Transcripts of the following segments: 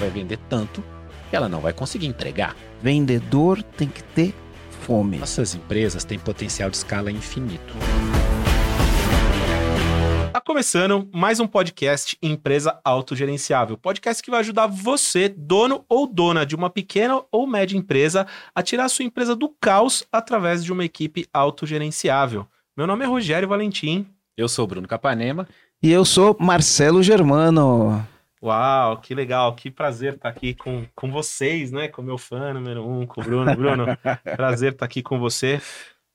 vai vender tanto que ela não vai conseguir entregar. Vendedor tem que ter fome. Nossas empresas têm potencial de escala infinito. Tá começando mais um podcast Empresa Autogerenciável. Podcast que vai ajudar você, dono ou dona de uma pequena ou média empresa, a tirar a sua empresa do caos através de uma equipe autogerenciável. Meu nome é Rogério Valentim. Eu sou Bruno Capanema. E eu sou Marcelo Germano. Uau, que legal, que prazer estar aqui com, com vocês, né? Com meu fã número um, com o Bruno. Bruno, prazer estar aqui com você.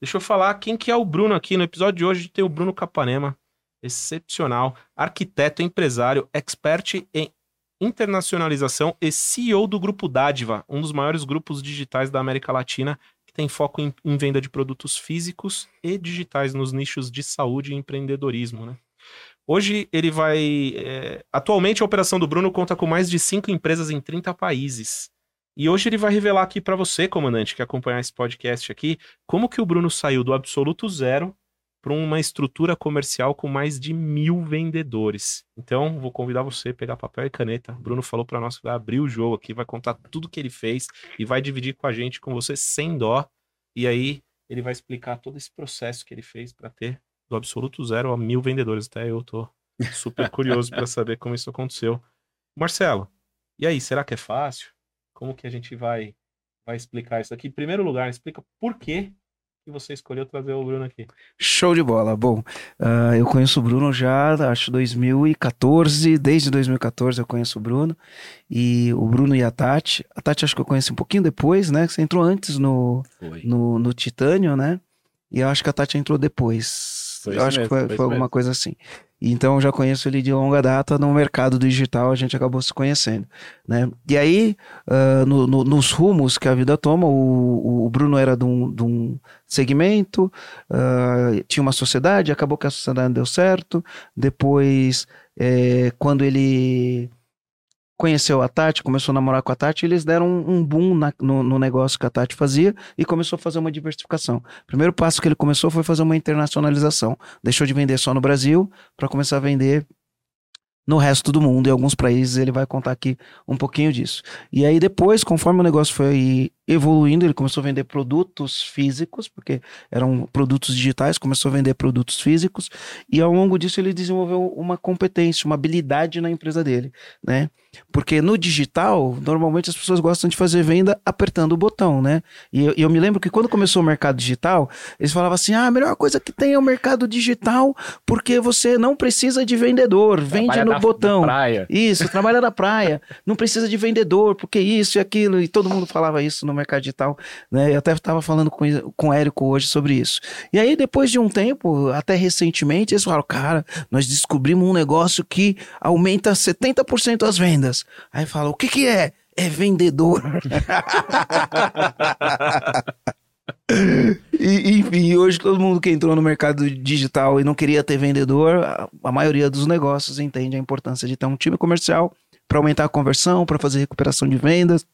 Deixa eu falar quem que é o Bruno aqui. No episódio de hoje tem o Bruno Capanema, excepcional, arquiteto, empresário, expert em internacionalização e CEO do Grupo Dádiva, um dos maiores grupos digitais da América Latina, que tem foco em, em venda de produtos físicos e digitais nos nichos de saúde e empreendedorismo, né? Hoje ele vai. É... Atualmente a operação do Bruno conta com mais de cinco empresas em 30 países. E hoje ele vai revelar aqui para você, comandante, que acompanhar esse podcast aqui, como que o Bruno saiu do absoluto zero para uma estrutura comercial com mais de mil vendedores. Então, vou convidar você a pegar papel e caneta. O Bruno falou para nós que vai abrir o jogo aqui, vai contar tudo que ele fez e vai dividir com a gente, com você, sem dó. E aí ele vai explicar todo esse processo que ele fez para ter do absoluto zero a mil vendedores. Até eu tô super curioso para saber como isso aconteceu. Marcelo, e aí, será que é fácil? Como que a gente vai, vai explicar isso aqui? Em primeiro lugar, explica por que que você escolheu trazer o Bruno aqui. Show de bola. Bom, uh, eu conheço o Bruno já, acho 2014, desde 2014 eu conheço o Bruno. E o Bruno e a Tati. A Tati acho que eu conheci um pouquinho depois, né? Você entrou antes no, no, no Titânio, né? E eu acho que a Tati entrou depois. Foi eu acho mesmo, que foi, foi, foi alguma coisa assim. Então eu já conheço ele de longa data no mercado digital, a gente acabou se conhecendo, né? E aí, uh, no, no, nos rumos que a vida toma, o, o Bruno era de um, de um segmento, uh, tinha uma sociedade, acabou que a sociedade não deu certo. Depois, é, quando ele conheceu a Tati, começou a namorar com a Tati, eles deram um, um boom na, no, no, negócio que a Tati fazia e começou a fazer uma diversificação. O primeiro passo que ele começou foi fazer uma internacionalização. Deixou de vender só no Brasil para começar a vender no resto do mundo. Em alguns países ele vai contar aqui um pouquinho disso. E aí depois, conforme o negócio foi evoluindo, ele começou a vender produtos físicos, porque eram produtos digitais, começou a vender produtos físicos, e ao longo disso ele desenvolveu uma competência, uma habilidade na empresa dele, né? Porque no digital, normalmente as pessoas gostam de fazer venda apertando o botão, né? E eu, eu me lembro que quando começou o mercado digital, eles falavam assim: ah, a melhor coisa que tem é o mercado digital, porque você não precisa de vendedor, vende trabalha no na, botão. Na praia. Isso, trabalha na praia, não precisa de vendedor, porque isso e aquilo, e todo mundo falava isso no mercado digital, né? Eu até estava falando com, com o Érico hoje sobre isso. E aí, depois de um tempo, até recentemente, eles falaram, cara, nós descobrimos um negócio que aumenta 70% as vendas. Aí fala, o que que é? É vendedor. e, enfim, hoje todo mundo que entrou no mercado digital e não queria ter vendedor, a, a maioria dos negócios entende a importância de ter um time comercial para aumentar a conversão, para fazer recuperação de vendas,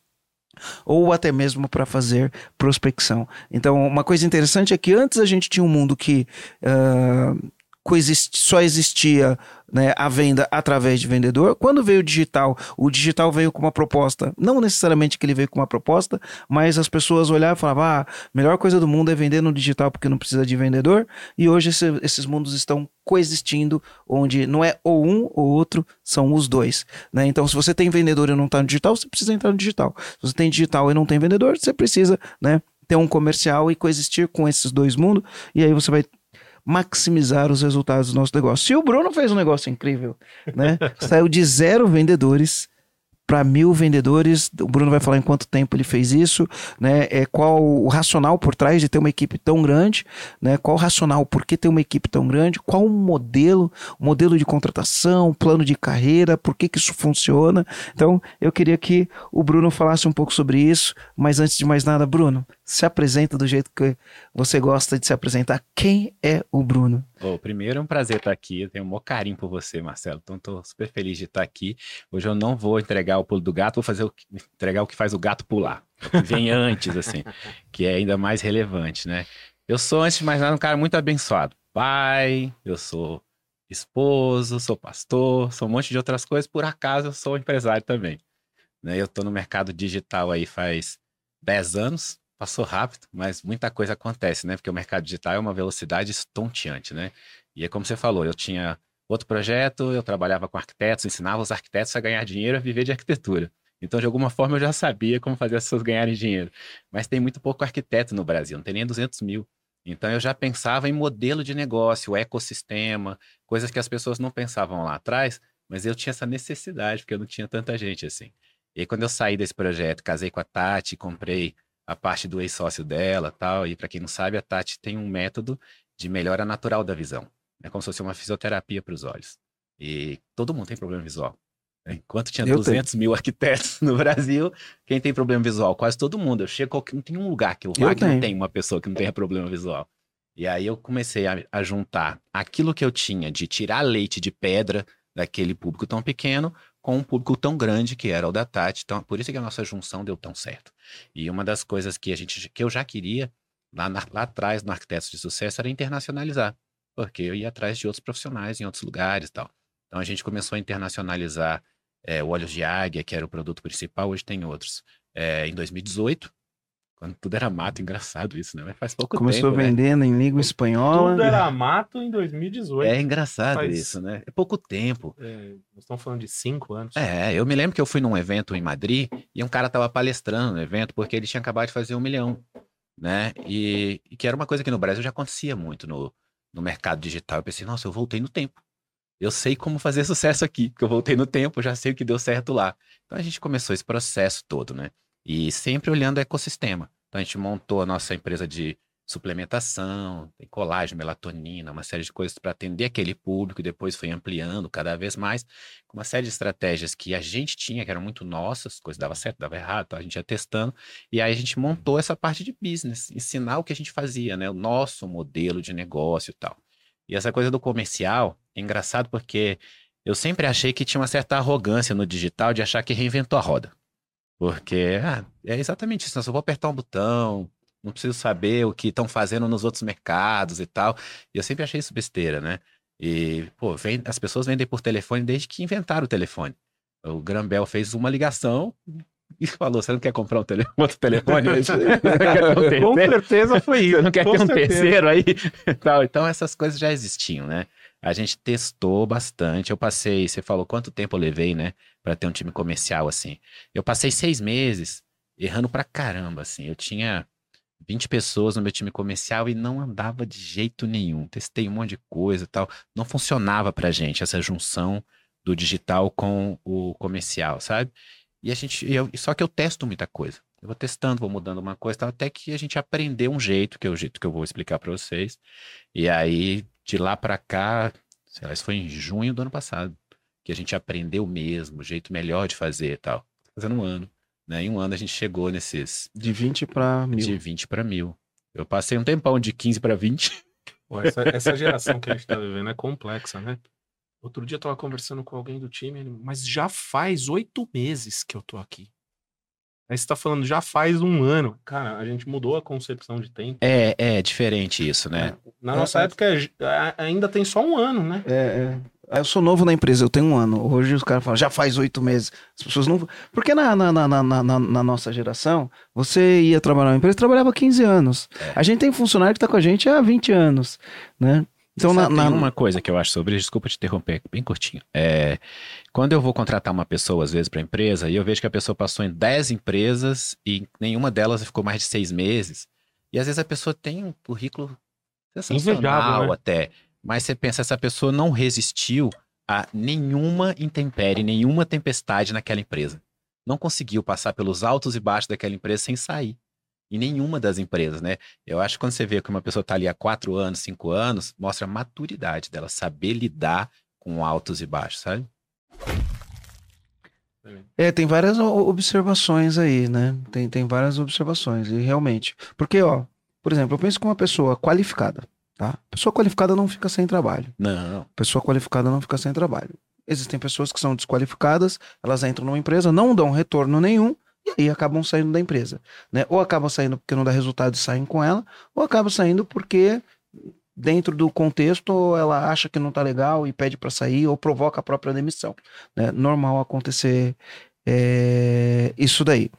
ou até mesmo para fazer prospecção. Então, uma coisa interessante é que antes a gente tinha um mundo que uh, só existia né, a venda através de vendedor. Quando veio o digital, o digital veio com uma proposta, não necessariamente que ele veio com uma proposta, mas as pessoas olhavam e falavam: ah, a melhor coisa do mundo é vender no digital porque não precisa de vendedor. E hoje esse, esses mundos estão coexistindo, onde não é ou um ou outro, são os dois. Né? Então, se você tem vendedor e não está no digital, você precisa entrar no digital. Se você tem digital e não tem vendedor, você precisa né, ter um comercial e coexistir com esses dois mundos. E aí você vai maximizar os resultados do nosso negócio. E o Bruno fez um negócio incrível, né? Saiu de zero vendedores para mil vendedores. O Bruno vai falar em quanto tempo ele fez isso, né? É, qual o racional por trás de ter uma equipe tão grande, né? Qual o racional por que ter uma equipe tão grande? Qual o modelo, o modelo de contratação, plano de carreira, por que, que isso funciona? Então, eu queria que o Bruno falasse um pouco sobre isso, mas antes de mais nada, Bruno, se apresenta do jeito que você gosta de se apresentar. Quem é o Bruno? Oh, primeiro é um prazer estar aqui. Eu tenho um maior carinho por você, Marcelo. Então estou super feliz de estar aqui. Hoje eu não vou entregar o pulo do gato, vou fazer o, entregar o que faz o gato pular. O que vem antes, assim, que é ainda mais relevante, né? Eu sou, antes de mais nada, um cara muito abençoado. Pai, eu sou esposo, sou pastor, sou um monte de outras coisas. Por acaso, eu sou empresário também. Né? Eu estou no mercado digital aí faz 10 anos, passou rápido, mas muita coisa acontece, né? Porque o mercado digital é uma velocidade estonteante, né? E é como você falou, eu tinha outro projeto, eu trabalhava com arquitetos, ensinava os arquitetos a ganhar dinheiro, a viver de arquitetura. Então, de alguma forma, eu já sabia como fazer as pessoas ganharem dinheiro. Mas tem muito pouco arquiteto no Brasil, não tem nem 200 mil. Então, eu já pensava em modelo de negócio, ecossistema, coisas que as pessoas não pensavam lá atrás, mas eu tinha essa necessidade, porque eu não tinha tanta gente assim. E aí, quando eu saí desse projeto, casei com a Tati, comprei a parte do ex-sócio dela tal. E para quem não sabe, a Tati tem um método de melhora natural da visão. É como se fosse uma fisioterapia para os olhos. E todo mundo tem problema visual. Enquanto tinha eu 200 tenho. mil arquitetos no Brasil, quem tem problema visual? Quase todo mundo. Eu chego, não tem um lugar que eu vá que não tem uma pessoa que não tenha problema visual. E aí eu comecei a, a, juntar aquilo que eu tinha de tirar leite de pedra daquele público tão pequeno com um público tão grande que era o da Tati. Então, por isso que a nossa junção deu tão certo. E uma das coisas que a gente que eu já queria lá, na, lá atrás no Arquitetos de Sucesso era internacionalizar. Porque eu ia atrás de outros profissionais em outros lugares tal. Então a gente começou a internacionalizar é, o Olhos de Águia, que era o produto principal, hoje tem outros. É, em 2018, quando tudo era mato, engraçado isso, né? Mas faz pouco Começou tempo. Começou né? vendendo né? em língua espanhola. Tudo era mato em 2018. É engraçado faz... isso, né? É pouco tempo. É, nós estamos falando de cinco anos. É, eu me lembro que eu fui num evento em Madrid e um cara estava palestrando no evento porque ele tinha acabado de fazer um milhão, né? E, e que era uma coisa que no Brasil já acontecia muito no, no mercado digital. Eu pensei, nossa, eu voltei no tempo eu sei como fazer sucesso aqui, porque eu voltei no tempo, já sei o que deu certo lá. Então a gente começou esse processo todo, né? E sempre olhando o ecossistema. Então a gente montou a nossa empresa de suplementação, tem colágeno, melatonina, uma série de coisas para atender aquele público e depois foi ampliando cada vez mais, com uma série de estratégias que a gente tinha, que eram muito nossas, coisas dava certo, dava errado, então a gente ia testando, e aí a gente montou essa parte de business, ensinar o que a gente fazia, né, o nosso modelo de negócio e tal. E essa coisa do comercial é engraçado porque eu sempre achei que tinha uma certa arrogância no digital de achar que reinventou a roda. Porque ah, é exatamente isso. Eu só vou apertar um botão, não preciso saber o que estão fazendo nos outros mercados e tal. E eu sempre achei isso besteira, né? E, pô, vem, as pessoas vendem por telefone desde que inventaram o telefone. O Grambel fez uma ligação, e falou: Você não quer comprar um tele... outro telefone? um Com certeza foi isso. Você não quer ter um terceiro aí? então, essas coisas já existiam, né? A gente testou bastante. Eu passei, você falou quanto tempo eu levei, né? Para ter um time comercial assim. Eu passei seis meses errando pra caramba, assim. Eu tinha 20 pessoas no meu time comercial e não andava de jeito nenhum. Testei um monte de coisa e tal. Não funcionava pra gente essa junção do digital com o comercial, sabe? E a gente, eu, só que eu testo muita coisa. Eu vou testando, vou mudando uma coisa, tal, até que a gente aprendeu um jeito, que é o jeito que eu vou explicar para vocês. E aí, de lá para cá, sei lá, isso foi em junho do ano passado, que a gente aprendeu mesmo, o jeito melhor de fazer e tal. Fazendo um ano. Né? Em um ano a gente chegou nesses. De 20 para mil. De 20 para mil. Eu passei um tempão de 15 para 20. Pô, essa, essa geração que a gente tá vivendo é complexa, né? Outro dia eu tava conversando com alguém do time, mas já faz oito meses que eu tô aqui. Aí você tá falando, já faz um ano. Cara, a gente mudou a concepção de tempo. É, é diferente isso, né? É, na nossa é, época ainda tem só um ano, né? É, é. Eu sou novo na empresa, eu tenho um ano. Hoje os caras falam, já faz oito meses. As pessoas não. Porque na, na, na, na, na, na nossa geração, você ia trabalhar na empresa trabalhava 15 anos. É. A gente tem funcionário que tá com a gente há 20 anos, né? Então, na, na... Tem uma coisa que eu acho sobre isso, desculpa te interromper, bem curtinho. É, quando eu vou contratar uma pessoa, às vezes, para empresa, e eu vejo que a pessoa passou em 10 empresas e nenhuma delas ficou mais de seis meses, e às vezes a pessoa tem um currículo sensacional né? até, mas você pensa, essa pessoa não resistiu a nenhuma intempérie, nenhuma tempestade naquela empresa. Não conseguiu passar pelos altos e baixos daquela empresa sem sair em nenhuma das empresas, né? Eu acho que quando você vê que uma pessoa está ali há quatro anos, cinco anos, mostra a maturidade dela, saber lidar com altos e baixos, sabe? É, tem várias observações aí, né? Tem, tem várias observações, e realmente. Porque, ó, por exemplo, eu penso que uma pessoa qualificada, tá? Pessoa qualificada não fica sem trabalho. Não. Pessoa qualificada não fica sem trabalho. Existem pessoas que são desqualificadas, elas entram numa empresa, não dão retorno nenhum, e aí acabam saindo da empresa, né? Ou acabam saindo porque não dá resultado e saem com ela, ou acabam saindo porque dentro do contexto ela acha que não tá legal e pede para sair ou provoca a própria demissão, né? Normal acontecer é, isso daí.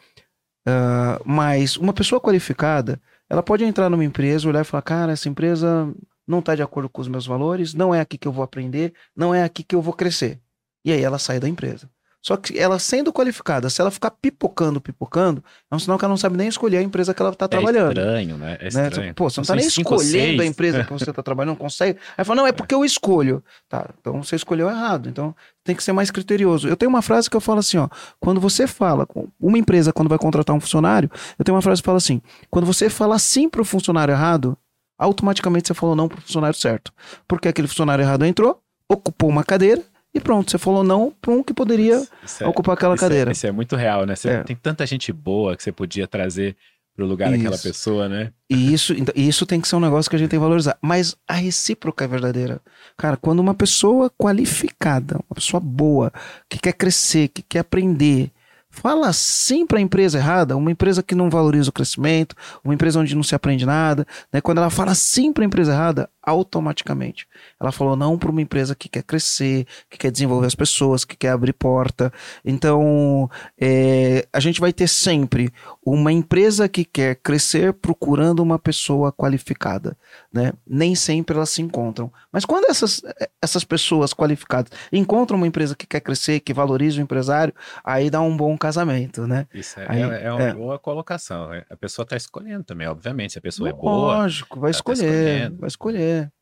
Uh, mas uma pessoa qualificada, ela pode entrar numa empresa, olhar e falar, cara, essa empresa não está de acordo com os meus valores, não é aqui que eu vou aprender, não é aqui que eu vou crescer. E aí ela sai da empresa. Só que ela sendo qualificada, se ela ficar pipocando, pipocando, é um sinal que ela não sabe nem escolher a empresa que ela está é trabalhando. É estranho, né? É né? estranho. Pô, você não está nem escolhendo a empresa que você está trabalhando, não consegue. Aí fala, não, é porque eu escolho. Tá, então você escolheu errado. Então tem que ser mais criterioso. Eu tenho uma frase que eu falo assim, ó. Quando você fala, com uma empresa, quando vai contratar um funcionário, eu tenho uma frase que fala assim: quando você fala sim para o funcionário errado, automaticamente você falou não para o funcionário certo. Porque aquele funcionário errado entrou, ocupou uma cadeira e pronto, você falou não para um que poderia isso é, ocupar aquela isso é, cadeira. É, isso é muito real, né? Você é. tem tanta gente boa que você podia trazer para o lugar isso. daquela pessoa, né? E isso, então, isso tem que ser um negócio que a gente tem que valorizar. Mas a recíproca é verdadeira. Cara, quando uma pessoa qualificada, uma pessoa boa, que quer crescer, que quer aprender, fala sim para a empresa errada, uma empresa que não valoriza o crescimento, uma empresa onde não se aprende nada, né? Quando ela fala sim para a empresa errada, automaticamente. Ela falou não para uma empresa que quer crescer, que quer desenvolver as pessoas, que quer abrir porta. Então, é, a gente vai ter sempre uma empresa que quer crescer procurando uma pessoa qualificada. Né? Nem sempre elas se encontram. Mas quando essas, essas pessoas qualificadas encontram uma empresa que quer crescer, que valoriza o empresário, aí dá um bom casamento. Né? Isso é, aí, é, é uma é. boa colocação. A pessoa está escolhendo também, obviamente. Se a pessoa é boa. Lógico, vai tá escolher. Tá vai escolher.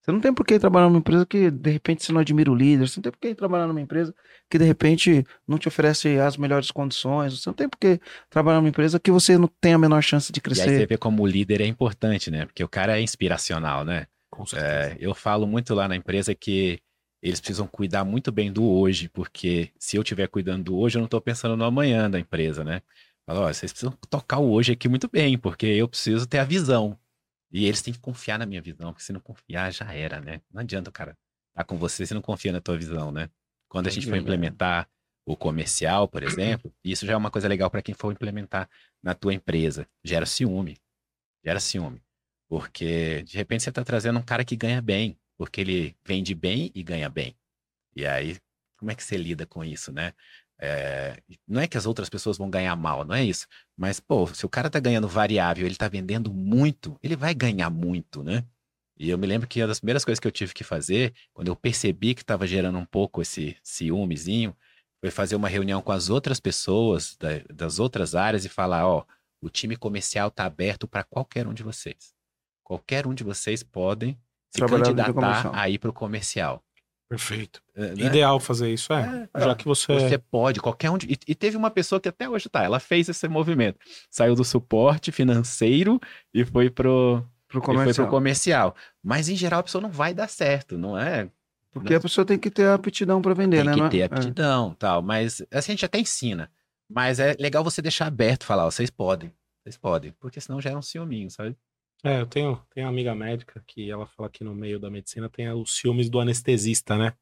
Você não tem por que trabalhar numa empresa que, de repente, você não admira o líder. Você não tem por que trabalhar numa empresa que, de repente, não te oferece as melhores condições. Você não tem por que trabalhar numa empresa que você não tem a menor chance de crescer. E aí você vê como o líder é importante, né? Porque o cara é inspiracional, né? Com certeza. É, eu falo muito lá na empresa que eles precisam cuidar muito bem do hoje, porque se eu estiver cuidando do hoje, eu não estou pensando no amanhã da empresa, né? Ó, vocês precisam tocar o hoje aqui muito bem, porque eu preciso ter a visão. E eles têm que confiar na minha visão, porque se não confiar, já era, né? Não adianta o cara estar tá com você se não confia na tua visão, né? Quando a gente for implementar o comercial, por exemplo, isso já é uma coisa legal para quem for implementar na tua empresa. Gera ciúme. Gera ciúme. Porque, de repente, você está trazendo um cara que ganha bem, porque ele vende bem e ganha bem. E aí, como é que você lida com isso, né? É, não é que as outras pessoas vão ganhar mal, não é isso. Mas, pô, se o cara tá ganhando variável, ele tá vendendo muito, ele vai ganhar muito, né? E eu me lembro que uma das primeiras coisas que eu tive que fazer, quando eu percebi que estava gerando um pouco esse ciúmezinho, foi fazer uma reunião com as outras pessoas da, das outras áreas e falar: ó, o time comercial tá aberto para qualquer um de vocês. Qualquer um de vocês podem se candidatar aí para o comercial. Perfeito. É, né? Ideal fazer isso, é. é já que você. Você pode, qualquer um. De... E, e, teve uma pessoa que até hoje tá, ela fez esse movimento. Saiu do suporte financeiro e foi pro, pro comercial. foi pro comercial. Mas em geral a pessoa não vai dar certo, não é? Porque não... a pessoa tem que ter aptidão para vender, tem né? Tem que ter é. aptidão tal. Mas assim, a gente até ensina. Mas é legal você deixar aberto, falar, ó, vocês podem. Vocês podem. Porque senão gera um ciúminho, sabe? É, eu tenho, tenho uma amiga médica que ela fala que no meio da medicina tem os ciúmes do anestesista, né?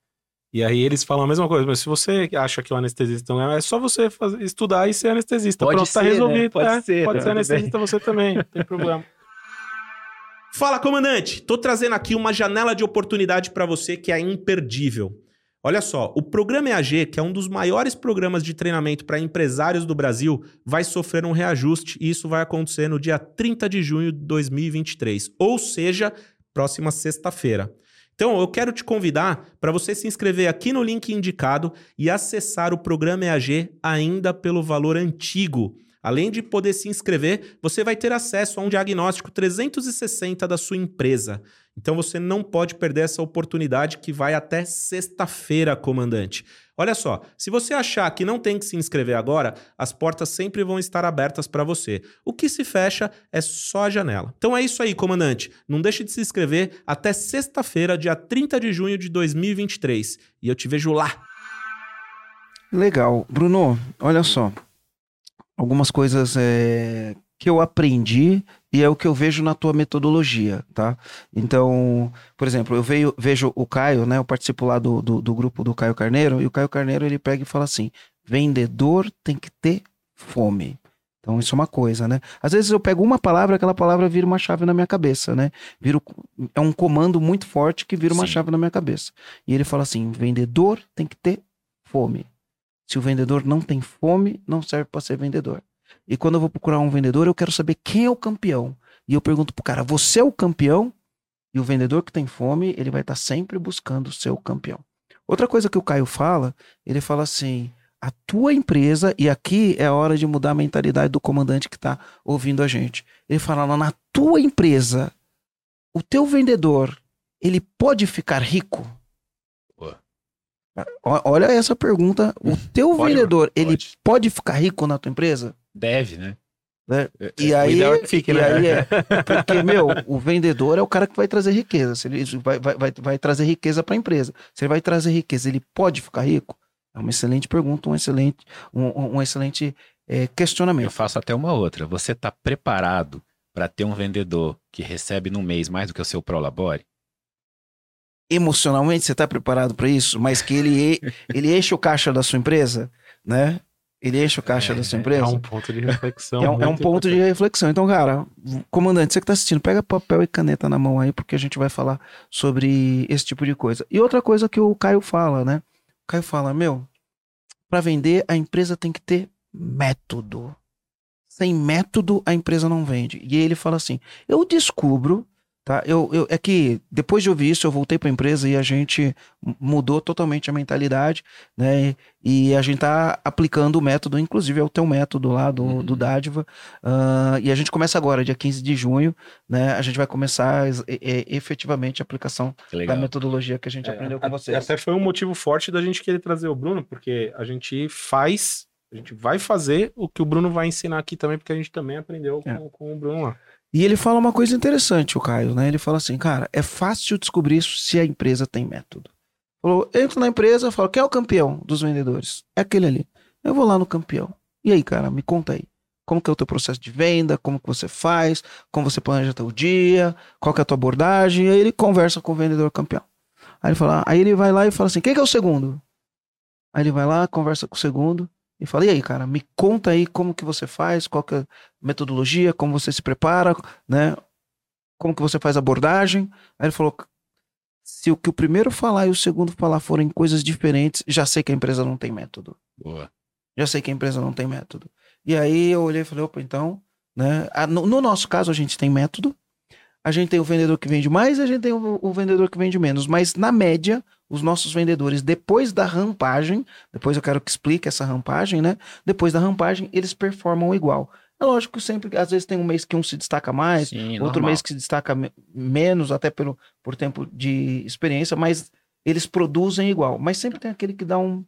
E aí eles falam a mesma coisa, mas se você acha que o anestesista não é, é só você fazer, estudar e ser anestesista. Pode Pronto, tá ser, tá resolvido. Né? Pode é, ser. Pode ser anestesista bem. você também, não tem problema. Fala, comandante! Tô trazendo aqui uma janela de oportunidade para você que é imperdível. Olha só, o programa EAG, que é um dos maiores programas de treinamento para empresários do Brasil, vai sofrer um reajuste e isso vai acontecer no dia 30 de junho de 2023, ou seja, próxima sexta-feira. Então, eu quero te convidar para você se inscrever aqui no link indicado e acessar o programa EAG ainda pelo valor antigo. Além de poder se inscrever, você vai ter acesso a um diagnóstico 360 da sua empresa. Então você não pode perder essa oportunidade que vai até sexta-feira, comandante. Olha só, se você achar que não tem que se inscrever agora, as portas sempre vão estar abertas para você. O que se fecha é só a janela. Então é isso aí, comandante. Não deixe de se inscrever até sexta-feira, dia 30 de junho de 2023. E eu te vejo lá. Legal. Bruno, olha só algumas coisas é, que eu aprendi e é o que eu vejo na tua metodologia, tá? Então, por exemplo, eu vejo, vejo o Caio, né? Eu participo lá do, do, do, grupo do Caio Carneiro e o Caio Carneiro ele pega e fala assim: vendedor tem que ter fome. Então, isso é uma coisa, né? Às vezes eu pego uma palavra, aquela palavra vira uma chave na minha cabeça, né? Vira, é um comando muito forte que vira uma Sim. chave na minha cabeça. E ele fala assim: vendedor tem que ter fome. Se o vendedor não tem fome, não serve para ser vendedor. E quando eu vou procurar um vendedor, eu quero saber quem é o campeão. E eu pergunto pro cara: você é o campeão? E o vendedor que tem fome, ele vai estar tá sempre buscando ser o campeão. Outra coisa que o Caio fala, ele fala assim: a tua empresa, e aqui é a hora de mudar a mentalidade do comandante que está ouvindo a gente. Ele fala: na tua empresa, o teu vendedor, ele pode ficar rico? Olha essa pergunta. O teu pode, vendedor, pode. ele pode ficar rico na tua empresa? Deve, né? Né? É, e aí, é fique, né? aí é, porque, meu, o vendedor é o cara que vai trazer riqueza. Se ele vai, vai, vai, vai trazer riqueza para a empresa. Se ele vai trazer riqueza, ele pode ficar rico? É uma excelente pergunta, um excelente, um, um excelente é, questionamento. Eu faço até uma outra. Você está preparado para ter um vendedor que recebe no mês mais do que o seu Prolabore? Emocionalmente, você está preparado para isso? Mas que ele, ele enche o caixa da sua empresa, né? Ele enche o caixa é, da sua empresa. É um ponto de reflexão. é, um, é um ponto de reflexão. Então, cara, comandante, você que está assistindo, pega papel e caneta na mão aí, porque a gente vai falar sobre esse tipo de coisa. E outra coisa que o Caio fala, né? O Caio fala, meu, para vender, a empresa tem que ter método. Sem método, a empresa não vende. E ele fala assim: eu descubro Tá? Eu, eu, é que depois de ouvir isso, eu voltei para a empresa e a gente mudou totalmente a mentalidade, né? E a gente tá aplicando o método, inclusive é o teu método lá do, uhum. do Dádiva. Uh, e a gente começa agora, dia 15 de junho, né? A gente vai começar efetivamente a aplicação da metodologia que a gente é, aprendeu com vocês. Até foi um motivo forte da gente querer trazer o Bruno, porque a gente faz, a gente vai fazer o que o Bruno vai ensinar aqui também, porque a gente também aprendeu é. com, com o Bruno lá. E ele fala uma coisa interessante, o Caio, né? Ele fala assim, cara, é fácil descobrir se a empresa tem método. Falou, entro na empresa, falo, quem é o campeão dos vendedores? É aquele ali. Eu vou lá no campeão. E aí, cara, me conta aí. Como que é o teu processo de venda? Como que você faz? Como você planeja teu dia? Qual que é a tua abordagem? E aí ele conversa com o vendedor campeão. Aí ele fala, aí ele vai lá e fala assim, quem que é o segundo? Aí ele vai lá, conversa com o segundo e fala, e aí, cara, me conta aí como que você faz, qual que é a metodologia, como você se prepara, né? Como que você faz a abordagem. Aí ele falou, se o que o primeiro falar e o segundo falar forem coisas diferentes, já sei que a empresa não tem método. Boa. Já sei que a empresa não tem método. E aí eu olhei e falei, opa, então, né? No, no nosso caso, a gente tem método, a gente tem o vendedor que vende mais e a gente tem o, o, vendedor que vende menos. Mas, na média, os nossos vendedores, depois da rampagem, depois eu quero que explique essa rampagem, né? Depois da rampagem, eles performam igual. É lógico que sempre, às vezes tem um mês que um se destaca mais, Sim, outro normal. mês que se destaca me menos, até pelo, por tempo de experiência, mas eles produzem igual. Mas sempre tem aquele que dá um.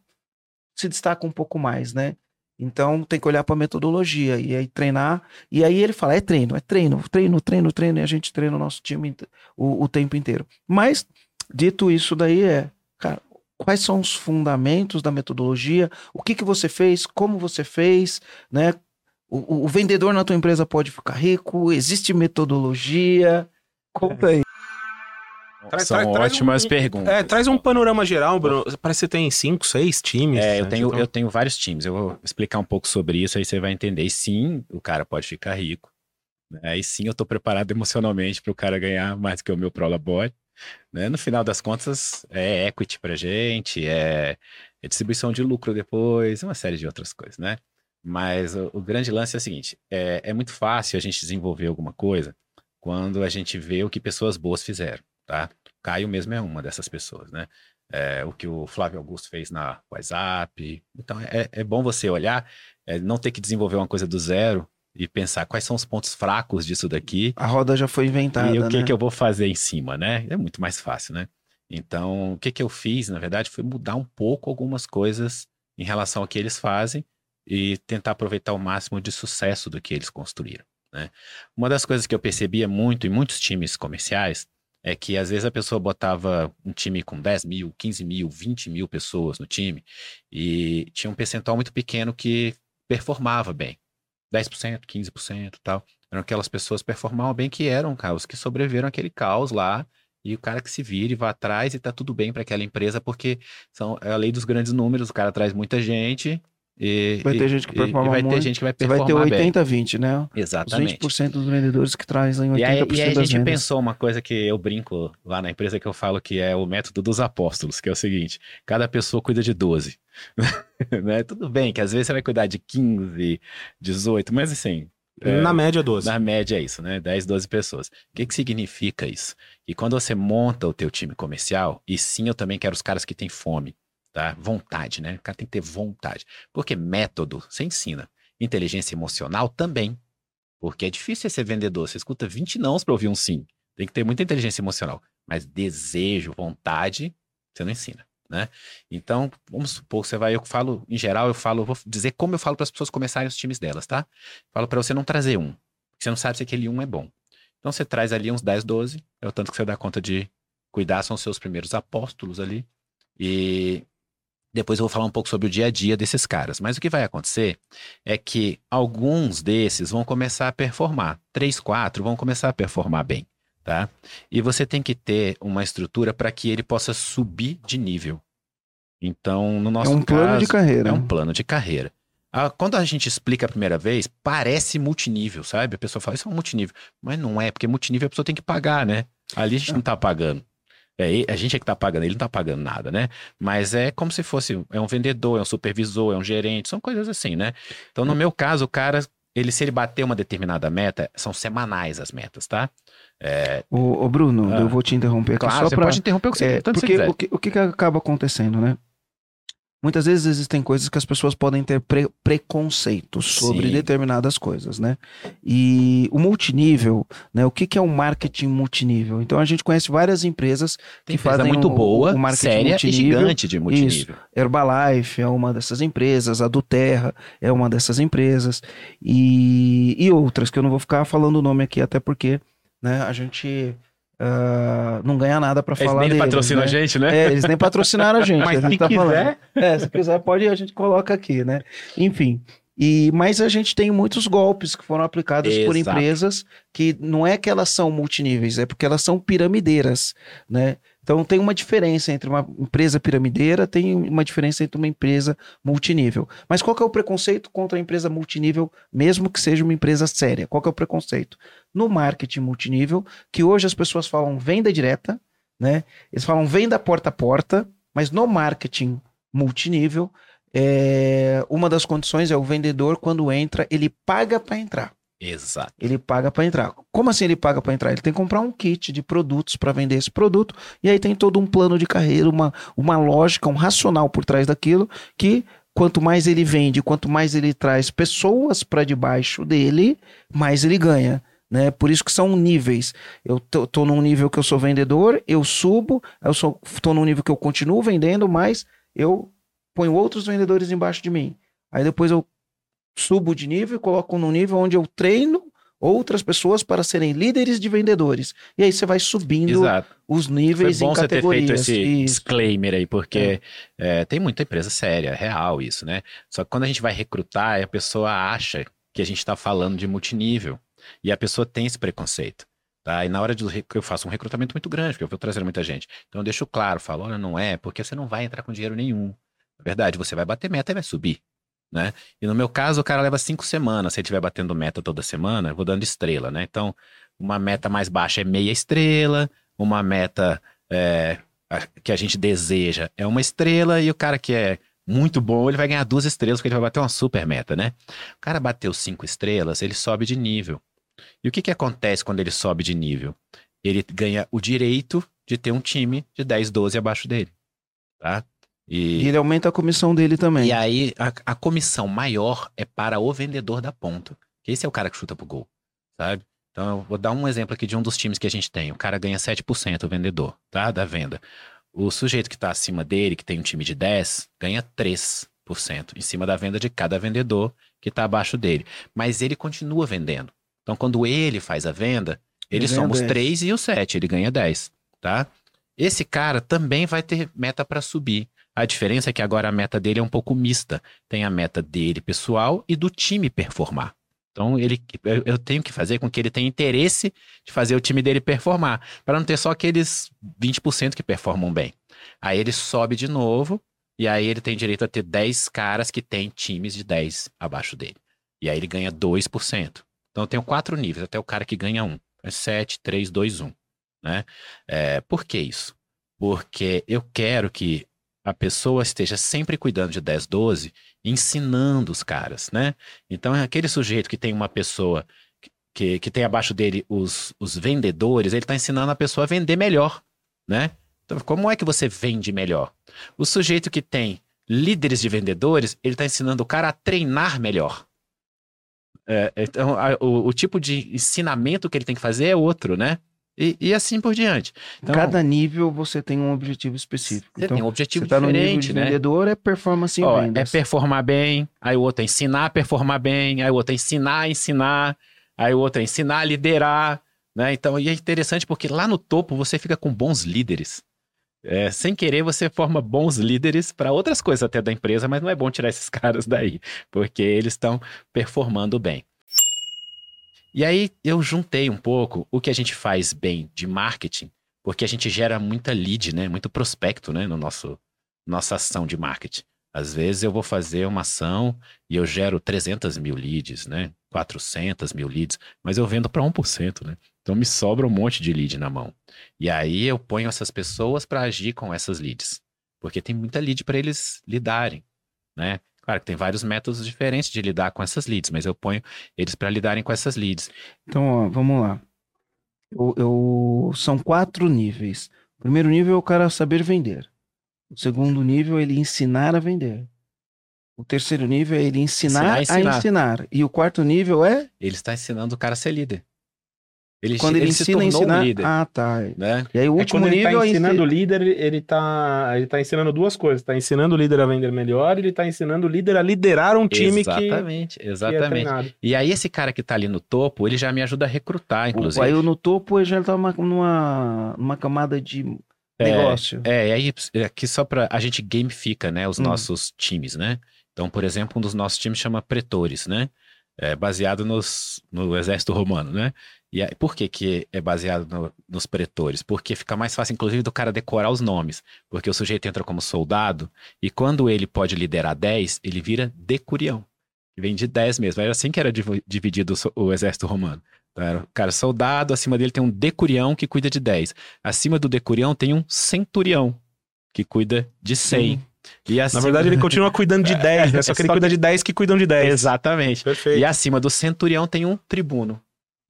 se destaca um pouco mais, né? Então tem que olhar para a metodologia e aí treinar. E aí ele fala: é treino, é treino, treino, treino, treino, e a gente treina o nosso time o, o tempo inteiro. Mas, dito isso daí, é, cara, quais são os fundamentos da metodologia? O que, que você fez? Como você fez? Né? O, o vendedor na tua empresa pode ficar rico? Existe metodologia? Conta aí. Traz, São traz, ótimas um, perguntas. É, traz um panorama geral, Bruno. Parece que você tem cinco, seis times. É, eu né? tenho, então... eu tenho vários times. Eu vou explicar um pouco sobre isso, aí você vai entender. E sim, o cara pode ficar rico. Né? E sim, eu estou preparado emocionalmente para o cara ganhar mais que o meu Prolabore. Né? No final das contas, é equity para gente, é, é, distribuição de lucro depois, uma série de outras coisas, né? Mas o, o grande lance é o seguinte: é, é muito fácil a gente desenvolver alguma coisa quando a gente vê o que pessoas boas fizeram tá? Caio mesmo é uma dessas pessoas, né? É, o que o Flávio Augusto fez na WhatsApp. Então é, é bom você olhar, é, não ter que desenvolver uma coisa do zero e pensar quais são os pontos fracos disso daqui. A roda já foi inventada. E o que, né? que eu vou fazer em cima, né? É muito mais fácil, né? Então, o que, que eu fiz, na verdade, foi mudar um pouco algumas coisas em relação ao que eles fazem e tentar aproveitar o máximo de sucesso do que eles construíram. Né? Uma das coisas que eu percebia muito em muitos times comerciais é que às vezes a pessoa botava um time com 10 mil, 15 mil, 20 mil pessoas no time e tinha um percentual muito pequeno que performava bem. 10%, 15% tal. Eram aquelas pessoas que performavam bem que eram os que sobreviveram aquele caos lá e o cara que se vire, vá atrás e tá tudo bem para aquela empresa porque são, é a lei dos grandes números, o cara traz muita gente E, Vai ter e- gente que e- e performa vai ter muito. gente que vai Você vai performar ter bem. 80-20, né? Os Exatamente. 20% dos vendedores que trazem 80% E aí, e aí a gente vendas. pensou uma coisa que eu brinco lá na empresa que eu falo que é o método dos apóstolos, que é o seguinte: cada pessoa cuida de 12. né? Tudo bem que às vezes você vai cuidar de 15, 18, mas assim. é, Na média, 12. na média é isso, né? 10, 12 pessoas. O que, que significa isso? E quando você monta o teu time comercial, e sim, eu também quero os caras que têm fome, tá? Vontade, né? O cara tem que ter vontade. Porque método, você ensina. Inteligência emocional também. Porque é difícil ser vendedor. Você escuta 20 nãos para ouvir um sim. Tem que ter muita inteligência emocional. Mas desejo, vontade, você não ensina, né? Então, vamos supor, você vai, eu falo, em geral, eu falo, vou dizer como eu falo para as pessoas começarem os times delas, tá? Falo para você não trazer um. Você não sabe se aquele um é bom. Então você traz ali uns 10, 12, é o tanto que você dá conta de cuidar, são os seus primeiros apóstolos ali. E depois eu vou falar um pouco sobre o dia a dia desses caras. Mas o que vai acontecer é que alguns desses vão começar a performar. Três, quatro vão começar a performar bem, tá? E você tem que ter uma estrutura para que ele possa subir de nível. Então, no É nosso um plano caso, de carreira. é um plano de carreira. Quando a gente explica a primeira vez, parece multinível, sabe? A pessoa fala, isso é um multinível. Mas não é, porque multinível a pessoa tem que pagar, né? Ali a gente não tá pagando. É, a gente é que tá pagando, ele não tá pagando nada, né? Mas é como se fosse, é um vendedor, é um supervisor, é um gerente, são coisas assim, né? Então, no meu caso, o cara, ele, se ele bater uma determinada meta, são semanais as metas, tá? Ô, ô, Bruno, Ah. eu vou te interromper aqui Claro, só você para pode interromper o que você É, você porque quiser. o que, o que acaba acontecendo, né? Muitas vezes existem coisas que as pessoas podem ter pre- preconceitos sobre Sim. determinadas coisas, né? E o multinível, né? O que, que é o marketing multinível? Então a gente conhece várias empresas Tem que empresa fazem muito o- boa, o marketing séria e multinível. gigante de multinível. Herbalife é uma dessas empresas, a do Terra é uma dessas empresas e, e outras que eu não vou ficar falando o nome aqui, até porque né, a gente ah, não ganha nada para Eles falar nem deles, patrocinam né? a gente, né? É, eles nem patrocinaram a gente. Mas a gente se tá falando. quiser, É, se quiser pode, a gente coloca aqui, né? Enfim. E, mas a gente tem muitos golpes que foram aplicados por Exato. empresas que não é que elas são multiníveis, é porque elas são piramideiras, né? Então tem uma diferença entre uma empresa piramideira, tem uma diferença entre uma empresa multinível. Mas qual que é o preconceito contra a empresa multinível, mesmo que seja uma empresa séria? Qual que é o preconceito? No marketing multinível, que hoje as pessoas falam venda direta, né? Eles falam venda porta a porta, mas no marketing multinível, é, uma das condições é o vendedor, quando entra, ele paga para entrar. Exato. Ele paga para entrar. Como assim ele paga para entrar? Ele tem que comprar um kit de produtos para vender esse produto, e aí tem todo um plano de carreira, uma, uma lógica, um racional por trás daquilo, que quanto mais ele vende, quanto mais ele traz pessoas para debaixo dele, mais ele ganha. Né? Por isso que são níveis. Eu tô, tô num nível que eu sou vendedor, eu subo, eu sou, tô num nível que eu continuo vendendo, mas eu ponho outros vendedores embaixo de mim. Aí depois eu subo de nível e coloco num nível onde eu treino outras pessoas para serem líderes de vendedores. E aí você vai subindo Exato. os Foi níveis bom em você ter feito esse Isso. disclaimer aí, porque é, tem muita empresa séria, é real isso, né? Só que quando a gente vai recrutar, a pessoa acha que a gente está falando de multinível. E a pessoa tem esse preconceito. Tá? E na hora de eu faço um recrutamento muito grande, porque eu vou trazer muita gente. Então eu deixo claro, falo, olha, não é, porque você não vai entrar com dinheiro nenhum. Na verdade, você vai bater meta e vai subir. Né? E no meu caso, o cara leva cinco semanas. Se ele estiver batendo meta toda semana, eu vou dando estrela, né? Então, uma meta mais baixa é meia estrela, uma meta é, que a gente deseja é uma estrela, e o cara que é muito bom, ele vai ganhar duas estrelas, porque ele vai bater uma super meta, né? O cara bateu cinco estrelas, ele sobe de nível. E o que, que acontece quando ele sobe de nível? Ele ganha o direito de ter um time de 10, 12 abaixo dele. Tá? E ele aumenta a comissão dele também. e aí, a, a comissão maior é para o vendedor da ponta. Que esse é o cara que chuta pro gol, sabe? Então, eu vou dar um exemplo aqui de um dos times que a gente tem. O cara ganha 7%, o vendedor, tá? Da venda. O sujeito que está acima dele, que tem um time de 10, ganha 3% em cima da venda de cada vendedor que está abaixo dele. Mas ele continua vendendo. Então, quando ele faz a venda, ele, Ele soma os 10. 3 e o 7, ele ganha 10, tá? Esse cara também vai ter meta para subir. A diferença é que agora a meta dele é um pouco mista. Tem a meta dele pessoal e do time performar. Então ele, eu, eu tenho que fazer com que ele tenha interesse de fazer o time dele performar, para não ter só aqueles 20% que performam bem. Aí ele sobe de novo, E aí ele tem direito a ter 10 caras que têm times de 10 abaixo dele. E aí ele ganha 2%. Então eu tenho quatro níveis, até o cara que ganha um. É 7, 3, 2, 1. Né? É, por que isso? Porque eu quero que a pessoa esteja sempre cuidando de 10, 12, ensinando os caras, né? Então, é aquele sujeito que tem uma pessoa que, que tem abaixo dele os, os vendedores, ele está ensinando a pessoa a vender melhor, né? Então, como é que você vende melhor? O sujeito que tem líderes de vendedores, ele está ensinando o cara a treinar melhor. É, então, a, o, o tipo de ensinamento que ele tem que fazer é outro, né? E, e, assim por diante. Então, Cada nível você tem um objetivo específico. Você então, tem um objetivo você tá diferente, no nível de né? vendedor, é performance em Ó, vendas. É performar bem, aí o outro é ensinar a performar bem, aí o outro é ensinar a ensinar, aí o outro é ensinar a liderar, né? Então, e é interessante porque lá no topo você fica com bons líderes. É, sem querer, você forma bons líderes para outras coisas até da empresa, mas não é bom tirar esses caras daí, porque eles estão performando bem. E aí eu juntei um pouco o que a gente faz bem de marketing, porque a gente gera muita lead, né? Muito prospecto, né? No nosso nossa ação de marketing. Às vezes eu vou fazer uma ação e eu gero 300 mil leads, né? 400 mil leads, mas eu vendo para 1%, né? Então me sobra um monte de lead na mão. E aí eu ponho essas pessoas para agir com essas leads, porque tem muita lead para eles lidarem, né? Claro que tem vários métodos diferentes de lidar com essas leads, mas eu ponho eles para lidarem com essas leads. Então, ó, vamos lá. Eu, eu- São quatro níveis. O primeiro nível é o cara saber vender. O segundo nível é ele ensinar a vender. O terceiro nível é ele ensinar, Ensinar a ensinar. a ensinar. E o quarto nível é Ele está ensinando o cara a ser líder. Ele, quando ele, se ensina a tornou um líder, Ah, tá. né? E aí o É último quando ele nível tá é ensinando o líder, ele tá, ele tá ensinando duas coisas. Tá ensinando o líder a vender melhor, e ele tá ensinando o líder a liderar um time que, exatamente, que é exatamente. treinado. e aí esse cara que tá ali no topo, ele já me ajuda a recrutar, inclusive. Aí no topo ele já tá numa, numa, numa camada de negócio. É, e aí aqui só pra. A gente gamifica, né, os Hum. nossos times, né? Então, por exemplo, um dos nossos times chama Pretores, né? É baseado nos, no exército romano, né? E aí, por que, que é baseado no- nos pretores? Porque fica mais fácil, inclusive, do cara decorar os nomes. Porque o sujeito entra como soldado e quando ele pode liderar 10, ele vira decurião. Que vem de 10 mesmo. Era assim que era div- dividido o, o exército romano. Então, era o cara soldado, acima dele tem um decurião que cuida de 10. Acima do decurião tem um centurião que cuida de 100. E Na verdade, ele continua cuidando de 10, né? Só que ele Só cuida de 10 que cuidam de 10. Exatamente. Perfeito. E acima do centurião tem um tribuno,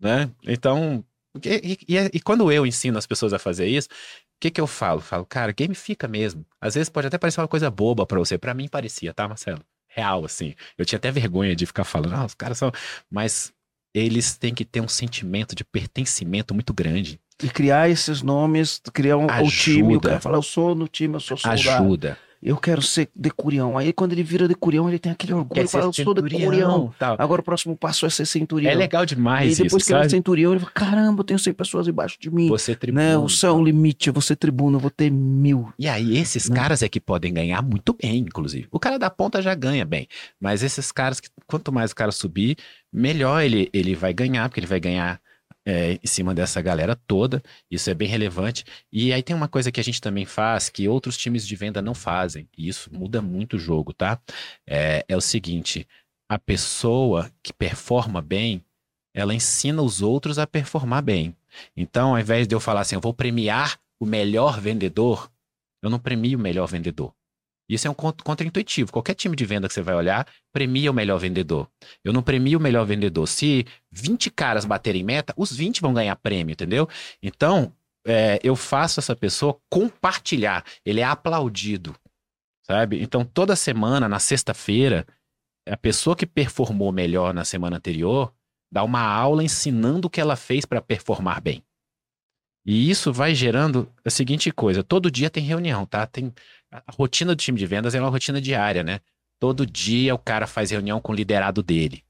né? Então, e, e- e- e quando eu ensino as pessoas a fazer isso, o que que eu falo? Falo, cara, gamifica mesmo. Às vezes pode até parecer uma coisa boba pra você. Pra mim parecia, tá, Marcelo? Real, assim. Eu tinha até vergonha de ficar falando, ah, os caras são... Mas eles têm que ter um sentimento de pertencimento muito grande. E criar esses nomes, criar um, o time, o cara fala, eu sou no time, eu sou soldado. Ajuda. Eu quero ser decurião. Aí quando ele vira decurião, ele tem aquele orgulho, fala, eu sou decurião. tal. Agora o próximo passo é ser centurião. É legal E demais depois isso, que ele é sabe? centurião, ele fala, caramba, eu tenho 100 pessoas embaixo de mim. Você é tribuno. né? O céu é o limite, eu vou ser tribuno, eu vou ter mil. E aí, esses Né? caras é que podem ganhar muito bem, inclusive. O cara da ponta já ganha bem. Mas esses caras, que, quanto mais o cara subir, melhor ele, ele vai ganhar, porque ele vai ganhar é, em cima dessa galera toda. Isso é bem relevante. E aí tem uma coisa que a gente também faz que outros times de venda não fazem. E isso muda muito o jogo, tá? É, é o seguinte: a pessoa que performa bem, ela ensina os outros a performar bem. Então, ao invés de eu falar assim, eu vou premiar o melhor vendedor, eu não premio o melhor vendedor. Isso é um contra- contra-intuitivo. Qualquer time de venda que você vai olhar, premia o melhor vendedor. Eu não premio o melhor vendedor. Se 20 caras baterem meta, os 20 vão ganhar prêmio, entendeu? Então, é, eu faço essa pessoa compartilhar. Ele é aplaudido, sabe? Então, toda semana, na sexta-feira, a pessoa que performou melhor na semana anterior dá uma aula ensinando o que ela fez para performar bem. E isso vai gerando a seguinte coisa: todo dia tem reunião, tá? Tem a rotina do time de vendas é uma rotina diária, né? Todo dia o cara faz reunião com o liderado dele.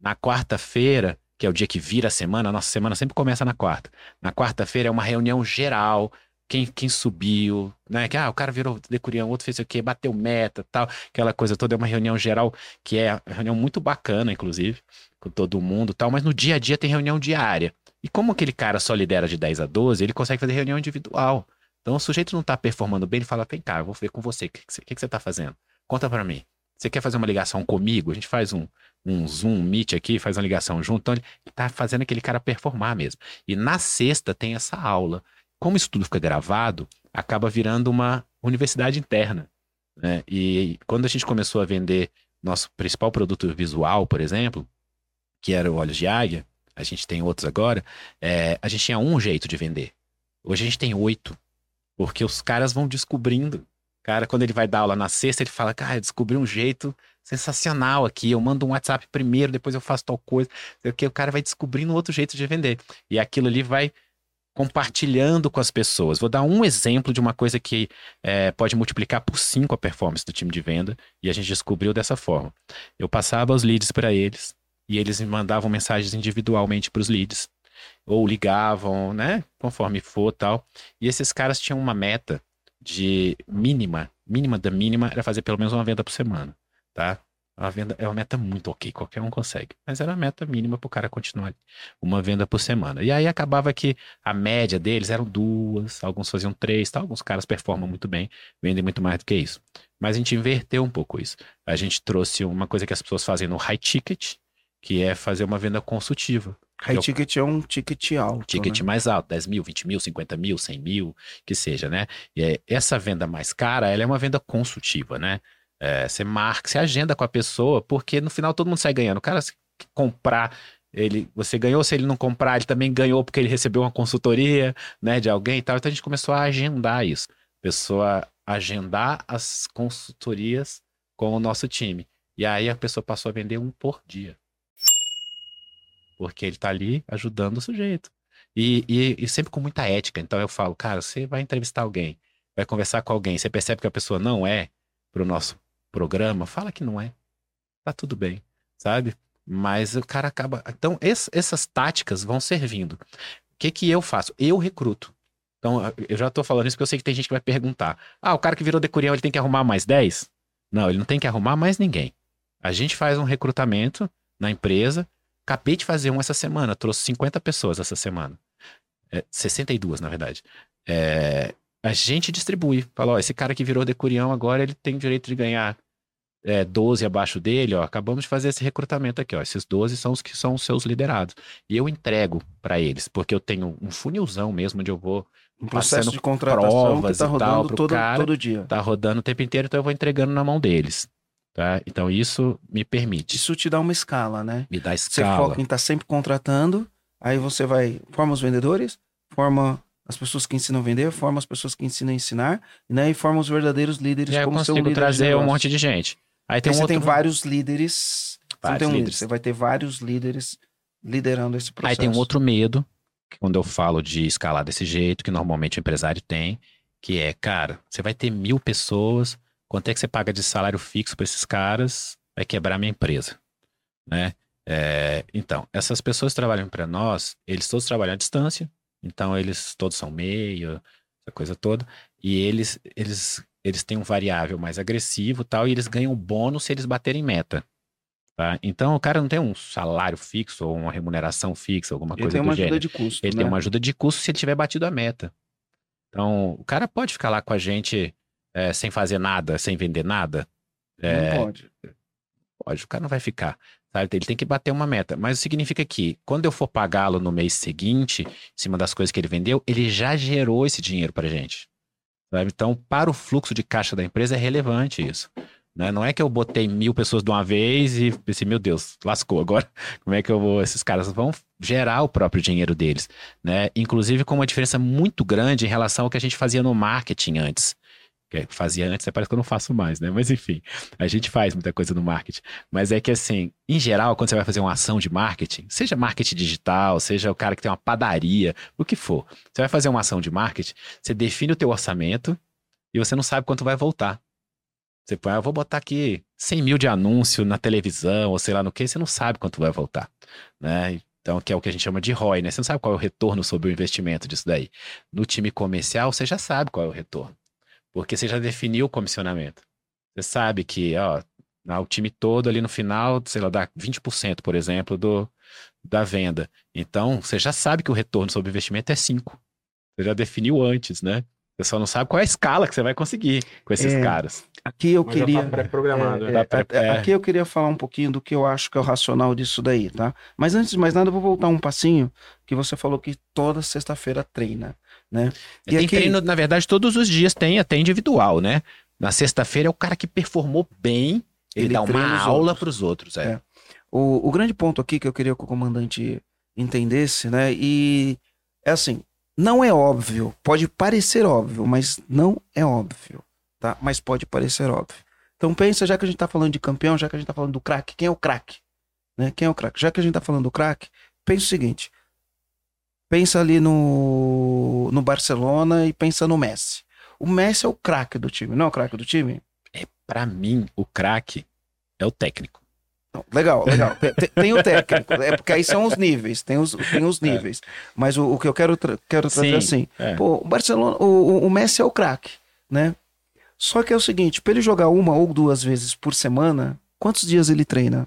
Na quarta-feira, que é o dia que vira a semana, a nossa semana sempre começa na quarta. Na quarta-feira é uma reunião geral. Quem, quem subiu, né? Que ah, o cara virou decurião, outro fez o quê, bateu meta, tal, aquela coisa toda. É uma reunião geral que é uma reunião muito bacana, inclusive, com todo mundo, tal. Mas no dia a dia tem reunião diária. E como aquele cara só lidera de 10 a 12, ele consegue fazer reunião individual. Então o sujeito não está performando bem, ele fala, vem cá, eu vou ver com você, o que, que, que, você está fazendo? Conta para mim. Você quer fazer uma ligação comigo? A gente faz um, um Zoom, Meet aqui, faz uma ligação junto. Então ele está fazendo aquele cara performar mesmo. E na sexta tem essa aula. Como isso tudo fica gravado, acaba virando uma universidade interna. Né? E quando a gente começou a vender nosso principal produto visual, por exemplo, que era o Olhos de Águia, a gente tem outros agora, é, a gente tinha um jeito de vender. Hoje a gente tem oito. Porque os caras vão descobrindo. Cara, quando ele vai dar aula na sexta, ele fala, cara, eu descobri um jeito sensacional aqui. Eu mando um WhatsApp primeiro, depois eu faço tal coisa. O cara vai descobrindo outro jeito de vender. E aquilo ali vai compartilhando com as pessoas. Vou dar um exemplo de uma coisa que é, pode multiplicar por cinco a performance do time de venda. E a gente descobriu dessa forma. Eu passava os leads para eles e eles me mandavam mensagens individualmente para os leads ou ligavam, né? Conforme for tal. E esses caras tinham uma meta de mínima, mínima da mínima, era fazer pelo menos uma venda por semana, tá? Uma venda é uma meta muito ok, qualquer um consegue. Mas era a meta mínima para o cara continuar. Uma venda por semana. E aí acabava que a média deles eram duas, alguns faziam três, tá? alguns caras performam muito bem, vendem muito mais do que isso. Mas a gente inverteu um pouco isso. A gente trouxe uma coisa que as pessoas fazem no high ticket, que é fazer uma venda consultiva. High eu, ticket é um ticket alto. Ticket né? mais alto, 10 mil, 20 mil, 50 mil, 100 mil, que seja, né? E é, essa venda mais cara, ela é uma venda consultiva, né? É, você marca, você agenda com a pessoa, porque no final todo mundo sai ganhando. O cara se comprar, ele, você ganhou, se ele não comprar, ele também ganhou porque ele recebeu uma consultoria, né, de alguém e tal. Então a gente começou a agendar isso. Pessoa agendar as consultorias com o nosso time. E aí a pessoa passou a vender um por dia. Porque ele tá ali ajudando o sujeito. E, e, e, sempre com muita ética. Então eu falo, cara, você vai entrevistar alguém, vai conversar com alguém, você percebe que a pessoa não é pro nosso programa, fala que não é. Tá tudo bem, sabe? Mas o cara acaba. Então, esse, essas táticas vão servindo. O que, que eu faço? Eu recruto. Então, eu já tô falando isso porque eu sei que tem gente que vai perguntar: ah, o cara que virou decurião, ele tem que arrumar mais 10? Não, ele não tem que arrumar mais ninguém. A gente faz um recrutamento na empresa Acabei de fazer um essa semana, trouxe 50 pessoas essa semana. É, 62, na verdade. É, a gente distribui. Fala, ó, esse cara que virou decurião agora, ele tem direito de ganhar é, 12 abaixo dele, ó. Acabamos de fazer esse recrutamento aqui, ó. Esses 12 são os que são os seus liderados. E eu entrego para eles, porque eu tenho um funilzão mesmo onde eu vou um processo de contratação que tá rodando todo, cara, todo dia. Tá rodando o tempo inteiro, então eu vou entregando na mão deles. Tá? Então isso me permite. Isso te dá uma escala, né? Me dá escala. Você foca em estar tá sempre contratando, aí você vai, forma os vendedores, forma as pessoas que ensinam a vender, forma as pessoas que ensinam a ensinar, né? E forma os verdadeiros líderes e aí como eu consigo trazer um monte de gente. Aí tem um você outro... tem vários líderes. Vários você, um líderes. você vai ter vários líderes liderando esse processo. Aí tem um outro medo, que quando eu falo de escalar desse jeito, que normalmente o empresário tem, que é, cara, você vai ter mil pessoas, Quanto é que você paga de salário fixo para esses caras? Vai quebrar minha empresa, né? É, então, essas pessoas que trabalham para nós, eles todos trabalham à distância, então eles todos são meio, essa coisa toda, e eles, eles, eles têm um variável mais agressivo tal, e eles ganham bônus se eles baterem meta. Tá? Então o cara não tem um salário fixo ou uma remuneração fixa, alguma ele coisa do gênero. Ele tem uma ajuda de custo. Ele né? tem uma ajuda de custo se ele tiver batido a meta. Então o cara pode ficar lá com a gente é, sem fazer nada, sem vender nada? É, não pode. Pode, o cara não vai ficar. Sabe? Ele tem que bater uma meta. Mas significa que, quando eu for pagá-lo no mês seguinte, em cima das coisas que ele vendeu, ele já gerou esse dinheiro pra gente. Sabe? Então, para o fluxo de caixa da empresa é relevante isso. Né? Não é que eu botei mil pessoas de uma vez e pensei, meu Deus, lascou agora. Como é que eu vou? Esses caras vão gerar o próprio dinheiro deles. Né? Inclusive com uma diferença muito grande em relação ao que a gente fazia no marketing antes que fazia antes, parece que eu não faço mais, né? Mas enfim, a gente faz muita coisa no marketing. Mas é que assim, em geral, quando você vai fazer uma ação de marketing, seja marketing digital, seja o cara que tem uma padaria, o que for, você vai fazer uma ação de marketing, você define o teu orçamento e você não sabe quanto vai voltar. Você põe, ah, eu vou botar aqui 100 mil de anúncio na televisão, ou sei lá no que, você não sabe quanto vai voltar, né? Então, que é o que a gente chama de ROI, né? Você não sabe qual é o retorno sobre o investimento disso daí. No time comercial, você já sabe qual é o retorno. Porque você já definiu o comissionamento. Você sabe que, ó, o time todo ali no final, sei lá, dá 20%, por exemplo, do, da venda. Então, você já sabe que o retorno sobre investimento é 5. Você já definiu antes, né? Você só não sabe qual é a escala que você vai conseguir com esses É, caras. Aqui eu Mas já queria. tá pré-programado. É, né? é, Tá pré- é, é. Aqui eu queria falar um pouquinho do que eu acho que é o racional disso daí, tá? Mas antes de mais nada, eu vou voltar um passinho que você falou que toda sexta-feira treina, né? E tem aqui- treino, na verdade, todos os dias tem até individual, né? Na sexta-feira é o cara que performou bem, ele, Ele dá uma aula para os outros. É. É. O, o grande ponto aqui que eu queria que o comandante entendesse, né? E é assim, não é óbvio, pode parecer óbvio, mas não é óbvio, tá? Mas pode parecer óbvio. Então pensa, já que a gente tá falando de campeão, já que a gente tá falando do craque, quem é o craque? Né? Quem é o craque? Já que a gente tá falando do craque, pensa o seguinte, pensa ali no, no Barcelona e pensa no Messi. O Messi é o craque do time, não é o craque do time? Para mim, o craque é o técnico. Não, legal, legal. Tem, tem- o técnico, é porque aí são os níveis, tem os, tem os níveis. Mas o, o que eu quero, tra- quero trazer É. Sim, assim, é. pô, o Barcelona, o, o- Messi é o craque, né? Só que é o seguinte, para ele jogar uma ou duas vezes por semana, quantos dias ele treina?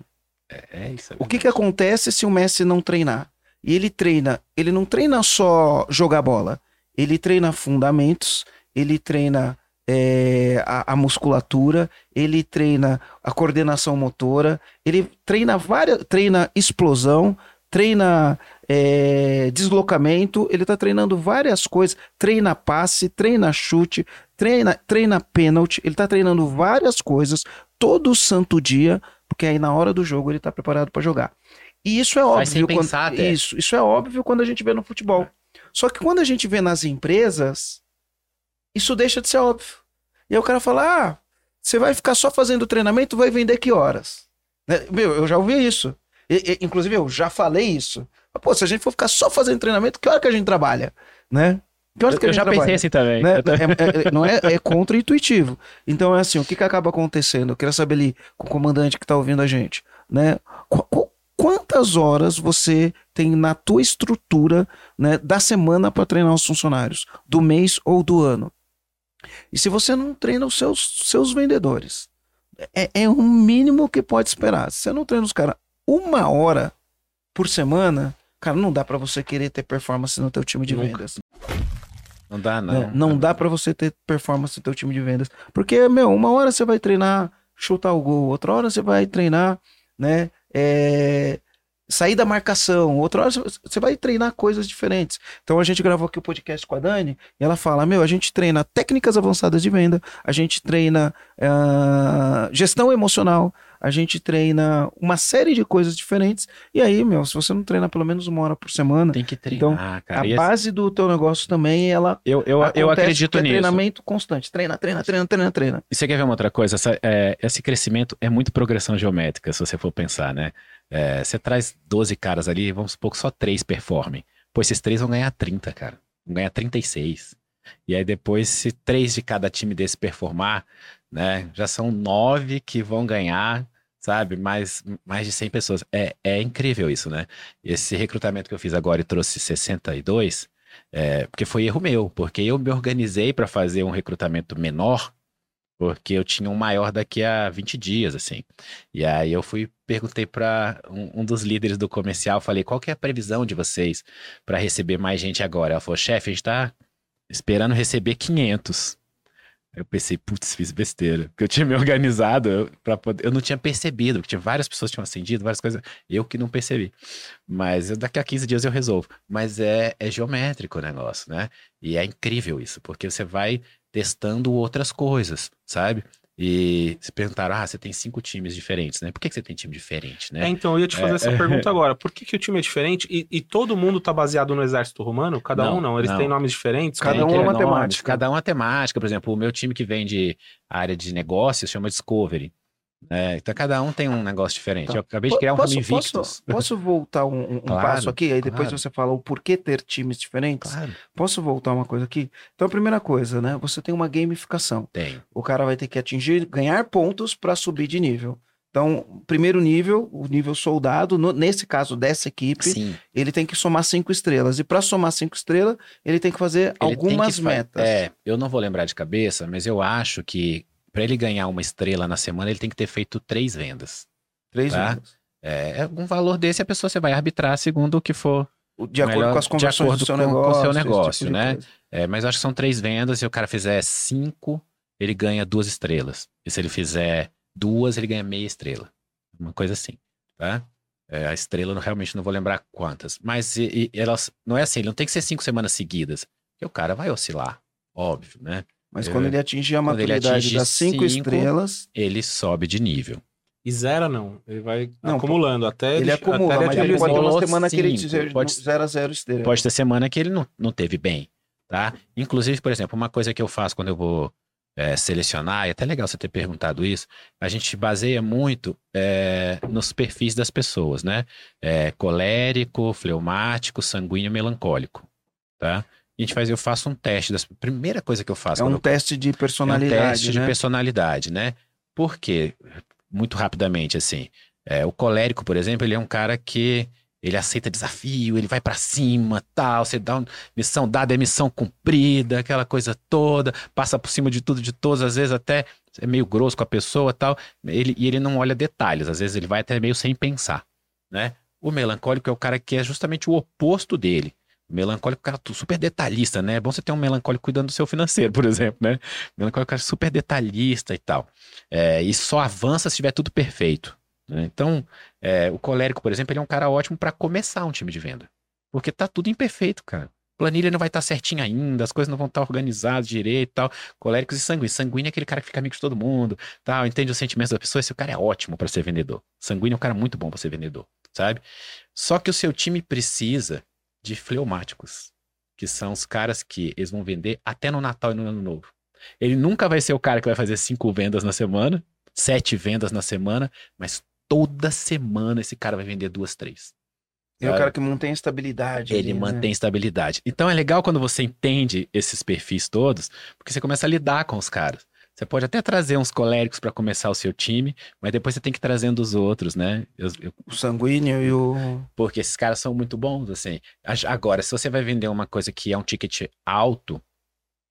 É isso. O que que acontece se o Messi não treinar? E ele treina, ele não treina só jogar bola, ele treina fundamentos, ele treina é, a, a musculatura, ele treina a coordenação motora, ele treina várias, treina explosão, treina é, deslocamento, ele tá treinando várias coisas, treina passe, treina chute, treina, treina pênalti, ele tá treinando várias coisas todo santo dia, porque aí na hora do jogo ele tá preparado para jogar. E isso é Faz sem óbvio pensar quando, até. isso, isso é óbvio quando a gente vê no futebol. Só que quando a gente vê nas empresas, isso deixa de ser óbvio. E aí o cara fala: "Ah, você vai ficar só fazendo treinamento, vai vender que horas?" Né? Meu, eu já ouvi isso. E- e- inclusive eu já falei isso. Pô, se a gente for ficar só fazendo treinamento, que hora que a gente trabalha, né? Que horas que a Eu gente já trabalha? pensei assim também. né? Eu tô- É- é- é- não é, é contra-intuitivo. Então é assim, o que, que acaba acontecendo? Eu queria saber ali com o comandante que está ouvindo a gente, né? Qu- qu- quantas horas você tem na tua estrutura, né, da semana para treinar os funcionários, do mês ou do ano? E se você não treina os seus, seus vendedores, é, é o mínimo que pode esperar. Se você não treina os caras uma hora por semana, cara, não dá para você querer ter performance no teu time de Nunca. vendas. Não dá, Não, não. não dá pra você ter performance no teu time de vendas. Porque, meu, uma hora você vai treinar chutar o gol, outra hora você vai treinar, né, é, sair da marcação, outra hora você- vai treinar coisas diferentes. Então a gente gravou aqui o podcast com a Dani e ela fala, meu, a gente treina técnicas avançadas de venda, a gente treina ah, gestão emocional, a gente treina uma série de coisas diferentes. E aí, meu, se você não treina pelo menos uma hora por semana, Tem que Então, treinar, cara. a esse- base do teu negócio também, ela eu, eu, eu Acontece acredito é nisso. treinamento constante. Treina, treina, treina, treina, treina. E você quer ver uma outra coisa? Essa- é, esse crescimento é muito progressão geométrica, se você for pensar, né? É, você traz 12 caras ali, vamos supor que só três performem. Pô, esses três vão ganhar 30, cara. Vão ganhar 36. E aí depois, se três de cada time desse performar, né? Já são nove que vão ganhar, sabe? Mais, mais de 100 pessoas. É, é incrível isso, né? Esse recrutamento que eu fiz agora e trouxe 62, é, porque foi erro meu, porque eu me organizei para fazer um recrutamento menor, porque eu tinha um maior daqui a 20 dias, assim. E aí eu fui, perguntei para um, um dos líderes do comercial, falei, qual que é a previsão de vocês para receber mais gente agora? Ela falou, chefe, a gente tá esperando receber 500. Eu pensei, putz, fiz besteira. Porque eu tinha me organizado pra poder. Eu não tinha percebido, porque tinha várias pessoas que tinham acendido, várias coisas. Eu que não percebi. Mas daqui a 15 dias eu resolvo. Mas é, é geométrico o negócio, né? E é incrível isso, porque você vai testando outras coisas, sabe? E se perguntaram, ah, você tem cinco times diferentes, né? Por que, que você tem time diferente, É, né? então, eu ia te fazer É, essa é. pergunta agora. Por que, que o time é diferente e, e todo mundo tá baseado no exército romano? Cada Não, um não. Eles não. têm nomes diferentes? Cada Tem um é uma nome, temática. Cada um é uma temática. Por exemplo, o meu time que vem de área de negócios chama Discovery. Né? então cada um tem um negócio diferente. Tá. Eu acabei de criar um posso, posso, posso voltar um, um Claro, passo aqui? Aí depois claro. você fala o porquê ter times diferentes. Claro, Posso voltar uma coisa aqui? Então, a primeira coisa, né? Você tem uma gamificação. tem. O cara vai ter que atingir, ganhar pontos para subir de nível. Então, primeiro nível, o nível soldado, no- nesse caso dessa equipe, Sim. ele tem que somar cinco estrelas. E para somar cinco estrelas, ele tem que fazer Ele algumas que fa- metas. É, eu não vou lembrar de cabeça, mas eu acho que para ele ganhar uma estrela na semana, ele tem que ter feito três vendas. Três Tá. vendas. É, é um valor desse, a pessoa você vai arbitrar segundo o que for De acordo melhor com as conversões do seu com- com o negócio. seu esse tipo negócio, de né? É, mas eu acho que são três vendas. Se o cara fizer cinco, ele ganha duas estrelas. E se ele fizer duas, ele ganha meia estrela. Uma coisa assim, tá? É, a estrela, eu realmente não vou lembrar quantas. Mas e- e elas, não é assim, ele não tem que ser cinco semanas seguidas. Porque o cara vai oscilar, óbvio, né? Mas É. quando ele atingir a Quando maturidade das cinco, cinco, estrelas, Ele sobe de nível. E zero não. Ele vai Não, acumulando até ele acumula, até mas ele pode ter uma semana que ele cinco, zero pode- zero a zero estrela. Pode ter semana que ele não, não teve bem, tá? Inclusive, por exemplo, uma coisa que eu faço quando eu vou é, selecionar, e é até legal você ter perguntado isso, a gente baseia muito é, nos perfis das pessoas, né? É, colérico, fleumático, sanguíneo, melancólico, tá? A gente faz, eu faço um teste, das, primeira coisa que eu faço É um eu teste de é um personalidade, teste de né? personalidade, né? Por quê? Muito rapidamente, assim. É, o colérico, por exemplo, ele é um cara que ele aceita desafio, ele vai pra cima, tal, você dá uma missão dada, é missão cumprida, aquela coisa toda, passa por cima de tudo, de todos, às vezes até é meio grosso com a pessoa, tal. Ele, e ele não olha detalhes, às vezes ele vai até meio sem pensar, né? O melancólico é o cara que é justamente o oposto dele. Melancólico cara super detalhista, né? É bom você ter um melancólico cuidando do seu financeiro, por exemplo, né? Melancólico cara super detalhista e tal. É, e só avança se tiver tudo perfeito. né? Então, é, o colérico, por exemplo, ele é um cara ótimo para começar um time de venda. Porque tá tudo imperfeito, cara. Planilha não vai estar certinha ainda, as coisas não vão estar organizadas direito e tal. Coléricos e sanguíneos. Sanguíneo é aquele cara que fica amigo de todo mundo, tal, entende os sentimentos da pessoa. Esse cara é ótimo para ser vendedor. Sanguíneo é um cara muito bom para ser vendedor, sabe? Só que o seu time precisa de fleumáticos, que são os caras que eles vão vender até no Natal e no Ano Novo. Ele nunca vai ser o cara que vai fazer cinco vendas na semana, sete vendas na semana, mas toda semana esse cara vai vender duas, três. É o cara que mantém a estabilidade. Ele ali, né? mantém estabilidade. Então é legal quando você entende esses perfis todos, porque você começa a lidar com os caras. Você pode até trazer uns coléricos para começar o seu time, mas depois você tem que ir trazendo os outros, né? Eu- eu- O sanguíneo e o. porque esses caras são muito bons, assim. Ag- Agora, se você vai vender uma coisa que é um ticket alto,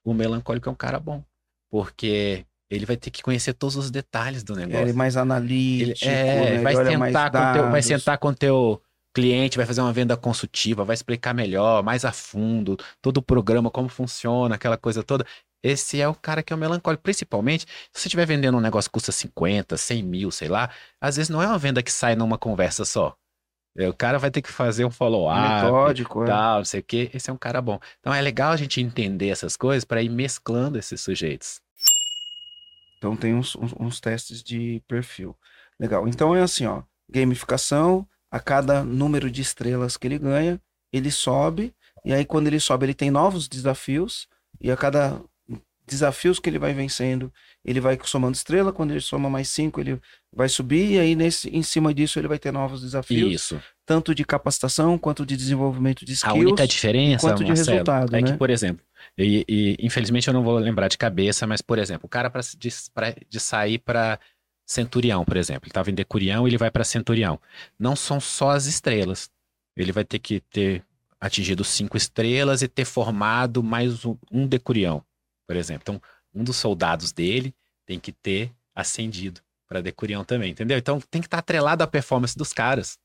o melancólico é um cara bom. Porque ele vai ter que conhecer todos os detalhes do negócio. Ele é mais Ele, analítico, é, né? Ele vai, mais sentar com teu, vai sentar com o teu cliente, vai fazer uma venda consultiva, vai explicar melhor, mais a fundo, todo o programa, como funciona, aquela coisa toda. Esse é o cara que é o melancólico. Principalmente, se você estiver vendendo um negócio que custa 50, 100 mil, sei lá, às vezes não é uma venda que sai numa conversa só. É, O cara vai ter que fazer um follow-up, Metódico, é. tal, não sei o quê. Esse é um cara bom. Então é legal a gente entender essas coisas para ir mesclando esses sujeitos. Então tem uns, uns, uns testes de perfil. Legal. Então é assim, ó. Gamificação, a cada número de estrelas que ele ganha, ele sobe. E aí, quando ele sobe, ele tem novos desafios. E a cada desafios que ele vai vencendo, ele vai somando estrela. Quando ele soma mais cinco, ele vai subir. E aí, nesse, em cima disso, ele vai ter novos desafios. Isso. Tanto de capacitação, quanto de desenvolvimento de A skills. única diferença, quanto de Marcelo, resultado, é né? que, por exemplo, e, e, infelizmente eu não vou lembrar de cabeça, mas, por exemplo, o cara pra, de, pra- de sair para Centurião, por exemplo, ele estava em Decurião e ele vai para Centurião. Não são só as estrelas. Ele vai ter que ter atingido cinco estrelas e ter formado mais um, um Decurião, por exemplo. Então, um dos soldados dele tem que ter ascendido para Decurião também, entendeu? Então, tem que estar atrelado à performance dos caras.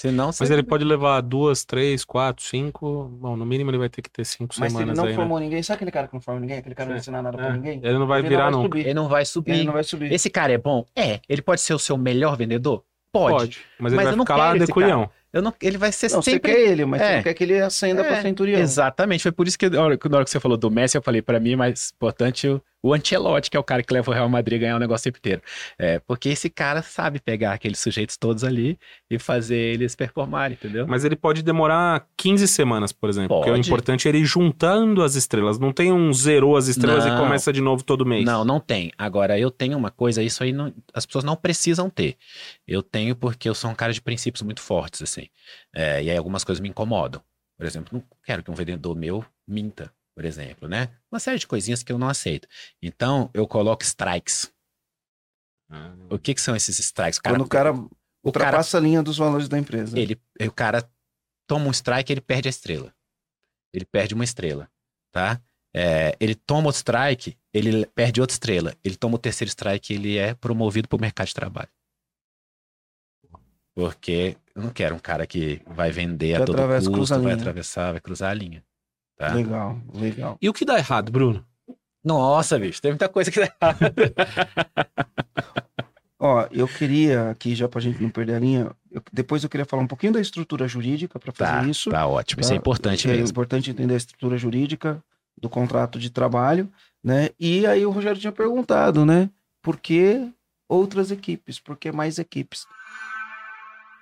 Senão, Mas ele pode levar duas, três, quatro, cinco. Bom, no mínimo ele vai ter que ter cinco Mas se ele semanas não aí, né? formou ninguém, sabe aquele cara que não forma ninguém? Aquele cara que não É. ensina nada É. pra ninguém? Ele não vai Ele virar não vai subir. ele não vai subir. Ele não vai subir. Esse cara é bom? É. Ele pode ser o seu melhor vendedor? Pode. Pode. Mas ele Mas vai eu não ficar lá decurião. Eu não, ele vai ser Não, você sempre. quer ele, mas você É. não quer que ele acenda É, pra centurião. Exatamente. Foi por isso que na hora, que você falou do Messi, eu falei, pra mim é mais importante o, o Ancelotti, que é o cara que leva o Real Madrid a ganhar o negócio inteiro. É, porque esse cara sabe pegar aqueles sujeitos todos ali e fazer eles performarem, entendeu? Mas ele pode demorar 15 semanas, por exemplo. Porque o Pode. importante é ele ir juntando as estrelas. Não tem um zerou as estrelas e Não. começa de novo todo mês. Não, não tem. Agora, eu tenho uma coisa, isso aí não- as pessoas não precisam ter. Eu tenho porque eu sou um cara de princípios muito fortes, assim. É, e aí algumas coisas me incomodam. Por exemplo, não quero que um vendedor meu minta, por exemplo, né? Uma série de coisinhas que eu não aceito. Então, eu coloco strikes. Ah, O que, que são esses strikes? O cara, Quando o cara o cara, ultrapassa a linha dos valores da empresa. ele, o cara toma um strike, ele perde a estrela. Ele perde uma estrela, tá? É, ele toma outro strike, ele perde outra estrela. Ele toma o terceiro strike, ele é promovido para o mercado de trabalho. Porque eu não quero um cara que vai vender Que a todo custo, vai atravessar, vai cruzar a linha. Tá? Legal, legal. E o que dá errado, Bruno? Nossa, bicho, tem muita coisa que dá errado. Ó, eu queria aqui, já pra gente não perder a linha, eu- depois eu queria falar um pouquinho da estrutura jurídica para fazer Tá, isso. tá ótimo. Isso tá? é importante que é mesmo. importante entender a estrutura jurídica do contrato de trabalho, né? E aí o Rogério tinha perguntado, né? Por que outras equipes? Por que mais equipes?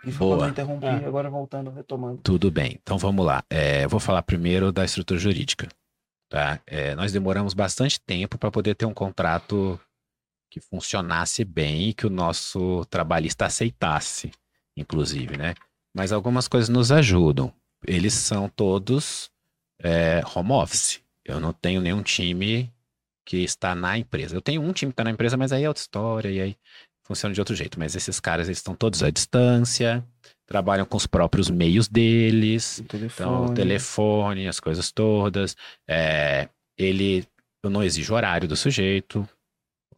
E foi Boa. interrompi, É. agora voltando, retomando. Tudo bem. Então vamos lá. É, eu vou falar primeiro da estrutura jurídica. Tá? É, nós demoramos bastante tempo para poder ter um contrato que funcionasse bem e que o nosso trabalhista aceitasse, inclusive, né? Mas algumas coisas nos ajudam. Eles são todos é, home office. Eu não tenho nenhum time que está na empresa. Eu tenho um time que está na empresa, mas aí é outra história, e aí funciona de outro jeito. Mas esses caras eles estão todos à distância, trabalham com os próprios meios deles. O telefone. Então, o telefone, as coisas todas. É, ele, eu não exijo horário do sujeito,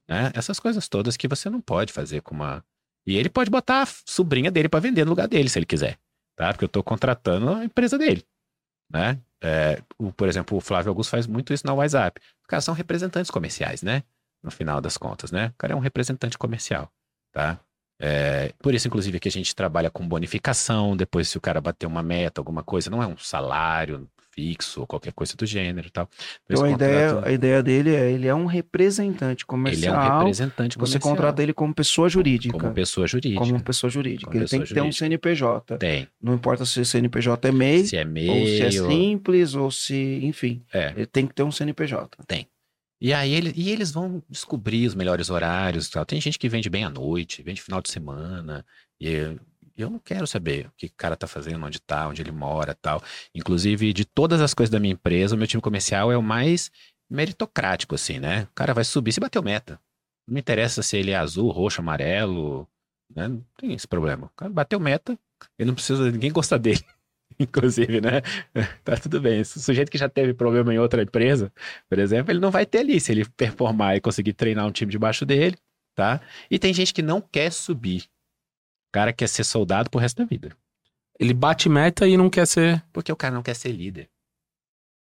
né? Essas coisas todas que você não pode fazer com uma. E ele pode botar a sobrinha dele para vender no lugar dele, se ele quiser, tá? Porque eu estou contratando a empresa dele, né? É, o, por exemplo, o Flávio Augusto faz muito isso na WhatsApp. Os caras são representantes comerciais, né? No final das contas, né? O cara é um representante comercial, tá? É, por isso, inclusive, que a gente trabalha com bonificação, depois se o cara bater uma meta, alguma coisa, não é um salário fixo ou qualquer coisa do gênero tal. Então a ideia, contrato, a ideia dele é, ele é um representante ele é um comercial. representante você comercial. contrata ele como pessoa jurídica. como pessoa jurídica. Como pessoa jurídica. Como ele tem pessoa que ter um. CNPJ. Tem. Não importa se o CNPJ é MEI, Se é ou meio. se é simples, ou se. Enfim, é. ele tem que ter um CNPJ. E aí ele, e eles vão descobrir os melhores horários tal. Tem gente que vende bem à noite, vende final de semana. E eu, eu não quero saber o que o cara tá fazendo, onde tá, onde ele mora tal. Inclusive, de todas as coisas da minha empresa, o meu time comercial é o mais meritocrático, assim, né? O cara vai subir se bateu meta. Não me interessa se ele é azul, roxo, amarelo. Né? Não tem esse problema. O cara bateu meta, ele não precisa, ninguém gosta dele. Inclusive, né? Tá tudo bem. Esse sujeito que já teve problema em outra empresa, por exemplo, ele não vai ter ali se ele performar e conseguir treinar um time debaixo dele, tá? E tem gente que não quer subir. O cara quer ser soldado pro resto da vida. Ele bate meta e não quer ser. Porque o cara não quer ser líder.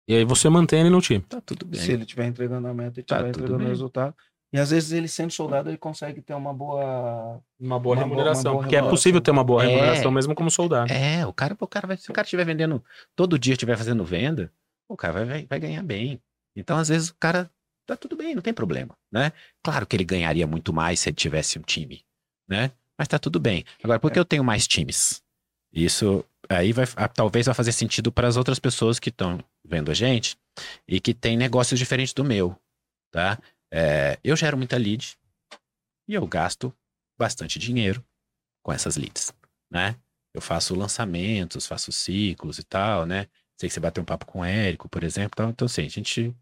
E aí você mantém ele no time. Tá tudo bem. Se ele estiver entregando a meta e Tá estiver tudo entregando o resultado. E às vezes ele sendo soldado, ele consegue ter uma boa. Uma boa Uma remuneração. boa- uma boa porque é possível ter uma boa É. remuneração mesmo como soldado. É, o cara, o cara vai, se o cara estiver vendendo, todo dia estiver fazendo venda, o cara vai, vai, vai ganhar bem. Então, às vezes, o cara tá tudo bem, não tem problema, né? Claro que ele ganharia muito mais se ele tivesse um time, né? Mas tá tudo bem. Agora, por que eu tenho mais times? Isso aí vai, ah, talvez vai fazer sentido para as outras pessoas que estão vendo a gente e que têm negócios diferentes do meu, tá? É, eu gero muita lead e eu gasto bastante dinheiro com essas leads, né? Eu faço lançamentos, faço ciclos e tal, né? Sei que você bateu um papo com o Érico, por exemplo. Então, então assim, a gente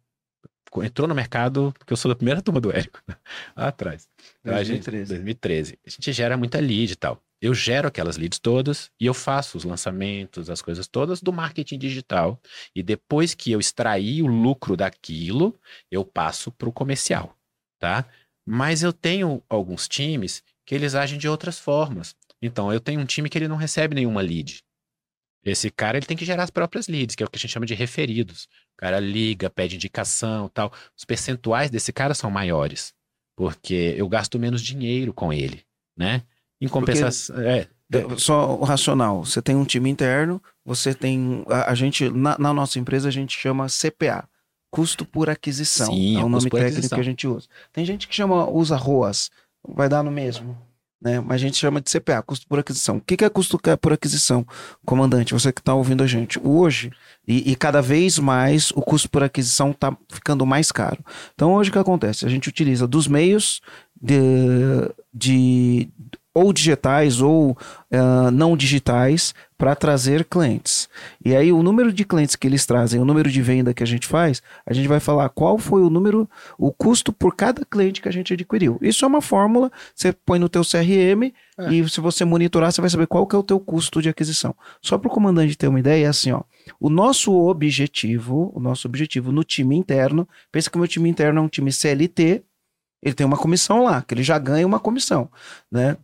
entrou no mercado, porque eu sou da primeira turma do Érico, lá atrás. Então, a gente- 2013. 2013. A gente gera muita lead e tal. Eu gero aquelas leads todas e eu faço os lançamentos, as coisas todas do marketing digital. E depois que eu extrair o lucro daquilo, eu passo para o comercial, tá? Mas eu tenho alguns times que eles agem de outras formas. Então, eu tenho um time que ele não recebe nenhuma lead. Esse cara ele tem que gerar as próprias leads, que é o que a gente chama de referidos. O cara liga, pede indicação, tal. Os percentuais desse cara são maiores, porque eu gasto menos dinheiro com ele, né? Em compensação, é, É, Só o racional. Você tem um time interno, você tem. A, a gente, na, na nossa empresa, a gente chama CPA. Custo por aquisição. Sim, é é o custo nome técnico aquisição. que a gente usa. Tem gente que chama, usa ROAS, vai dar no mesmo. Né? Mas a gente chama de CPA, custo por aquisição. O que que é custo por aquisição, comandante? Você que está ouvindo a gente. Hoje, e, e cada vez mais, o custo por aquisição está ficando mais caro. Então, hoje o que acontece? A gente utiliza dos meios de, de ou digitais ou ah, não digitais para trazer clientes. E aí o número de clientes que eles trazem, o número de venda que a gente faz, a gente vai falar qual foi o número, o custo por cada cliente que a gente adquiriu. Isso é uma fórmula, você põe no teu CRM É. e se você monitorar, você vai saber qual que é o teu custo de aquisição. Só para o comandante ter uma ideia, é assim, ó, o nosso objetivo, o nosso objetivo no time interno, pensa que o meu time interno é um time CLT, ele tem uma comissão lá, que ele já ganha uma comissão, né?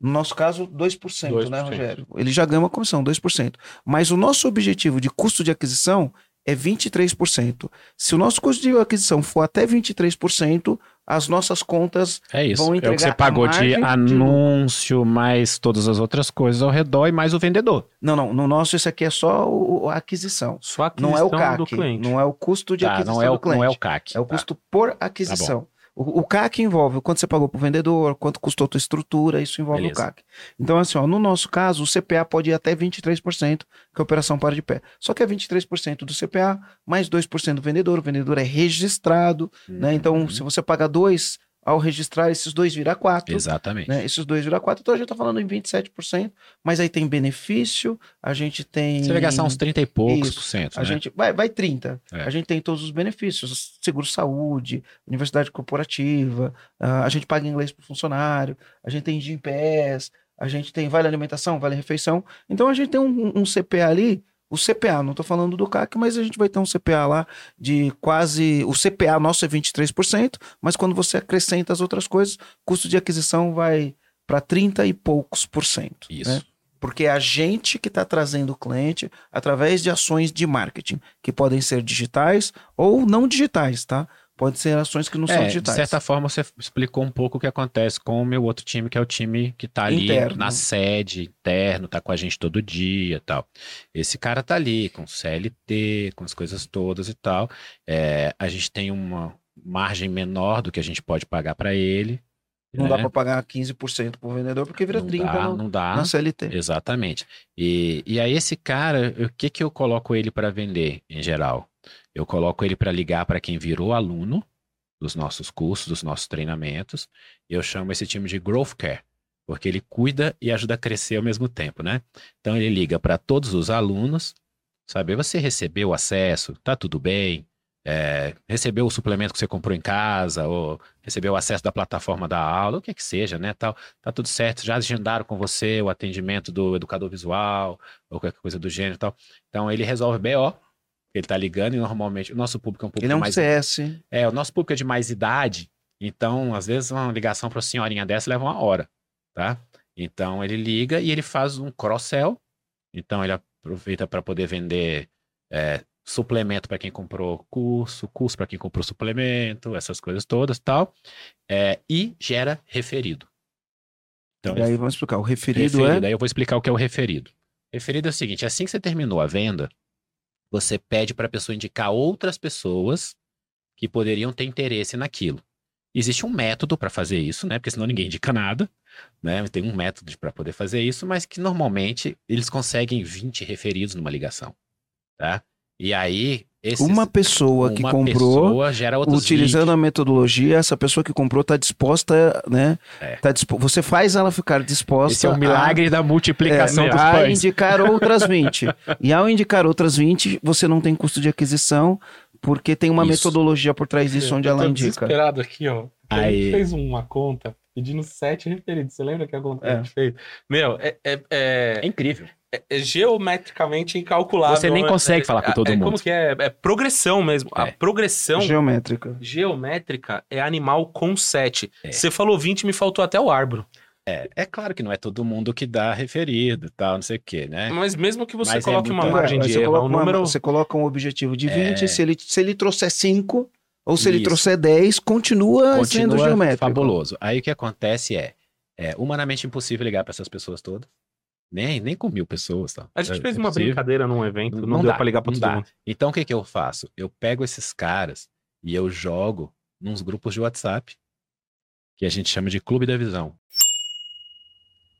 No nosso caso, 2%, né, 2%. Rogério? Ele já ganha uma comissão, 2%. Mas o nosso objetivo de custo de aquisição é 23%. Se o nosso custo de aquisição for até 23%, as nossas contas É isso. Vão é o que entregar você pagou de margem de- anúncio, mais todas as outras coisas ao redor e mais o vendedor. Não, não. No nosso, isso aqui é só o- a aquisição. Só a Não é o aquisição CAC. do cliente. Não é o custo de Tá, aquisição não, é o, do cliente. não é o CAC. É o Tá. custo por aquisição. O, o CAC envolve quanto você pagou para o vendedor, quanto custou a tua estrutura, isso envolve Beleza. o CAC. Então, assim, ó, no nosso caso, o CPA pode ir até 23%, que a operação para de pé. Só que é 23% do CPA, mais 2% do vendedor. O vendedor é registrado, né? Então, Uhum. se você paga 2, ao registrar, esses dois vira 4. Exatamente. Né? Esses dois viram 4, então a gente está falando em 27%, mas aí tem benefício, a gente tem. Você vai gastar uns 30 e poucos Isso. por cento, A né? gente vai, vai 30. É. A gente tem todos os benefícios: seguro-saúde, universidade corporativa, a gente paga inglês para funcionário, a gente tem Gympass, a gente tem vale alimentação, vale refeição. Então a gente tem um, um CPA ali. O CPA, não estou falando do CAC, mas a gente vai ter um CPA lá de quase. O CPA nosso é 23%, mas quando você acrescenta as outras coisas, custo de aquisição vai para 30 e poucos por cento. Isso. né? Porque é a gente que está trazendo o cliente através de ações de marketing, que podem ser digitais ou não digitais, tá? Pode ser ações que não são É, de digitais. certa forma, você explicou um pouco o que acontece com o meu outro time, que é o time que tá ali Interno. na sede, interno, tá com a gente todo dia tal. Esse cara tá ali com CLT, com as coisas todas e tal. É, a gente tem uma margem menor do que a gente pode pagar para ele. Não né? dá para pagar 15% por vendedor, porque vira não 30% dá, no- não dá. na CLT. Exatamente. E, e aí esse cara, o que que eu coloco ele para vender em geral? Eu coloco ele para ligar para quem virou aluno dos nossos cursos, dos nossos treinamentos, e eu chamo esse time de Growth Care, porque ele cuida e ajuda a crescer ao mesmo tempo, né? Então ele liga para todos os alunos, saber você recebeu o acesso, tá tudo bem? É, recebeu o suplemento que você comprou em casa, ou recebeu o acesso da plataforma da aula, o que que seja, né? Tal, tá tudo certo, já agendaram com você o atendimento do educador visual, ou qualquer coisa do gênero e tal. Então ele resolve BO, ele tá ligando e normalmente o nosso público é um público Ele é um mais CS. é, o nosso público é de mais idade, então, às vezes, uma ligação para uma senhorinha dessa leva uma hora, tá? Então, ele liga e ele faz um cross-sell. Então, ele aproveita para poder vender é, suplemento para quem comprou curso, curso para quem comprou suplemento, essas coisas todas tal. é, e gera referido. Então, E aí vamos explicar. O referido, referido. é. Aí eu vou explicar o que é o referido. Referido é o seguinte: assim que você terminou a venda, você pede para a pessoa indicar outras pessoas que poderiam ter interesse naquilo. Existe um método para fazer isso, né? Porque senão ninguém indica nada, né? Tem um método para poder fazer isso, mas que normalmente eles conseguem 20 referidos numa ligação, tá? E aí esses, Uma pessoa que uma comprou, pessoa utilizando 20. a metodologia, essa pessoa que comprou está disposta, né? É. Tá dispo... Você faz ela ficar disposta Esse é o milagre da a, multiplicação é, dos a pães. indicar outras 20. e ao indicar outras 20, você não tem custo de aquisição, porque tem uma Isso. metodologia por trás disso onde ela indica. desesperado aqui, ó. A gente fez uma conta pedindo sete referidos. Você lembra que a conta É. que a gente fez? Meu, é, é- é- É incrível. É geometricamente incalculável. Você nem É- consegue é- falar com todo é, mundo. Como que é? É progressão mesmo. A É. progressão Geométrica. geométrica é animal com sete. É. Você falou 20, me faltou até o árbitro. É, é claro que não é todo mundo que dá referido, tal, não sei o quê, né? Mas mesmo que você Mas é coloque uma muito- margem Aí de erro, um uma- número... Você coloca um objetivo de 20, É. se, ele, se ele trouxer 5, ou se ele Isso. trouxer 10, continua, sendo Continua geométrico. fabuloso. Aí o que acontece é, é humanamente impossível ligar para essas pessoas todas. Nem, nem com mil pessoas, tá? A gente É fez uma impossível. brincadeira num evento, não, Não deu dá, pra ligar pra todo mundo. Então o que que eu faço? Eu pego esses caras e eu jogo nos grupos de WhatsApp, que a gente chama de Clube da Visão.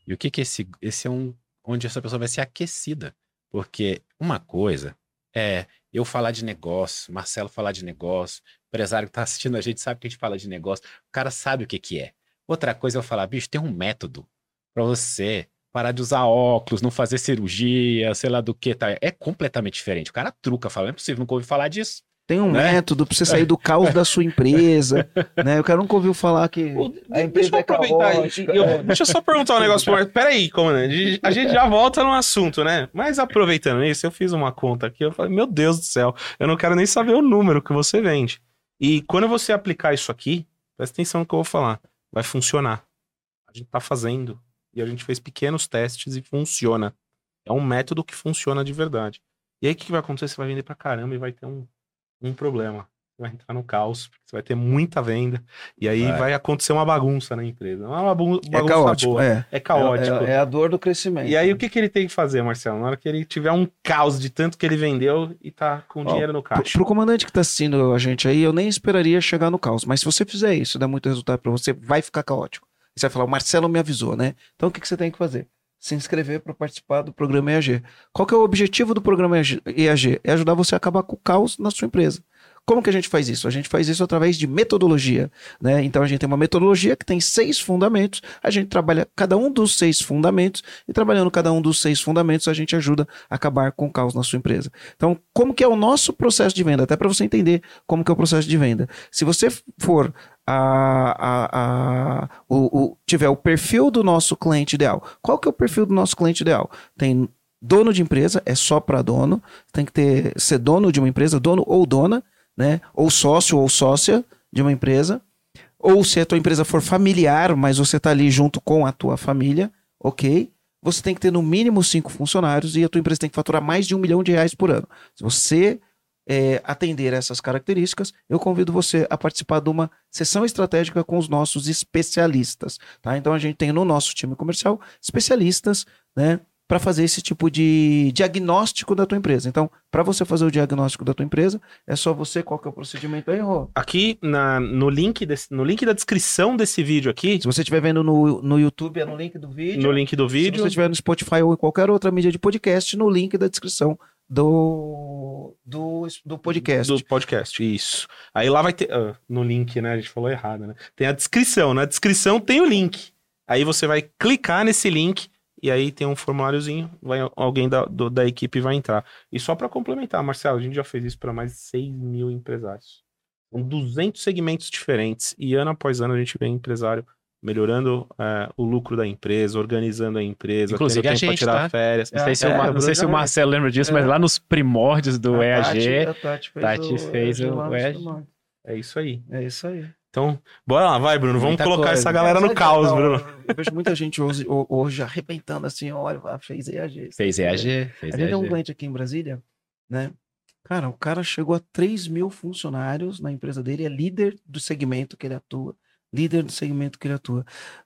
E o que que esse esse é um onde essa pessoa vai ser aquecida, porque uma coisa é eu falar de negócio, Marcelo falar de negócio, o empresário que tá assistindo a gente sabe que a gente fala de negócio, o cara sabe o que que é. Outra coisa é eu falar, bicho, tem um método para você parar de usar óculos, não fazer cirurgia, sei lá do que, tá? É completamente diferente. O cara truca, fala, não é possível, nunca ouvi falar disso. Tem um Né? método pra você sair do caos da sua empresa, né? O cara nunca ouviu falar que a empresa deixa eu é aproveitar caótica. Eu- é. deixa eu só perguntar um negócio pro Marcos. Peraí, comandante. A gente já volta no assunto, né? Mas aproveitando isso, eu fiz uma conta aqui. Eu falei, meu Deus do céu, eu não quero nem saber o número que você vende. E quando você aplicar isso aqui, presta atenção no que eu vou falar. Vai funcionar. A gente tá fazendo E a gente fez pequenos testes e funciona. É um método que funciona de verdade. E aí o que que vai acontecer? Você vai vender pra caramba e vai ter um, um problema. Você vai entrar no caos, porque você vai ter muita venda. E aí vai, Vai. acontecer uma bagunça na empresa. É uma É bagunça caótico, boa. é. É caótico. É, é a dor do crescimento. E aí, o que, que ele tem que fazer, Marcelo? Na hora que ele tiver um caos de tanto que ele vendeu e tá com Ó, dinheiro no Pro, caixa. pro comandante que tá assistindo a gente aí, eu nem esperaria chegar no caos. Mas se você fizer isso, dá muito resultado pra você, vai ficar caótico. Você vai falar, o Marcelo me avisou, né? Então o que, que você tem que fazer? Se inscrever para participar do programa EAG. Qual que é o objetivo do programa EAG? É ajudar você a acabar com o caos na sua empresa. Como que a gente faz isso? A gente faz isso através de metodologia, né? Então a gente tem uma metodologia que tem seis fundamentos, a gente trabalha cada um dos seis fundamentos e trabalhando cada um dos seis fundamentos a gente ajuda a acabar com o caos na sua empresa. Então, como que é o nosso processo de venda? Até para você entender como que é o processo de venda. Se você for a, a, a- o, o- tiver o perfil do nosso cliente ideal, qual que é o perfil do nosso cliente ideal? Tem dono de empresa, é só para dono, tem que ter ser dono de uma empresa, dono ou dona, né? Ou sócio ou sócia de uma empresa. Ou se a tua empresa for familiar, mas você está ali junto com a tua família, ok? Você tem que ter no mínimo cinco funcionários e a tua empresa tem que faturar mais de um milhão de reais por ano. Se você é, atender essas características, eu convido você a participar de uma sessão estratégica com os nossos especialistas, tá? Então a gente tem no nosso time comercial especialistas, né, para fazer esse tipo de diagnóstico da tua empresa. Então, para você fazer o diagnóstico da tua empresa, é só você qual que é o procedimento aí, Rô? Aqui na, no, link desse, no link da descrição desse vídeo aqui, Se você estiver vendo no, no YouTube, é no link do vídeo. no link do Se vídeo, você estiver no Spotify ou em qualquer outra mídia de podcast, no link da descrição do, do, do podcast. do podcast, isso. Aí lá vai ter, ah, no link, né, a gente falou errado, né? Tem a descrição, na descrição tem o link. Aí você vai clicar nesse link e aí tem um formuláriozinho, vai, alguém da, do- da equipe vai entrar. E só para complementar, Marcelo, a gente já fez isso para mais de 6 mil empresários. São 200 segmentos diferentes e ano após ano a gente vê empresário melhorando eh, o lucro da empresa, organizando a empresa, Inclusive tendo a tempo pra gente, tirar tá? férias. Não sei, se, o, É, o não sei se o Marcelo lembra disso, mas É. lá nos primórdios do A EAG, Tati, a Tati fez, Tati o, fez o lá no EAG. É isso aí. É isso aí. Então, bora lá, vai, Bruno. Vamos Muita colocar coisa. essa galera no caos, é Bruno. Eu vejo muita gente hoje, ho- hoje arrebentando assim, olha, ah, fez EAG. fez EAG, fez A gente tem um EAG. cliente aqui em Brasília, né? Cara, o cara chegou a 3 mil funcionários na empresa dele, é líder do segmento que ele atua. Líder do segmento que ele atua.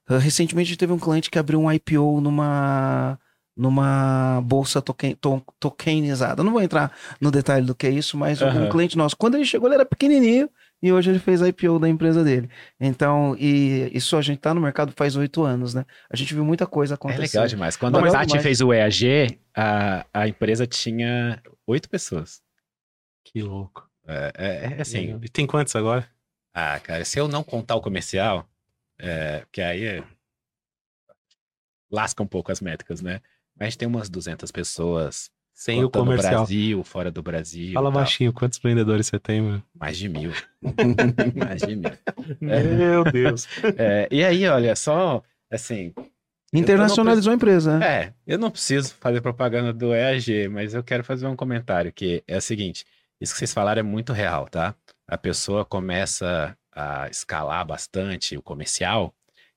Ah, recentemente a gente teve um cliente que abriu um IPO numa, numa bolsa token, to- tokenizada. Não vou entrar no detalhe do que é isso, mas um Aham. cliente nosso, quando ele chegou, ele era pequenininho e hoje ele fez a IPO da empresa dele. Então, e isso a gente tá no mercado faz oito anos, né? A gente viu muita coisa É acontecer. legal demais. Quando Legal a Tati demais. fez o EAG, a, a empresa tinha oito pessoas. Que louco. É, é- é assim, E tem quantos agora? Ah, cara, se eu não contar o comercial, é, que aí é- lasca um pouco as métricas, né? Mas a gente tem umas 200 pessoas Sem o contando no comercial. Brasil, fora do Brasil. Fala baixinho, quantos vendedores você tem, mano? Mais de mil. Mais de mil. Meu Deus. É, e aí, olha, só assim, Internacionalizou a empresa, né? É, eu não preciso fazer propaganda do EAG, mas eu quero fazer um comentário que é o seguinte: isso que vocês falaram é muito real, tá? A pessoa começa a escalar bastante o comercial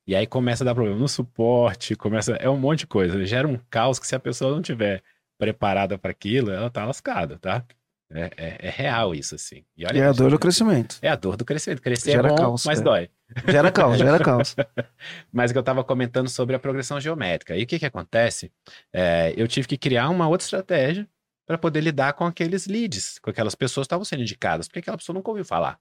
e aí começa a dar problema no suporte, começa é um monte de coisa, gera um caos que se a pessoa não tiver preparada para aquilo, ela tá lascada, tá? É, é- é real isso assim. E olha é a dor do crescimento. é a dor do crescimento. Crescer Gera é bom, caos, mas é. dói. Gera caos, gera caos. Mas que eu estava comentando sobre a progressão geométrica. E o que, que acontece? É, eu tive que criar uma outra estratégia para poder lidar com aqueles leads, com aquelas pessoas que estavam sendo indicadas, porque aquela pessoa nunca ouviu falar.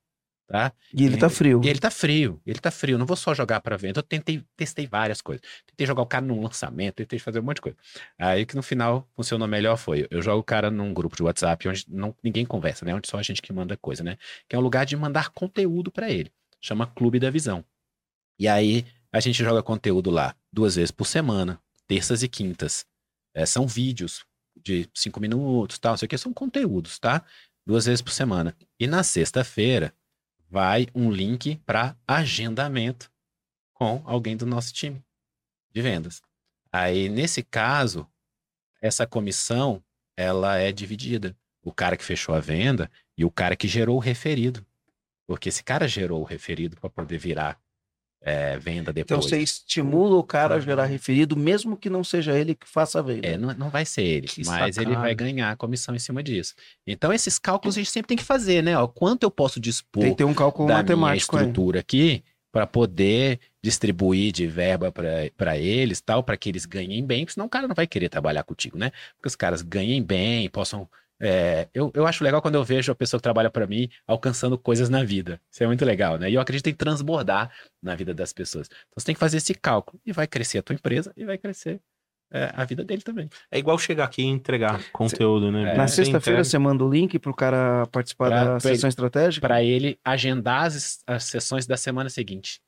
Tá? E ele tá frio. E ele tá frio, ele tá frio. Não vou só jogar para venda. Eu tentei, testei várias coisas. Tentei jogar o cara num lançamento, tentei fazer um monte de coisa. Aí que no final funcionou melhor foi: eu jogo o cara num grupo de WhatsApp onde não, ninguém conversa, né? Onde só a gente que manda coisa, né? Que é um lugar de mandar conteúdo para ele. Chama Clube da Visão. E aí a gente joga conteúdo lá duas vezes por semana, terças e quintas. É, são vídeos de cinco minutos, tal, não sei o que, são conteúdos, tá? Duas vezes por semana. E na sexta-feira vai um link para agendamento com alguém do nosso time de vendas. Aí, nesse caso, essa comissão, ela é dividida. O cara que fechou a venda e o cara que gerou o referido. Porque esse cara gerou o referido para poder virar é, venda Então depois. você estimula o cara a gerar referido, mesmo que não seja ele que faça a venda. É, não, não vai ser ele, Que mas ele vai ganhar comissão em cima disso. Então, esses cálculos a gente sempre tem que fazer, né? Ó, quanto eu posso dispor Tem que ter um cálculo da minha matemático aí. estrutura aqui para poder distribuir de verba para eles, tal, para que eles ganhem bem, porque senão o cara não vai querer trabalhar contigo, né? Porque os caras ganhem bem, possam. É, eu, eu acho legal quando eu vejo a pessoa que trabalha para mim alcançando coisas na vida. Isso é muito legal, né? E eu acredito em transbordar na vida das pessoas. Então você tem que fazer esse cálculo e vai crescer a tua empresa e vai crescer é, a vida dele também. É igual chegar aqui e entregar conteúdo, né? É. Na sexta-feira você manda o link pro cara participar Pra- da pra sessão estratégica? Para ele agendar as, as sessões da semana seguinte,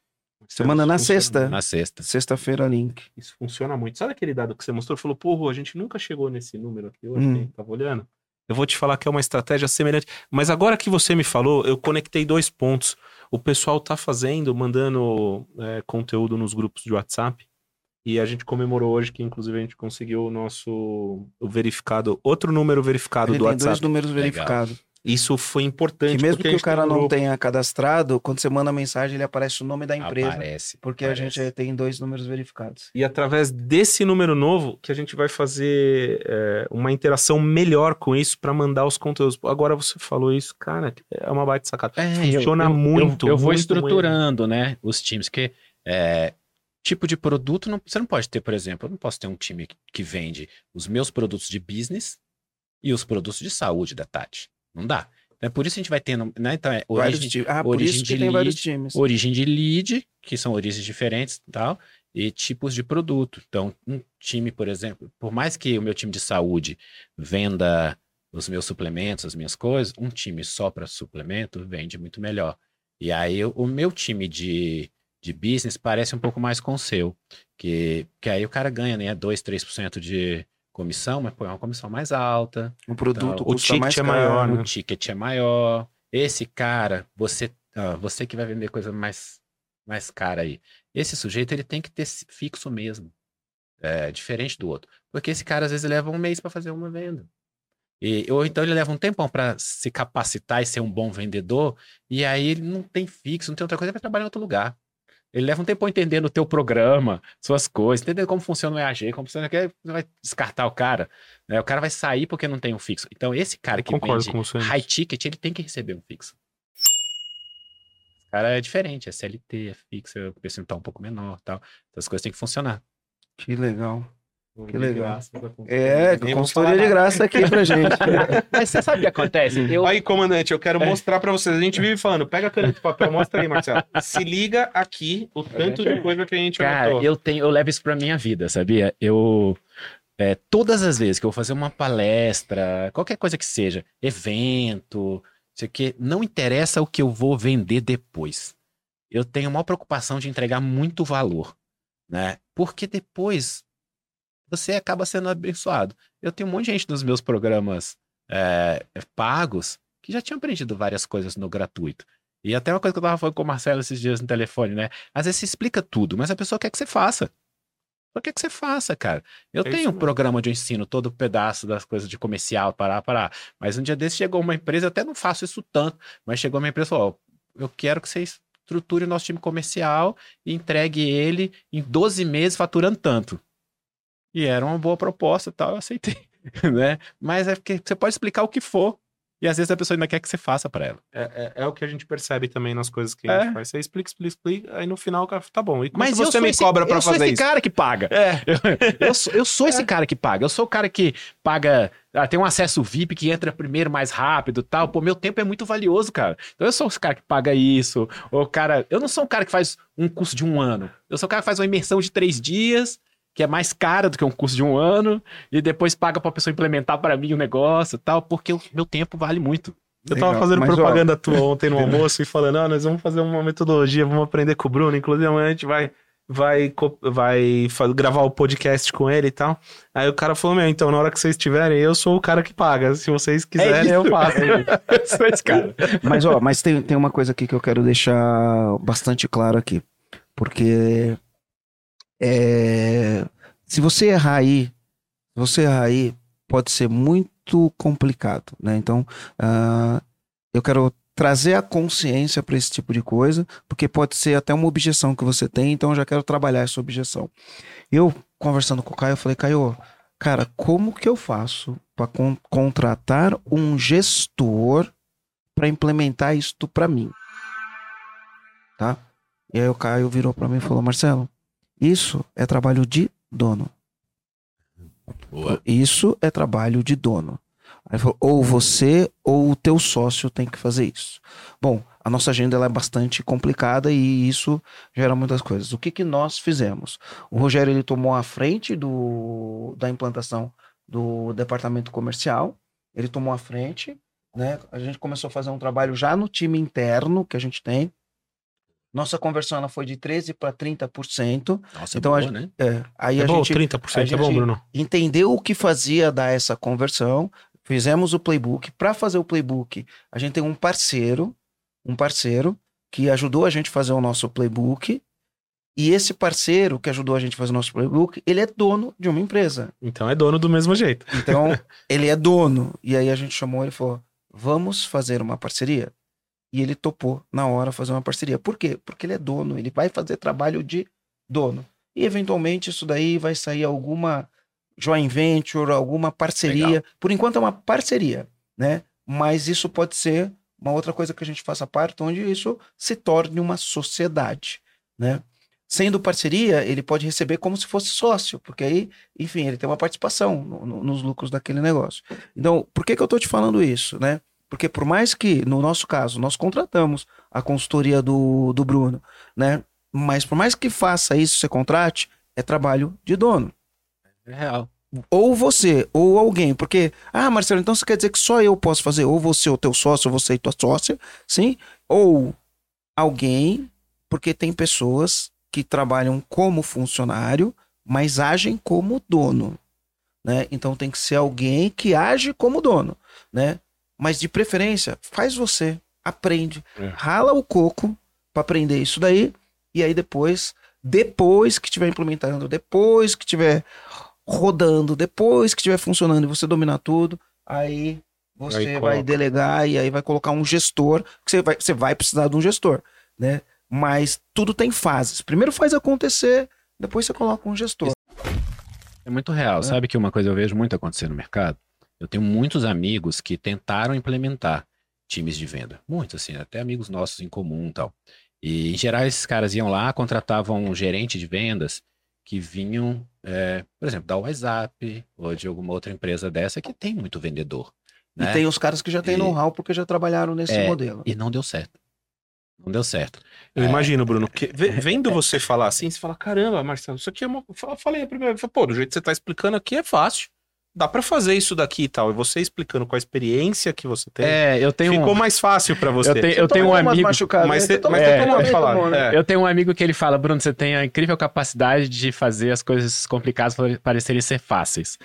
Você manda na funciona sexta. na sexta. Sexta-feira, link. Isso funciona muito. Sabe aquele dado que você mostrou? Falou, porra, a gente nunca chegou nesse número aqui hoje, Hum. tava olhando. Eu vou te falar que é uma estratégia semelhante. Mas agora que você me falou, eu conectei dois pontos. O pessoal tá fazendo, mandando é, conteúdo nos grupos de WhatsApp. E a gente comemorou hoje que, inclusive, a gente conseguiu o nosso o verificado, outro número verificado Ele do tem WhatsApp. dois números verificados. Isso foi importante. Que mesmo que o cara um não grupo. tenha cadastrado, quando você manda a mensagem, ele aparece o nome da empresa. Aparece. Porque aparece. a gente tem dois números verificados. E através desse número novo que a gente vai fazer é, uma interação melhor com isso para mandar os conteúdos. Agora você falou isso, cara, é uma baita sacada. É, eu- Funciona eu, eu- muito, Eu, vou muito estruturando, né, os times, porque é, tipo de produto, não- você não pode ter, por exemplo, eu não posso ter um time que, que vende os meus produtos de business e os produtos de saúde da Tati. Não dá. Então, é por isso que a gente vai tendo, né, então é Vários origem, times. Ah, por origem isso que de lead, origem de lead, que são origens diferentes e tal, e tipos de produto. Então, um time, por exemplo, por mais que o meu time de saúde venda os meus suplementos, as minhas coisas, um time só para suplemento vende muito melhor. E aí, o- o meu time de, de business parece um pouco mais com o seu, que, que aí o cara ganha, né, 2, 3% de comissão, mas pô, é uma comissão mais alta, O produto Então, o ticket é maior, né? o ticket é maior. Esse cara, você, ah, você que vai vender coisa mais, mais cara aí. Esse sujeito, ele tem que ter fixo mesmo. É, diferente do outro. Porque esse cara, às vezes, leva um mês para fazer uma venda. E, ou então ele leva um tempão para se capacitar e ser um bom vendedor, e aí ele não tem fixo, não tem outra coisa, ele vai trabalhar em outro lugar. Ele leva um tempo entendendo o teu programa, suas coisas, entendendo como funciona o EAG, como funciona, que você vai descartar o cara. né? O cara vai sair porque não tem um fixo. Então, esse cara que vende high ticket, ele tem que receber um fixo. O cara é diferente, é CLT, é fixo, é percentual um pouco menor tal. Essas coisas têm que funcionar. Que legal. Que legal. É, consultoria de graça aqui pra gente. Mas você sabe o que acontece? Eu, Aí, comandante, eu quero mostrar pra vocês. A gente vive falando, pega a caneta de papel, mostra aí, Marcelo. Se liga aqui o tanto de coisa que a gente cara, anotou. eu tenho, eu levo isso pra minha vida, sabia? Eu é, todas as vezes que eu vou fazer uma palestra, qualquer coisa que seja, evento, sei o que, não interessa o que eu vou vender depois. Eu tenho a maior preocupação de entregar muito valor, né? Porque depois você acaba sendo abençoado. Eu tenho um monte de gente nos meus programas é, pagos que já tinha aprendido várias coisas no gratuito. E até uma coisa que eu tava falando com o Marcelo esses dias no telefone, né? Às vezes você explica tudo, mas a pessoa quer que você faça. Só quer que você faça, cara. Eu É tenho um mesmo. programa onde eu ensino todo o pedaço das coisas de comercial, parar, parar. Mas um dia desse chegou uma empresa, eu até não faço isso tanto, mas chegou uma empresa e falou: ó, eu quero que você estruture o nosso time comercial e entregue ele em 12 meses faturando tanto. E era uma boa proposta e tal, eu aceitei, né? Mas é porque você pode explicar o que for. E às vezes a pessoa ainda quer que você faça para ela. É, é- é o que a gente percebe também nas coisas que a É. gente faz. Você explica, explica, explica, aí no final o cara tá bom. E Mas eu você me esse, cobra pra eu sou fazer esse isso? cara que paga. É. Eu sou, eu sou esse cara que paga. Eu sou o cara que paga. ah, tem um acesso VIP que entra primeiro mais rápido e tal. Pô, meu tempo é muito valioso, cara. Então eu sou esse cara que paga isso. Ou cara. Eu não sou um cara que faz um curso de um ano. Eu sou o cara que faz uma imersão de três dias, que é mais cara do que um curso de um ano, e depois paga pra pessoa implementar pra mim o negócio e tal, porque o meu tempo vale muito. Eu tava Legal. fazendo Mas, ó, propaganda tua ontem no almoço e falando, ah, nós vamos fazer uma metodologia, vamos aprender com o Bruno, inclusive amanhã a gente vai vai vai gravar o podcast com ele e tal. Aí o cara falou, meu, então na hora que vocês estiverem, eu sou o cara que paga. Se vocês quiserem, eu isso. faço. Eu sou esse cara. Mas, ó, mas tem, tem uma coisa aqui que eu quero deixar bastante claro aqui. Porque é, se você errar aí, você errar aí, pode ser muito complicado, né? Então, ah, eu quero trazer a consciência para esse tipo de coisa, porque pode ser até uma objeção que você tem, então eu já quero trabalhar essa objeção. Eu, conversando com o Caio, eu falei, Caio, cara, como que eu faço para con contratar um gestor para implementar isto para mim? Tá? E aí o Caio virou para mim e falou, Marcelo, isso é trabalho de dono. Boa. Isso é trabalho de dono. Aí falou, ou você ou o teu sócio tem que fazer isso. Bom, a nossa agenda ela é bastante complicada e isso gera muitas coisas. O que, que nós fizemos? O Rogério ele tomou a frente do, da implantação do departamento comercial, ele tomou a frente, né? A gente começou a fazer um trabalho já no time interno que a gente tem. Nossa conversão ela foi de 13 para 30%. Nossa, Então, é a boa, gente- né? É, aí É a bom, gente 30%, a é bom, gente- Bruno? entendeu o que fazia dar essa conversão, fizemos o playbook. Para fazer o playbook, a gente tem um parceiro, um parceiro que ajudou a gente a fazer o nosso playbook. E esse parceiro que ajudou a gente a fazer o nosso playbook, ele é dono de uma empresa. Então é dono do mesmo jeito. Então, ele é dono. E aí a gente chamou ele e falou: vamos fazer uma parceria? E ele topou na hora fazer uma parceria. Por quê? Porque ele é dono, ele vai fazer trabalho de dono. E eventualmente isso daí vai sair alguma joint venture, alguma parceria. Legal. Por enquanto é uma parceria, né? Mas isso pode ser uma outra coisa que a gente faça parte, onde isso se torne uma sociedade, né? Sendo parceria, ele pode receber como se fosse sócio, porque aí, enfim, ele tem uma participação no- no- nos lucros daquele negócio. Então, por que, que eu tô te falando isso, né? Porque por mais que, no nosso caso, nós contratamos a consultoria do, do Bruno, né? Mas por mais que faça isso, você contrate, é trabalho de dono É real. ou você, ou alguém, porque, ah, Marcelo, então você quer dizer que só eu posso fazer, ou você, o teu sócio, ou você e tua sócia, sim? Ou alguém, porque tem pessoas que trabalham como funcionário, mas agem como dono, né? Então tem que ser alguém que age como dono, né? Mas de preferência, faz você, aprende, É. rala o coco para aprender isso daí, e aí depois, depois que estiver implementando, depois que tiver rodando, depois que estiver funcionando e você dominar tudo, aí você Aí vai coloca. delegar e aí vai colocar um gestor, que você vai, você vai precisar de um gestor, né? Mas tudo tem fases. Primeiro faz acontecer, depois você coloca um gestor. É muito real. Sabe que uma coisa eu vejo muito acontecer no mercado? Eu tenho muitos amigos que tentaram implementar times de venda. Muitos, assim, até amigos nossos em comum e tal. E, em geral, esses caras iam lá, contratavam um gerente de vendas que vinham, é, por exemplo, da WhatsApp ou de alguma outra empresa dessa que tem muito vendedor. E né? tem os caras que já têm E- know-how porque já trabalharam nesse É, modelo. E não deu certo. Não deu certo. Eu É. imagino, Bruno, que ve- vendo você falar assim, você fala, caramba, Marcelo, isso aqui é uma... Eu falei a primeira vez, pô, do jeito que você tá explicando aqui é fácil. Dá pra fazer isso daqui e tal. E você explicando com a experiência que você tem, É, eu tenho ficou um, mais fácil pra você. eu tenho, eu tenho um amigo. Mas né? você- mas pode né? falar, Tomou, né? é. Eu tenho um amigo que ele fala, Bruno, você tem a incrível capacidade de fazer as coisas complicadas parecerem ser fáceis.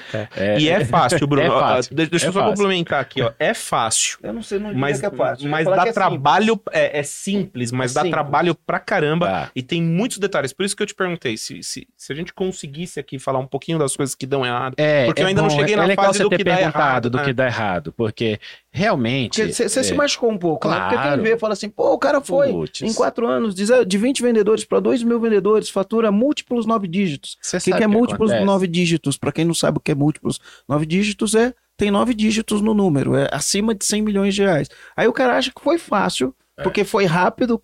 E é fácil, Bruno. É fácil, de- Deixa eu é só fácil. complementar aqui, ó. É fácil. Eu não sei, não Mas, que é fácil. Eu mas dá é trabalho, é, é simples, mas É dá simples. trabalho pra caramba. Tá. E tem muitos detalhes. Por isso que eu te perguntei, se, se, se a gente conseguisse aqui falar um pouquinho das coisas que dão errado. É, Porque eu é ainda não cheguei é na legal fase você do ter que dá perguntado errado, do né? que dá errado, porque realmente. Você você se é, machucou um pouco, né? Porque quem claro. vê fala assim, pô, o cara foi Puts. em quatro anos de de 20 vendedores para 2 mil vendedores, fatura múltiplos nove dígitos. Você O que, sabe que é múltiplos acontece? nove dígitos? Para quem não sabe o que é múltiplos nove dígitos, é tem nove dígitos no número, é acima de 100 milhões de reais. Aí o cara acha que foi fácil, É. porque foi rápido,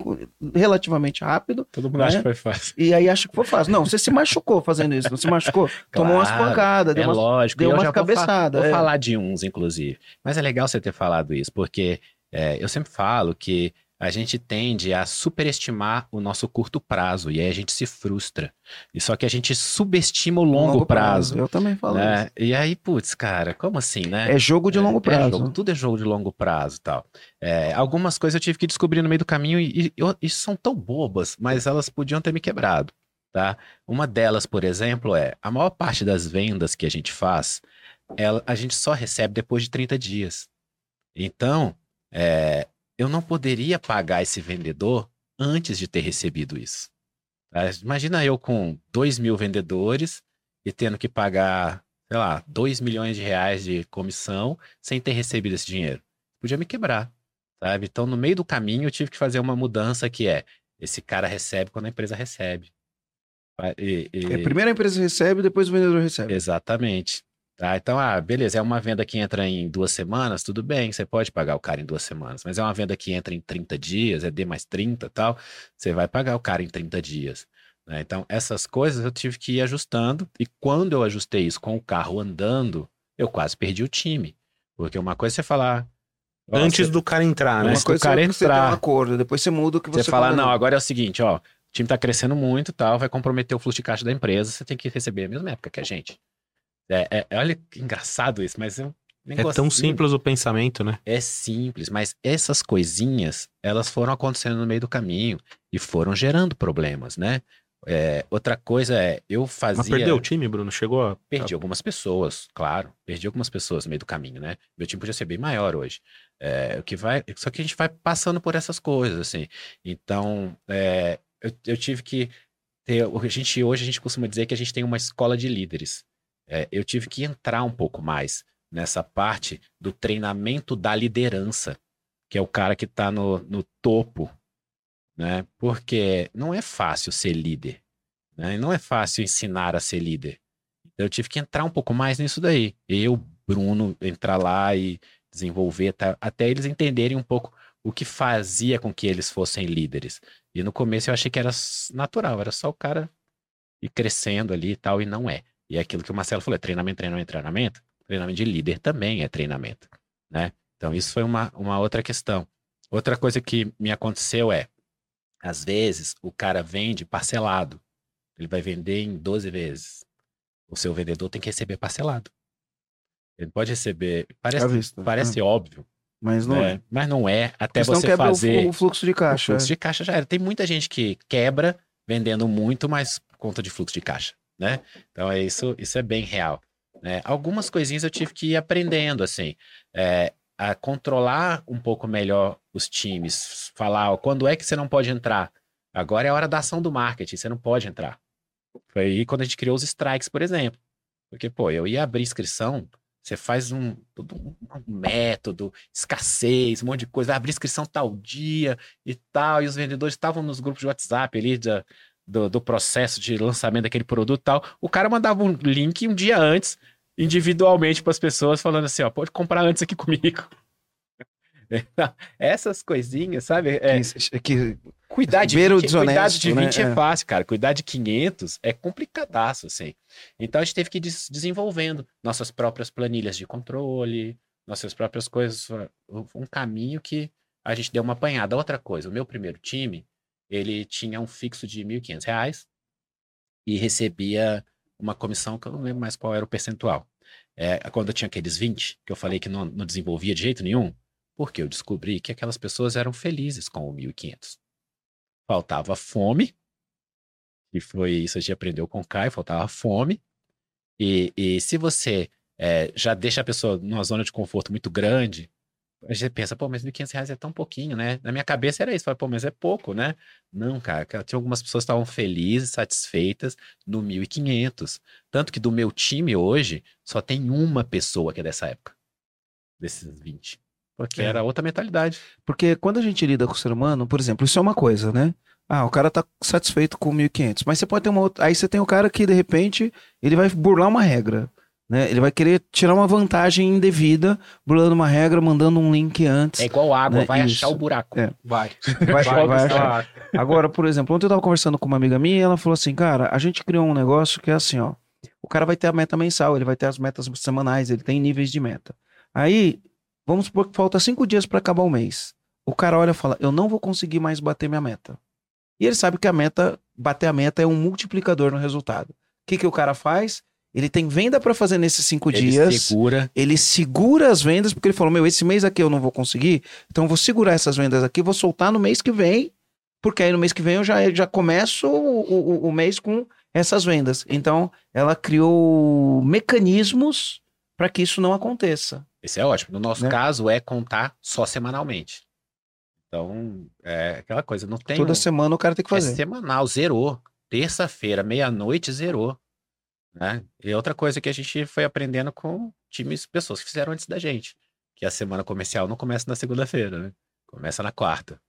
relativamente rápido, Todo mundo né? acha que foi fácil. e aí acha que foi fácil. Não, você se machucou fazendo isso, não se machucou? Tomou umas Claro, pancadas, deu É umas lógico. deu eu umas já vou, fa- cabeçadas, vou é. falar de uns, inclusive. Mas é legal você ter falado isso, porque é, eu sempre falo que a gente tende a superestimar o nosso curto prazo e aí a gente se frustra. E só que a gente subestima o longo, prazo. Eu também falo né? isso. E aí, putz, cara, como assim, né? É jogo de longo É prazo. jogo, tudo é jogo de longo prazo tal. É, algumas coisas eu tive que descobrir no meio do caminho e, e, e são tão bobas, mas elas podiam ter me quebrado, tá? Uma delas, por exemplo, é a maior parte das vendas que a gente faz, ela- a gente só recebe depois de 30 dias. Então, é, eu não poderia pagar esse vendedor antes de ter recebido isso. tá? Imagina eu com 2 mil vendedores e tendo que pagar, sei lá, 2 milhões de reais de comissão sem ter recebido esse dinheiro. Podia me quebrar, sabe? Então, no meio do caminho, eu tive que fazer uma mudança que é, esse cara recebe quando a empresa recebe. E, e... É, primeiro a empresa recebe, depois o vendedor recebe. Exatamente. Tá, então, ah, beleza, é uma venda que entra em duas semanas, tudo bem, você pode pagar o cara em duas semanas, mas é uma venda que entra em 30 dias, é D mais 30 tal, você vai pagar o cara em 30 dias. Né? Então, essas coisas eu tive que ir ajustando, e quando eu ajustei isso com o carro andando, eu quase perdi o time. Porque uma coisa é você falar. Antes do cara entrar, né? Uma coisa do cara é você ter um entrar. acordo, depois você muda o que Você, você falar, combinou. não, agora é o seguinte, ó, o time tá crescendo muito tal, vai comprometer o fluxo de caixa da empresa, você tem que receber a mesma época que a gente. É, é- olha que engraçado isso, mas é um É tão simples o pensamento, né? É simples, mas essas coisinhas, elas foram acontecendo no meio do caminho e foram gerando problemas, né? É, outra coisa é, eu fazia... Mas perdeu o time, Bruno? Chegou a... Perdi algumas pessoas, claro. Perdi algumas pessoas no meio do caminho, né? Meu time podia ser bem maior hoje. É, o que vai, só que a gente vai passando por essas coisas, assim. Então, é, eu, eu tive que ter. A gente, hoje a gente costuma dizer que a gente tem uma escola de líderes. É, eu tive que entrar um pouco mais nessa parte do treinamento da liderança, que é o cara que está no, no topo, né? Porque não é fácil ser líder, né? Não é fácil ensinar a ser líder. Então, eu tive que entrar um pouco mais nisso daí. Eu, Bruno, entrar lá e desenvolver, tá? até eles entenderem um pouco o que fazia com que eles fossem líderes. E no começo eu achei que era natural, era só o cara ir crescendo ali e tal, e não é. E é aquilo que o Marcelo falou, é treinamento, treinamento, treinamento. Treinamento de líder também é treinamento, né? Então isso foi uma, uma outra questão. Outra coisa que me aconteceu é, às vezes o cara vende parcelado. Ele vai vender em 12 vezes. O seu vendedor tem que receber parcelado. Ele pode receber, parece, vista. parece óbvio, Mas não né? mas não é, até você o fazer o fluxo de o caixa. fluxo de caixa já era. Tem muita gente que quebra vendendo muito, mas por conta de fluxo de caixa, né? Então é isso, isso é bem real. Né? Algumas coisinhas eu tive que ir aprendendo, assim, é, a controlar um pouco melhor os times, falar ó, quando é que você não pode entrar. Agora é a hora da ação do marketing, você não pode entrar. Foi aí quando a gente criou os strikes, por exemplo. Porque, pô, eu ia abrir inscrição, você faz um, um método, escassez, um monte de coisa, abrir inscrição tal dia e tal, e os vendedores estavam nos grupos de WhatsApp ali da- do, do processo de lançamento daquele produto e tal. O cara mandava um link um dia antes, individualmente para as pessoas, falando assim: ó, pode comprar antes aqui comigo. Essas coisinhas, sabe? É, Que, que Cuidar de, o 20, cuidar de 20 né? é É. fácil, cara. Cuidar de 500 é complicadaço, assim. Então a gente teve que ir des- desenvolvendo nossas próprias planilhas de controle, nossas próprias coisas. Um caminho que a gente deu uma apanhada. Outra coisa, o meu primeiro time, ele tinha um fixo de 1.500 reais e recebia uma comissão que eu não lembro mais qual era o percentual. É, quando eu tinha aqueles 20, que eu falei que não, não desenvolvia de jeito nenhum, porque eu descobri que aquelas pessoas eram felizes com o 1.500 faltava fome, que foi isso a gente aprendeu com o Caio, faltava fome. E, e se você é, já deixa a pessoa numa zona de conforto muito grande, a gente pensa, pô, mas 1.500 reais é tão pouquinho, né? Na minha cabeça era isso, falei, pô, mas é pouco, né? Não, cara, tinha algumas pessoas que estavam felizes, satisfeitas no 1.500. Tanto que do meu time hoje, só tem uma pessoa que é dessa época, desses 20. Porque É. era outra mentalidade. Porque quando a gente lida com o ser humano, por exemplo, isso é uma coisa, né? Ah, o cara tá satisfeito com 1.500, mas você pode ter uma outra. Aí você tem o cara que, de repente, ele vai burlar uma regra, né? Ele vai querer tirar uma vantagem indevida, burlando uma regra, mandando um link antes. É igual água, Né, vai isso. achar o buraco. É. Vai. Vai, vai, vai vai. achar. Agora, por exemplo, ontem eu tava conversando com uma amiga minha e ela falou assim, cara, a gente criou um negócio que é assim, ó. O cara vai ter a meta mensal, ele vai ter as metas semanais, ele tem níveis de meta. Aí, vamos supor que falta cinco dias para acabar o mês. O cara olha e fala, eu não vou conseguir mais bater minha meta. E ele sabe que a meta, bater a meta é um multiplicador no resultado. O que, que o cara faz? Ele tem venda para fazer nesses cinco Ele dias segura. ele segura as vendas, porque ele falou: Meu, esse mês aqui eu não vou conseguir, então eu vou segurar essas vendas aqui, vou soltar no mês que vem, porque aí no mês que vem eu já, já começo o, o, o mês com essas vendas. Então, ela criou mecanismos para que isso não aconteça. Esse é ótimo. No nosso Né? caso, é contar só semanalmente. Então, é aquela coisa, não tem. Toda um- semana o cara tem que É fazer. semanal, zerou. Terça-feira, meia-noite, zerou. Né? E outra coisa que a gente foi aprendendo com times, pessoas que fizeram antes da gente. Que a semana comercial não começa na segunda-feira, né? Começa na quarta.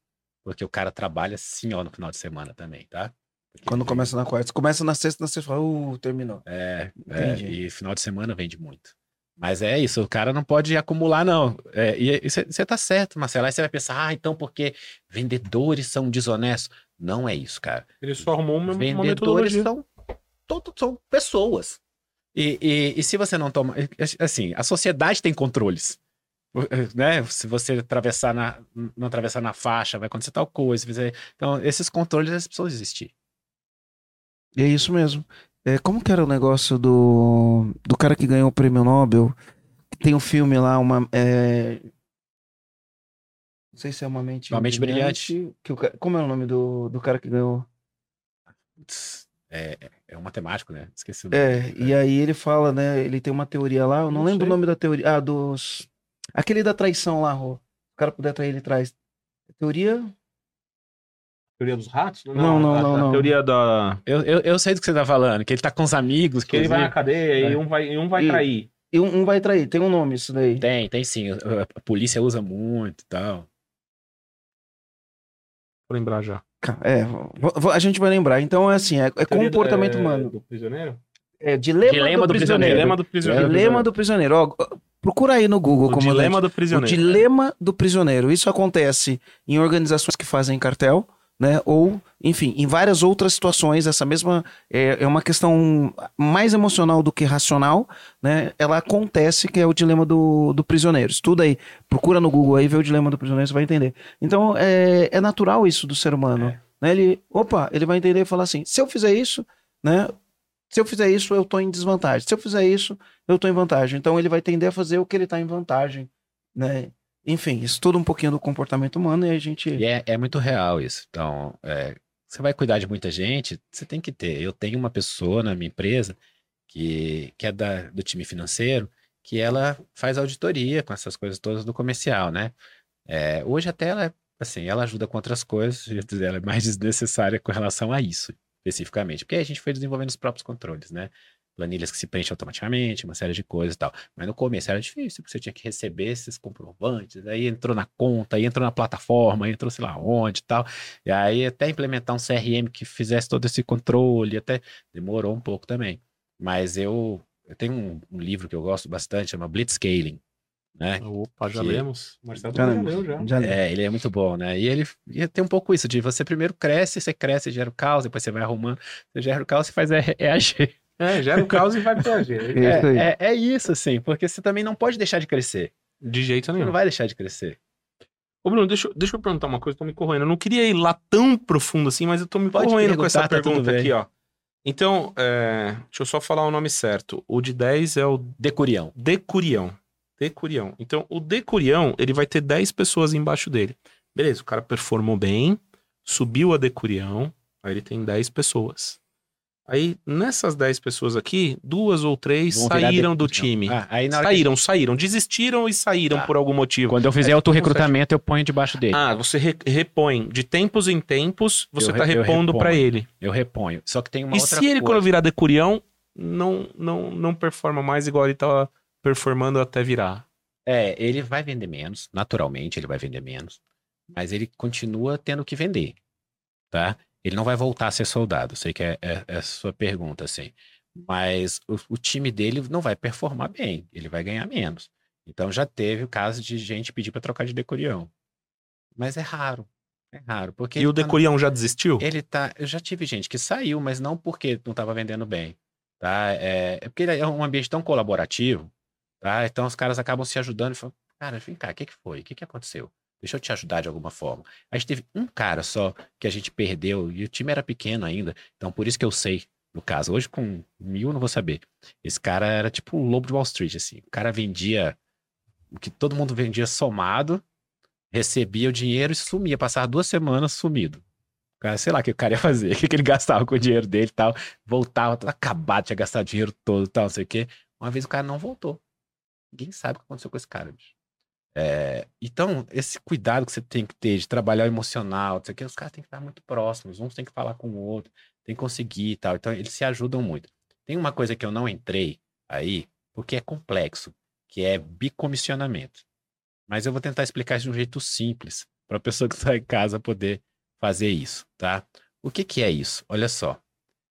Porque o cara trabalha assim, ó, no final de semana também, tá? Porque Quando vem- começa na quarta. Começa na sexta, na sexta uh, terminou. É, é, e final de semana vende muito. Mas é isso, o cara não pode acumular, não. É, e você tá certo, Marcelo. Aí você vai pensar, ah, então porque vendedores são desonestos. Não é isso, cara. Ele só arrumou uma, uma Vendedores metodologia. são, todos são pessoas. E, e, e se você não toma. Assim, a sociedade tem controles. Né? Se você atravessar na, não atravessar na faixa, vai acontecer tal coisa. fizer- Então, esses controles eles precisam existir. E é isso mesmo. É, como que era o negócio do, do cara que ganhou o prêmio Nobel? Tem um filme lá, uma. é, Não sei se é uma mente. Uma Mente Brilhante. Que o Como é o nome do, do cara que ganhou? Putz, É, é um matemático, né? Esqueci o nome. É, e aí ele fala, né? Ele tem uma teoria lá, eu não, Não lembro sei. o nome da teoria. Ah, dos. Aquele da traição lá, Rô. O cara puder trair, ele traz. Teoria? Teoria dos ratos? Não, não, a, não, a não. teoria da. Eu, eu, eu sei do que você tá falando, que ele tá com os amigos. Que ele vai na cadeia e É. um vai, e um vai E- trair. E um, um vai trair, tem um nome isso daí. Tem, tem sim. A, a polícia usa muito e tal. Vou lembrar já. É, a gente vai lembrar. Então é assim, é, é comportamento é, humano. Do prisioneiro? É dilema, Dilema do, do prisioneiro. prisioneiro. Dilema do prisioneiro. Dilema do prisioneiro. Ó, procura aí no Google O como dilema do O prisioneiro. dilema do prisioneiro. Isso acontece em organizações que fazem cartel, né? Ou, enfim, em várias outras situações. Essa mesma é, é uma questão mais emocional do que racional, né? Ela acontece que é o dilema do, do prisioneiro. Estuda aí, procura no Google aí, vê o dilema do prisioneiro, você vai entender. Então, é, é natural isso do ser humano. É. Né? Ele, opa, ele vai entender e falar assim: se eu fizer isso, né? Se eu fizer isso, eu tô em desvantagem. Se eu fizer isso, eu tô em vantagem. Então ele vai tender a fazer o que ele tá em vantagem, né? Enfim, estuda um pouquinho do comportamento humano e a gente. E é, é muito real isso. Então, é, você vai cuidar de muita gente, você tem que ter. Eu tenho uma pessoa na minha empresa que, que é da, do time financeiro, que ela faz auditoria com essas coisas todas do comercial, né? É, hoje até ela, é, assim, ela ajuda com outras coisas, ela é mais desnecessária com relação a isso, especificamente, porque a gente foi desenvolvendo os próprios controles, né? Planilhas que se preenchem automaticamente, uma série de coisas e tal. Mas no começo era difícil, porque você tinha que receber esses comprovantes, aí entrou na conta, aí entrou na plataforma, aí entrou sei lá onde e tal. E aí até implementar um CRM que fizesse todo esse controle, até demorou um pouco também. Mas eu, eu tenho um, um livro que eu gosto bastante, chama Blitzscaling, né? Opa, já Que- lemos. Marcelo Já já, lemos. leu já. Já. É, ele é muito bom, né? E ele e tem um pouco isso de você primeiro cresce, você cresce, gera o caos, depois você vai arrumando, você gera o caos e faz EAG. É, gera o caos e vai pro AG. É isso aí. É, é, isso, assim, porque você também não pode deixar de crescer. De jeito Você nenhum. não vai deixar de crescer. Ô, Bruno, deixa, eu- deixa eu perguntar uma coisa, tô me corroendo. Eu não queria ir lá tão profundo assim, mas eu tô me Pode corroendo com essa tá pergunta aqui, ó. Então, é, deixa eu só falar o nome certo. O de 10 é o Decurião. Decurião. Decurião. Então, o Decurião, ele vai ter 10 pessoas embaixo dele. Beleza, o cara performou bem, subiu a Decurião, aí ele tem 10 pessoas. Aí, nessas 10 pessoas aqui, duas ou três Vão saíram do time. Ah, aí na hora que- saíram, saíram, desistiram e saíram Tá. por algum motivo. Quando eu fizer outro recrutamento, eu ponho debaixo dele. Ah, você re- repõe. De tempos em tempos, você Eu tá re- repondo pra ele. Eu reponho. Só que tem uma e outra se ele, coisa. quando virar decurião, não, não, não performa mais igual ele tava performando até virar? É, ele vai vender menos, naturalmente ele vai vender menos, mas ele continua tendo que vender, tá? Ele não vai voltar a ser soldado, sei que é, é- é a sua pergunta, assim. Mas o, o time dele não vai performar bem, ele vai ganhar menos. Então já teve o caso de gente pedir para trocar de decorião. Mas é raro, é raro, porque e o tá- decurião já desistiu? ele tá. Eu já tive gente que saiu, mas não porque não estava vendendo bem. Tá? É, é porque é um ambiente tão colaborativo, tá? Então os caras acabam se ajudando e falam, cara, vem cá, o que, que foi? O que, que aconteceu? Deixa eu te ajudar de alguma forma. A gente teve um cara só que a gente perdeu, e o time era pequeno ainda, então por isso que eu sei, no caso. Hoje com mil não vou saber. Esse cara era tipo o lobo de Wall Street, assim. O cara vendia o que todo mundo vendia somado, recebia o dinheiro e sumia, passava duas semanas sumido. O cara, sei lá o que o cara ia fazer, o que, ele gastava com o dinheiro dele e tal. Voltava, todo acabado, tinha gastado o dinheiro todo e tal, não sei o quê. Uma vez o cara não voltou. Ninguém sabe o que aconteceu com esse cara, bicho. É, então, esse cuidado que você tem que ter de trabalhar o emocional, não sei o quê, os caras têm que estar muito próximos, uns têm que falar com o outro, tem que conseguir e tal. Então, eles se ajudam muito. Tem uma coisa que eu não entrei aí, porque é complexo, que é bicomissionamento. Mas eu vou tentar explicar isso de um jeito simples, para a pessoa que está em casa poder fazer isso, tá? O que, que é isso? Olha só.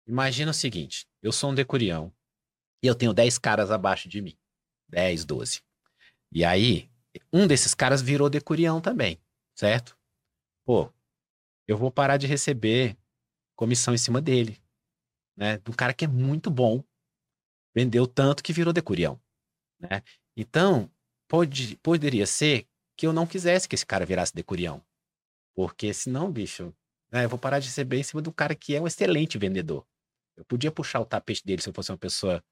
Imagina o seguinte: eu sou um decurião e eu tenho 10 caras abaixo de mim. 10, 12. E aí, um desses caras virou decurião também, certo? Pô, eu vou parar de receber comissão em cima dele, né? De um cara que é muito bom, vendeu tanto que virou decurião, né? Então, pode, poderia ser que eu não quisesse que esse cara virasse decurião. Porque senão, bicho, né, eu vou parar de receber em cima do cara que é um excelente vendedor. Eu podia puxar o tapete dele se eu fosse uma pessoa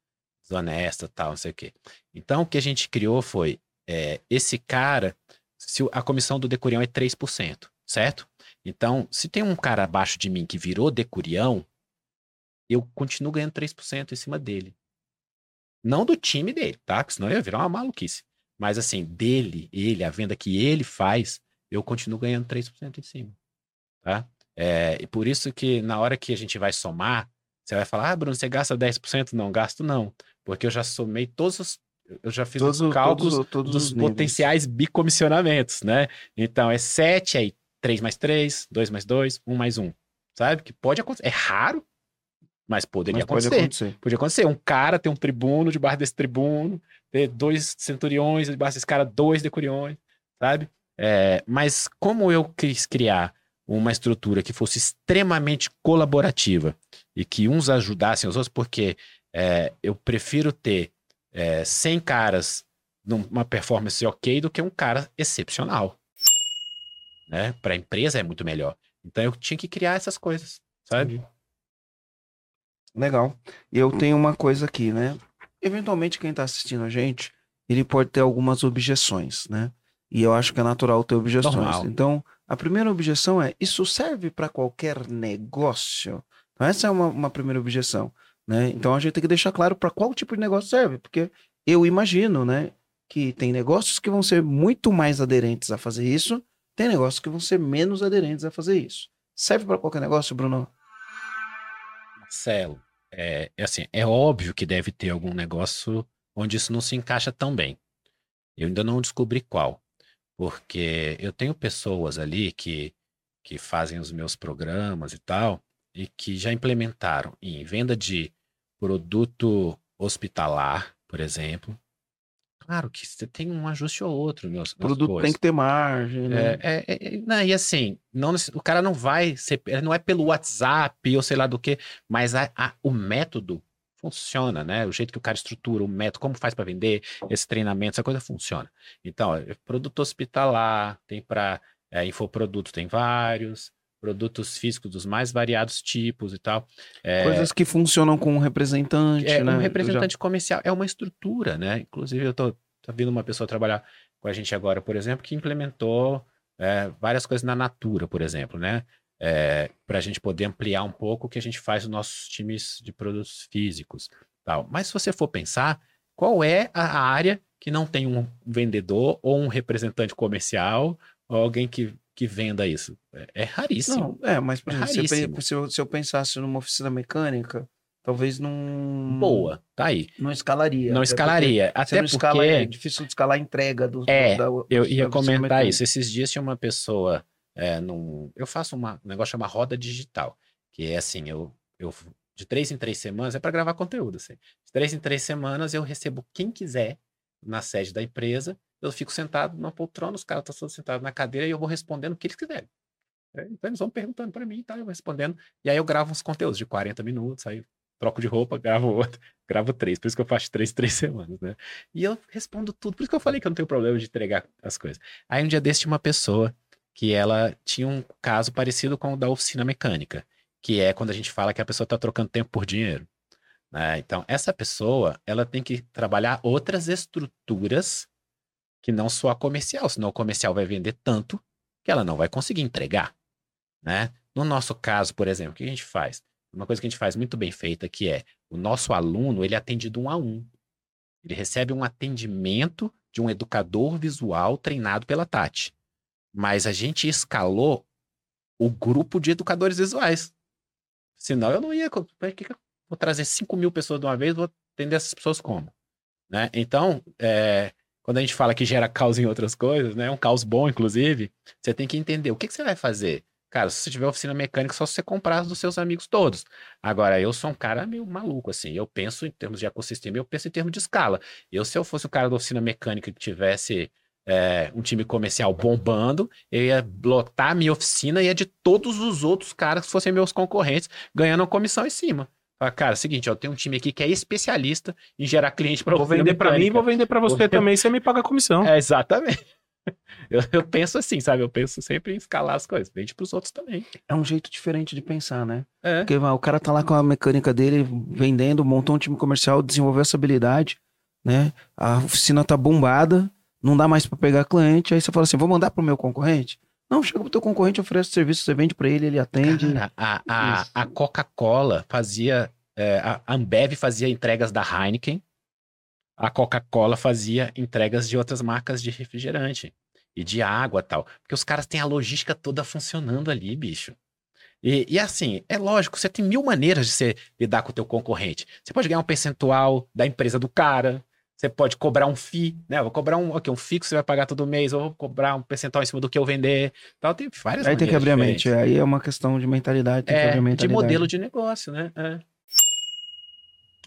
desonesta, tal, não sei o quê. Então, o que a gente criou foi é, esse cara, se a comissão do decurião é 3%, certo? Então, se tem um cara abaixo de mim que virou decurião, eu continuo ganhando 3% em cima dele. Não do time dele, tá? Porque senão ia virar uma maluquice. Mas assim, dele, ele, a venda que ele faz, eu continuo ganhando 3% em cima. Tá? É, e por isso que na hora que a gente vai somar, você vai falar, ah, Bruno, você gasta 10%? Não, gasto não. Porque eu já somei todos os. Eu já fiz Todos- os cálculos todos- todos dos níveis. potenciais bicomissionamentos, né? Então é 7, aí 3 mais 3, 2 mais 2, 1 mais 1. Sabe? Que pode acontecer. É raro, mas poderia Mas pode acontecer. acontecer. Podia acontecer. Um cara ter um tribuno debaixo desse tribuno, ter dois centuriões debaixo desse cara, dois decuriões, sabe? É, mas como eu quis criar uma estrutura que fosse extremamente colaborativa e que uns ajudassem os outros, porque é, eu prefiro ter é, 100 caras numa performance ok do que um cara excepcional. Né? Para a empresa é muito melhor. Então eu tinha que criar essas coisas, sabe? Legal. Eu tenho uma coisa aqui, né? Eventualmente, quem tá assistindo a gente, ele pode ter algumas objeções, né? E eu acho que é natural ter objeções. Normal. Então, a primeira objeção é: isso serve para qualquer negócio? Então, essa é uma, uma primeira objeção, né? Então, a gente tem que deixar claro para qual tipo de negócio serve, porque eu imagino, né, que tem negócios que vão ser muito mais aderentes a fazer isso, tem negócios que vão ser menos aderentes a fazer isso. Serve para qualquer negócio, Bruno? Marcelo, é, é assim, é óbvio que deve ter algum negócio onde isso não se encaixa tão bem. Eu ainda não descobri qual, porque eu tenho pessoas ali que, que fazem os meus programas e tal, e que já implementaram em venda de produto hospitalar, por exemplo. Claro que você tem um ajuste ou outro nas produto coisas. tem que ter margem, né? É, é, é, é, não, e assim, não, o cara não vai ser, não é pelo WhatsApp ou sei lá do que, mas a- a- o método funciona, né? O jeito que o cara estrutura, o método, como faz para vender, esse treinamento, essa coisa funciona. Então, ó, produto hospitalar, tem para infoproduto, tem vários, produtos físicos dos mais variados tipos e tal. É, Coisas que funcionam com um representante, é, né? um representante comercial é uma estrutura, né? Inclusive, eu tô, tô vendo uma pessoa trabalhar com a gente agora, por exemplo, que implementou é, várias coisas na Natura, por exemplo, né? para a gente poder ampliar um pouco o que a gente faz nos nossos times de produtos físicos. Tal. Mas se você for pensar, qual é a área que não tem um vendedor ou um representante comercial ou alguém que, que venda isso? É, é raríssimo. Não, é, mas por É exemplo, se eu, se, eu, se eu pensasse numa oficina mecânica, talvez não. Boa, tá aí. Não escalaria. Não até escalaria. porque Você Até não escala, porque... é difícil de escalar a entrega do. É, da- Eu ia comentar mecânica. isso. Esses dias tinha uma pessoa é, num. Eu faço uma, um negócio chamado roda digital, que é assim, eu, eu de três em três semanas é para gravar conteúdo. Assim. De três em três semanas eu recebo quem quiser na sede da empresa. Eu fico sentado numa poltrona, os caras estão todos sentados na cadeira e eu vou respondendo o que eles quiserem. É, então eles vão perguntando para mim, tá? Eu vou respondendo. E aí eu gravo uns conteúdos de 40 minutos, aí troco de roupa, gravo outro, gravo três. Por isso que eu faço três, três semanas, né? E eu respondo tudo. Por isso que eu falei que eu não tenho problema de entregar as coisas. Aí um dia desse tinha uma pessoa que ela tinha um caso parecido com o da oficina mecânica, que é quando a gente fala que a pessoa está trocando tempo por dinheiro. né? Então, essa pessoa, ela tem que trabalhar outras estruturas que não só a comercial, senão o comercial vai vender tanto que ela não vai conseguir entregar. Né? No nosso caso, por exemplo, o que a gente faz? Uma coisa que a gente faz muito bem feita, que é o nosso aluno, ele é atendido um a um. Ele recebe um atendimento de um educador visual treinado pela Tati. Mas a gente escalou o grupo de educadores visuais. Senão eu não ia. Vou trazer 5 mil pessoas de uma vez? Vou atender essas pessoas como? Né? Então, é, quando a gente fala que gera caos em outras coisas, né? Um caos bom, inclusive, você tem que entender o que, que você vai fazer. Cara, se você tiver oficina mecânica, só se você comprar dos seus amigos todos. Agora, eu sou um cara meio maluco, assim. Eu penso em termos de ecossistema, eu penso em termos de escala. Eu, se eu fosse o cara da oficina mecânica que tivesse é, um time comercial bombando, eu ia lotar a minha oficina e ia de todos os outros caras que fossem meus concorrentes, ganhando uma comissão em cima. Fala, cara, é o seguinte, eu tenho um time aqui que é especialista em gerar cliente para Vou vender para mim e vou vender para você Vou- também, você me paga a comissão. É, exatamente. Eu, eu penso assim, sabe? Eu penso sempre em escalar as coisas. Vende pros outros também. É um jeito diferente de pensar, né? É. Porque ah, o cara tá lá com a mecânica dele, vendendo, montou um time comercial, desenvolveu essa habilidade, né? A oficina tá bombada, não dá mais pra pegar cliente, aí você fala assim, vou mandar pro meu concorrente? Não, chega pro teu concorrente, oferece serviço, você vende pra ele, ele atende. Cara, a, a, a Coca-Cola fazia. é, a Ambev fazia entregas da Heineken. A Coca-Cola fazia entregas de outras marcas de refrigerante e de água tal. Porque os caras têm a logística toda funcionando ali, bicho. E, e assim, é lógico, você tem mil maneiras de você lidar com o teu concorrente. Você pode ganhar um percentual da empresa do cara, você pode cobrar um FII, né? Eu Vou cobrar um, ok, um que você vai pagar todo mês, ou vou cobrar um percentual em cima do que eu vender. Tal, tem várias Aí tem que abrir a mente, aí é uma questão de mentalidade, tem que abrir a é, de mentalidade. modelo de negócio, né? É.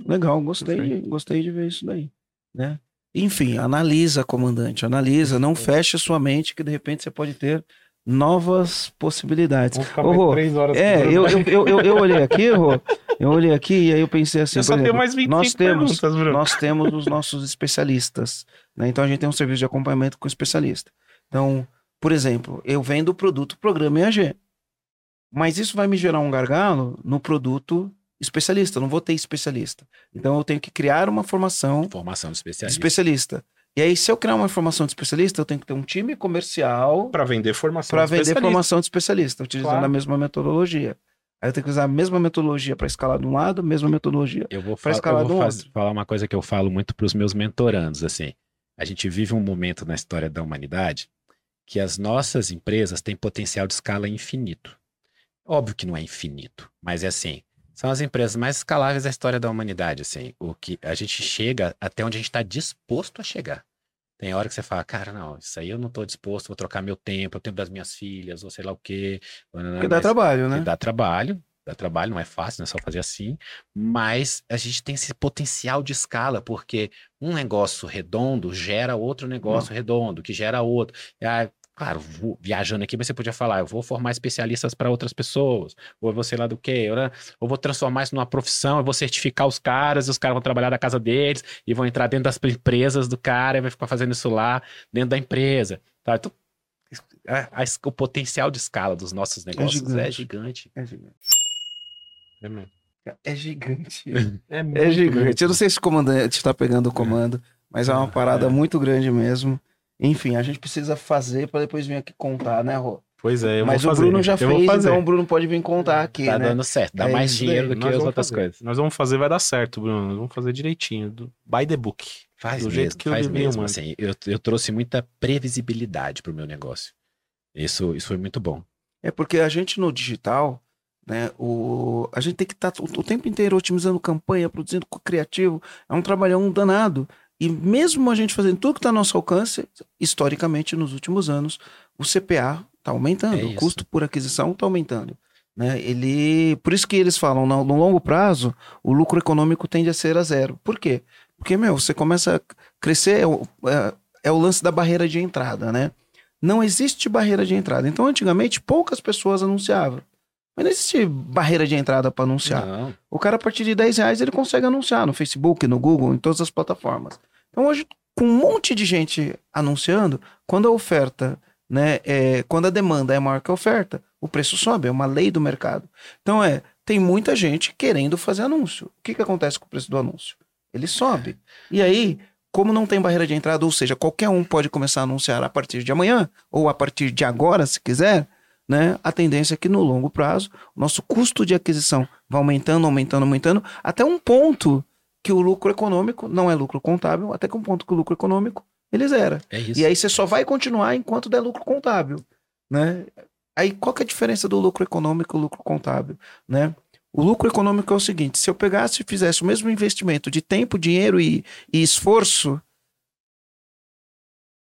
Legal, gostei, gostei de ver isso daí, né? Enfim, analisa, comandante, analisa, não feche sua mente que de repente você pode ter novas possibilidades. Vamos ficar Rô, três horas. É, eu, eu, eu, eu, eu olhei aqui, Rô, eu olhei aqui e aí eu pensei assim, Eu só exemplo, mais 25 nós temos, perguntas, Bruno. nós temos os nossos especialistas, né? Então a gente tem um serviço de acompanhamento com especialista. Então, por exemplo, eu vendo o produto programa EAG. Mas isso vai me gerar um gargalo no produto especialista, eu não vou ter especialista. Então eu tenho que criar uma formação Formação de de especialista. E aí, se eu criar uma formação de especialista, eu tenho que ter um time comercial Para vender formação. para de vender formação de especialista, utilizando Claro. a mesma metodologia. Aí eu tenho que usar a mesma metodologia para escalar de um lado, a mesma metodologia. Eu vou, Pra fa- escalar eu vou do faz- outro. falar uma coisa que eu falo muito para os meus mentorandos, assim. A gente vive um momento na história da humanidade que as nossas empresas têm potencial de escala infinito. Óbvio que não é infinito, mas é assim. São as empresas mais escaláveis da história da humanidade, assim. O que a gente chega até onde a gente está disposto a chegar. Tem hora que você fala, cara, não, isso aí eu não estou disposto, vou trocar meu tempo, o tempo das minhas filhas, ou sei lá o quê. Porque dá trabalho, que né? dá trabalho, dá trabalho, não é fácil, não é só fazer assim, mas a gente tem esse potencial de escala, porque um negócio redondo gera outro negócio redondo, que gera outro. Ah, claro, vou- viajando aqui, mas você podia falar, eu vou formar especialistas para outras pessoas, ou eu vou sei lá do quê, ou, né, ou vou transformar isso numa profissão, eu vou certificar os caras, e os caras vão trabalhar da casa deles, e vão entrar dentro das empresas do cara, e vai ficar fazendo isso lá dentro da empresa. Tá? Então, a- a- o potencial de escala dos nossos negócios é gigante. gigante. É gigante. É, mesmo. É gigante. É É gigante. Eu não sei se o comandante está pegando o comando, mas é uma parada é. muito grande mesmo. Enfim, a gente precisa fazer para depois vir aqui contar, né, Rô? Pois é, eu Mas vou o fazer. Bruno já eu fez, então o Bruno pode vir contar aqui, Tá né? dando certo, dá É mais dinheiro daí. do Nós que as vamos outras fazer. coisas. Nós vamos fazer, vai dar certo, Bruno. Nós vamos fazer direitinho. Do, by the book. Faz Do mesmo, jeito que o faz Livinho mesmo. Assim, eu, eu trouxe muita previsibilidade pro meu negócio. Isso, isso foi muito bom. É porque a gente no digital, né, o, a gente tem que estar o, o tempo inteiro otimizando campanha, produzindo criativo. É um trabalhão danado. E mesmo a gente fazendo tudo que está ao nosso alcance, historicamente, nos últimos anos, o CPA está aumentando, É o custo por aquisição está aumentando. Né? Ele, por isso que eles falam, no, no longo prazo, o lucro econômico tende a ser a zero. Por quê? Porque, meu, você começa a crescer, é o, é- é o lance da barreira de entrada, né? Não existe barreira de entrada. Então, antigamente, poucas pessoas anunciavam. Mas não existe barreira de entrada para anunciar. Não, O cara, a partir de 10 reais, ele consegue anunciar no Facebook, no Google, em todas as plataformas. Então, hoje, com um monte de gente anunciando, quando a oferta, né, é, quando a demanda é maior que a oferta, o preço sobe, é uma lei do mercado. Então, é, tem muita gente querendo fazer anúncio. O que, que acontece com o preço do anúncio? Ele sobe. E aí, como não tem barreira de entrada, ou seja, qualquer um pode começar a anunciar a partir de amanhã, ou a partir de agora, se quiser, né? A tendência é que no longo prazo, o nosso custo de aquisição vai aumentando, aumentando, aumentando, até um ponto que o lucro econômico não é lucro contábil, até que um ponto que o lucro econômico ele zera. é isso. E aí você só vai continuar enquanto der lucro contábil, né? Aí qual que é a diferença do lucro econômico e o lucro contábil, né? O lucro econômico é o seguinte: se eu pegasse e fizesse o mesmo investimento de tempo, dinheiro e, e esforço,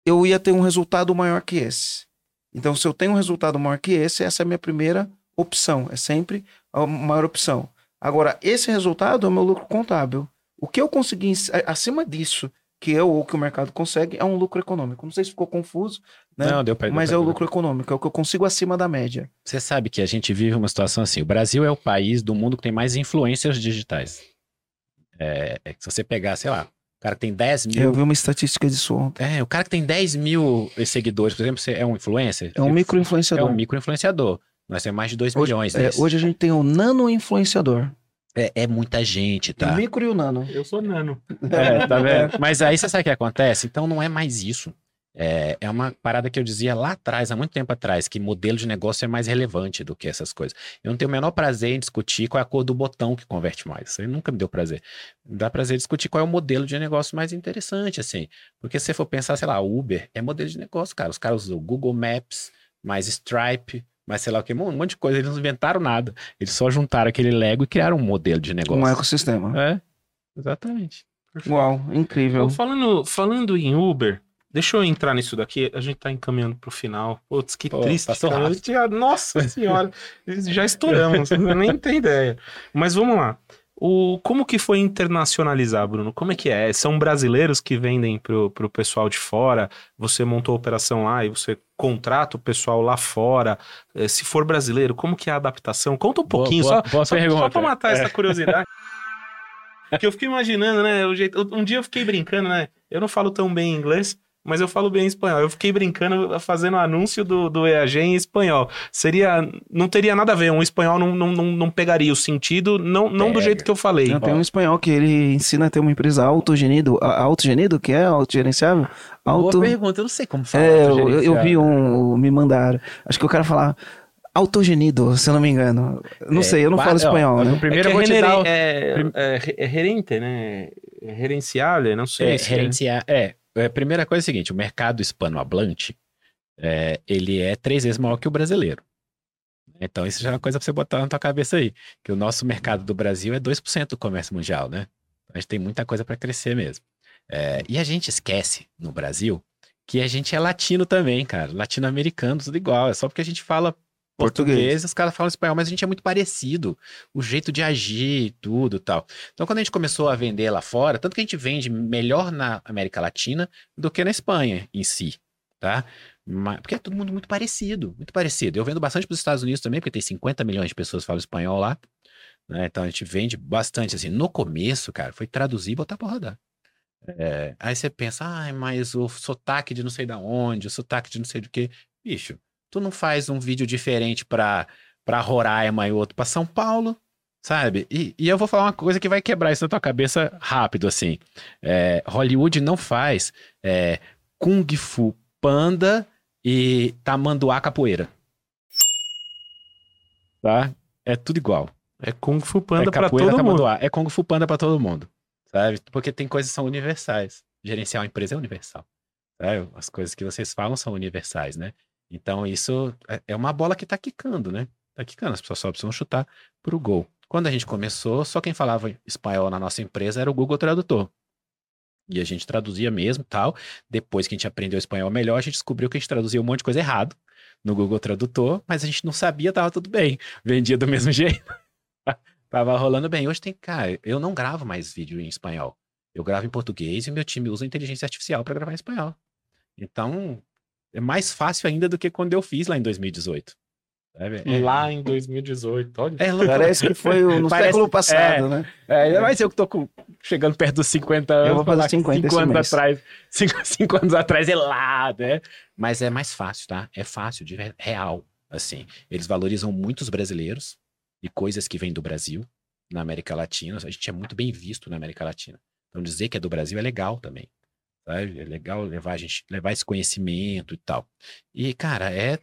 eu ia ter um resultado maior que esse. Então, se eu tenho um resultado maior que esse, essa é a minha primeira opção. É sempre a maior opção. Agora, esse resultado é o meu lucro contábil. O que eu consegui acima disso, que eu ou que o mercado consegue, é um lucro econômico. Não sei se ficou confuso, né? Não, deu pra, Mas deu é pra- o lucro econômico, é o que eu consigo acima da média. Você sabe que a gente vive uma situação assim. O Brasil é o país do mundo que tem mais influências digitais. É, é se você pegar, sei lá, o cara que tem 10 mil. Eu vi uma estatística disso ontem. É, o cara que tem 10 mil seguidores, por exemplo, você é um influencer? É um É micro-influenciador. um micro-influenciador. Nós temos mais de 2 Hoje- milhões É, desses. hoje a gente tem o nano-influenciador. É, é muita gente, tá? O micro e o nano. Eu sou nano. É, tá vendo? Mas aí você sabe o que acontece? Então não é mais isso. É, é uma parada que eu dizia lá atrás, há muito tempo atrás, que modelo de negócio é mais relevante do que essas coisas. Eu não tenho o menor prazer em discutir qual é a cor do botão que converte mais. Isso aí nunca me deu prazer. Me dá prazer discutir qual é o modelo de negócio mais interessante, assim. Porque se você for pensar, sei lá, Uber é modelo de negócio, cara. Os caras usam o Google Maps, mais Stripe, mais sei lá o que, um monte de coisa. Eles não inventaram nada. Eles só juntaram aquele Lego e criaram um modelo de negócio. Um ecossistema. É, exatamente. Uau, incrível. Então, falando, falando em Uber, deixa eu entrar nisso daqui. A gente tá encaminhando pro final. Putz, que Pô, triste. passou cara. rápido. Eu Nossa senhora, já estouramos, você nem tem ideia. Mas vamos lá. O, como que foi internacionalizar, Bruno? Como é que é? São brasileiros que vendem pro, pro pessoal de fora? Você montou a operação lá e você contrata o pessoal lá fora? Eh, Se for brasileiro, como que é a adaptação? Conta um pouquinho, boa- só, boa só, só pra matar É. essa curiosidade. que eu fiquei imaginando, né? O jeito, um dia eu fiquei brincando, né? Eu não falo tão bem inglês, mas eu falo bem espanhol. Eu fiquei brincando, fazendo anúncio do, do EAG em espanhol. Seria. Não teria nada a ver. Um espanhol não, não, não, não pegaria o sentido, não, não do jeito que eu falei. Não, tem um espanhol que ele ensina a ter uma empresa autogenido. Autogenido, que é autogerenciável? Auto... Boa pergunta, eu não sei como fala. É, eu, eu- vi um, me mandaram. Acho que o cara fala autogenido, se eu não me engano. Não É, sei, eu não falo ó, espanhol, ó, né? Primeiro é eu vou te é, dar. o- é, prim- é, é gerente, né? É gerenciável, não sei. É, se. É, é, a primeira coisa é a seguinte: o mercado hispanohablante é, ele é três vezes maior que o brasileiro. Então, isso já é uma coisa pra você botar na tua cabeça aí. Que o nosso mercado do Brasil é 2% do comércio mundial, né? A gente tem muita coisa para crescer mesmo. É, e a gente esquece no Brasil que a gente é latino também, cara. Latino-americano, tudo igual. É só porque a gente fala Português. português, os caras falam espanhol, mas a gente é muito parecido. O jeito de agir, tudo tal. Então, quando a gente começou a vender lá fora, tanto que a gente vende melhor na América Latina do que na Espanha em si, tá? Porque é todo mundo muito parecido, muito parecido. Eu vendo bastante para os Estados Unidos também, porque tem 50 milhões de pessoas que falam espanhol lá. né? Então a gente vende bastante assim. No começo, cara, foi traduzir e botar pra rodar. É, aí você pensa, ai, mas o sotaque de não sei da onde, o sotaque de não sei do que. Bicho, tu não faz um vídeo diferente pra, pra Roraima e outro pra São Paulo, sabe? E, e eu vou falar uma coisa que vai quebrar isso na tua cabeça rápido, assim. É, Hollywood não faz é, Kung Fu Panda e Tamanduá Capoeira. Tá? É tudo igual. É Kung Fu Panda é pra capoeira todo mundo. tamanduá. É Kung Fu Panda pra todo mundo. Sabe? Porque tem coisas que são universais. Gerenciar uma empresa é universal. sabe? As coisas que vocês falam são universais, né? Então isso é- é uma bola que tá quicando, né? Tá quicando. As pessoas só precisam chutar pro gol. Quando a gente começou, só quem falava espanhol na nossa empresa era o Google Tradutor. E a gente traduzia mesmo tal. Depois que a gente aprendeu espanhol melhor, a gente descobriu que a gente traduzia um monte de coisa errado no Google Tradutor, mas a gente não sabia, tava tudo bem. Vendia do mesmo jeito. Tava rolando bem. Hoje tem, cara, eu não gravo mais vídeo em espanhol. Eu gravo em português e meu time usa inteligência artificial para gravar em espanhol. Então, é mais fácil ainda do que quando eu fiz lá em 2018. sabe? É, Lá em 2018, olha. é. Parece que foi o- no Parece- século passado, né? É, ainda mais eu que tô com- chegando perto dos 50 anos. Eu vou fazer falar que 50 cinco esse anos mês. atrás. Cinco, cinco anos atrás é lá, né? Mas é mais fácil, tá? É fácil, de ver- real. Assim, eles valorizam muito os brasileiros e coisas que vêm do Brasil na América Latina. A gente é muito bem visto na América Latina. Então dizer que é do Brasil é legal também. Sabe? É legal levar a gente, levar esse conhecimento e tal. E, cara, é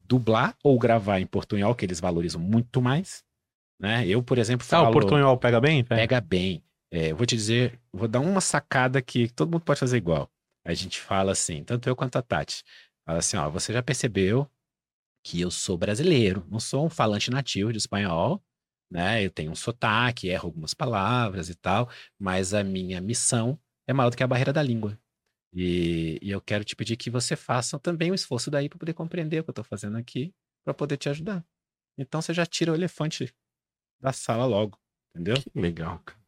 dublar ou gravar em portunhol, que eles valorizam muito mais. Né? Eu, por exemplo, Ah, falo o portunhol pega bem? Pega. pega bem. É, eu vou te dizer, vou dar uma sacada que todo mundo pode fazer igual. A gente fala assim, tanto eu quanto a Tati. Fala assim, ó, você já percebeu que eu sou brasileiro, não sou um falante nativo de espanhol, né? Eu tenho um sotaque, erro algumas palavras e tal, mas a minha missão é maior do que a barreira da língua. E, e eu quero te pedir que você faça também o esforço daí para poder compreender o que eu estou fazendo aqui, para poder te ajudar. Então você já tira o elefante da sala logo, entendeu? Que legal, cara.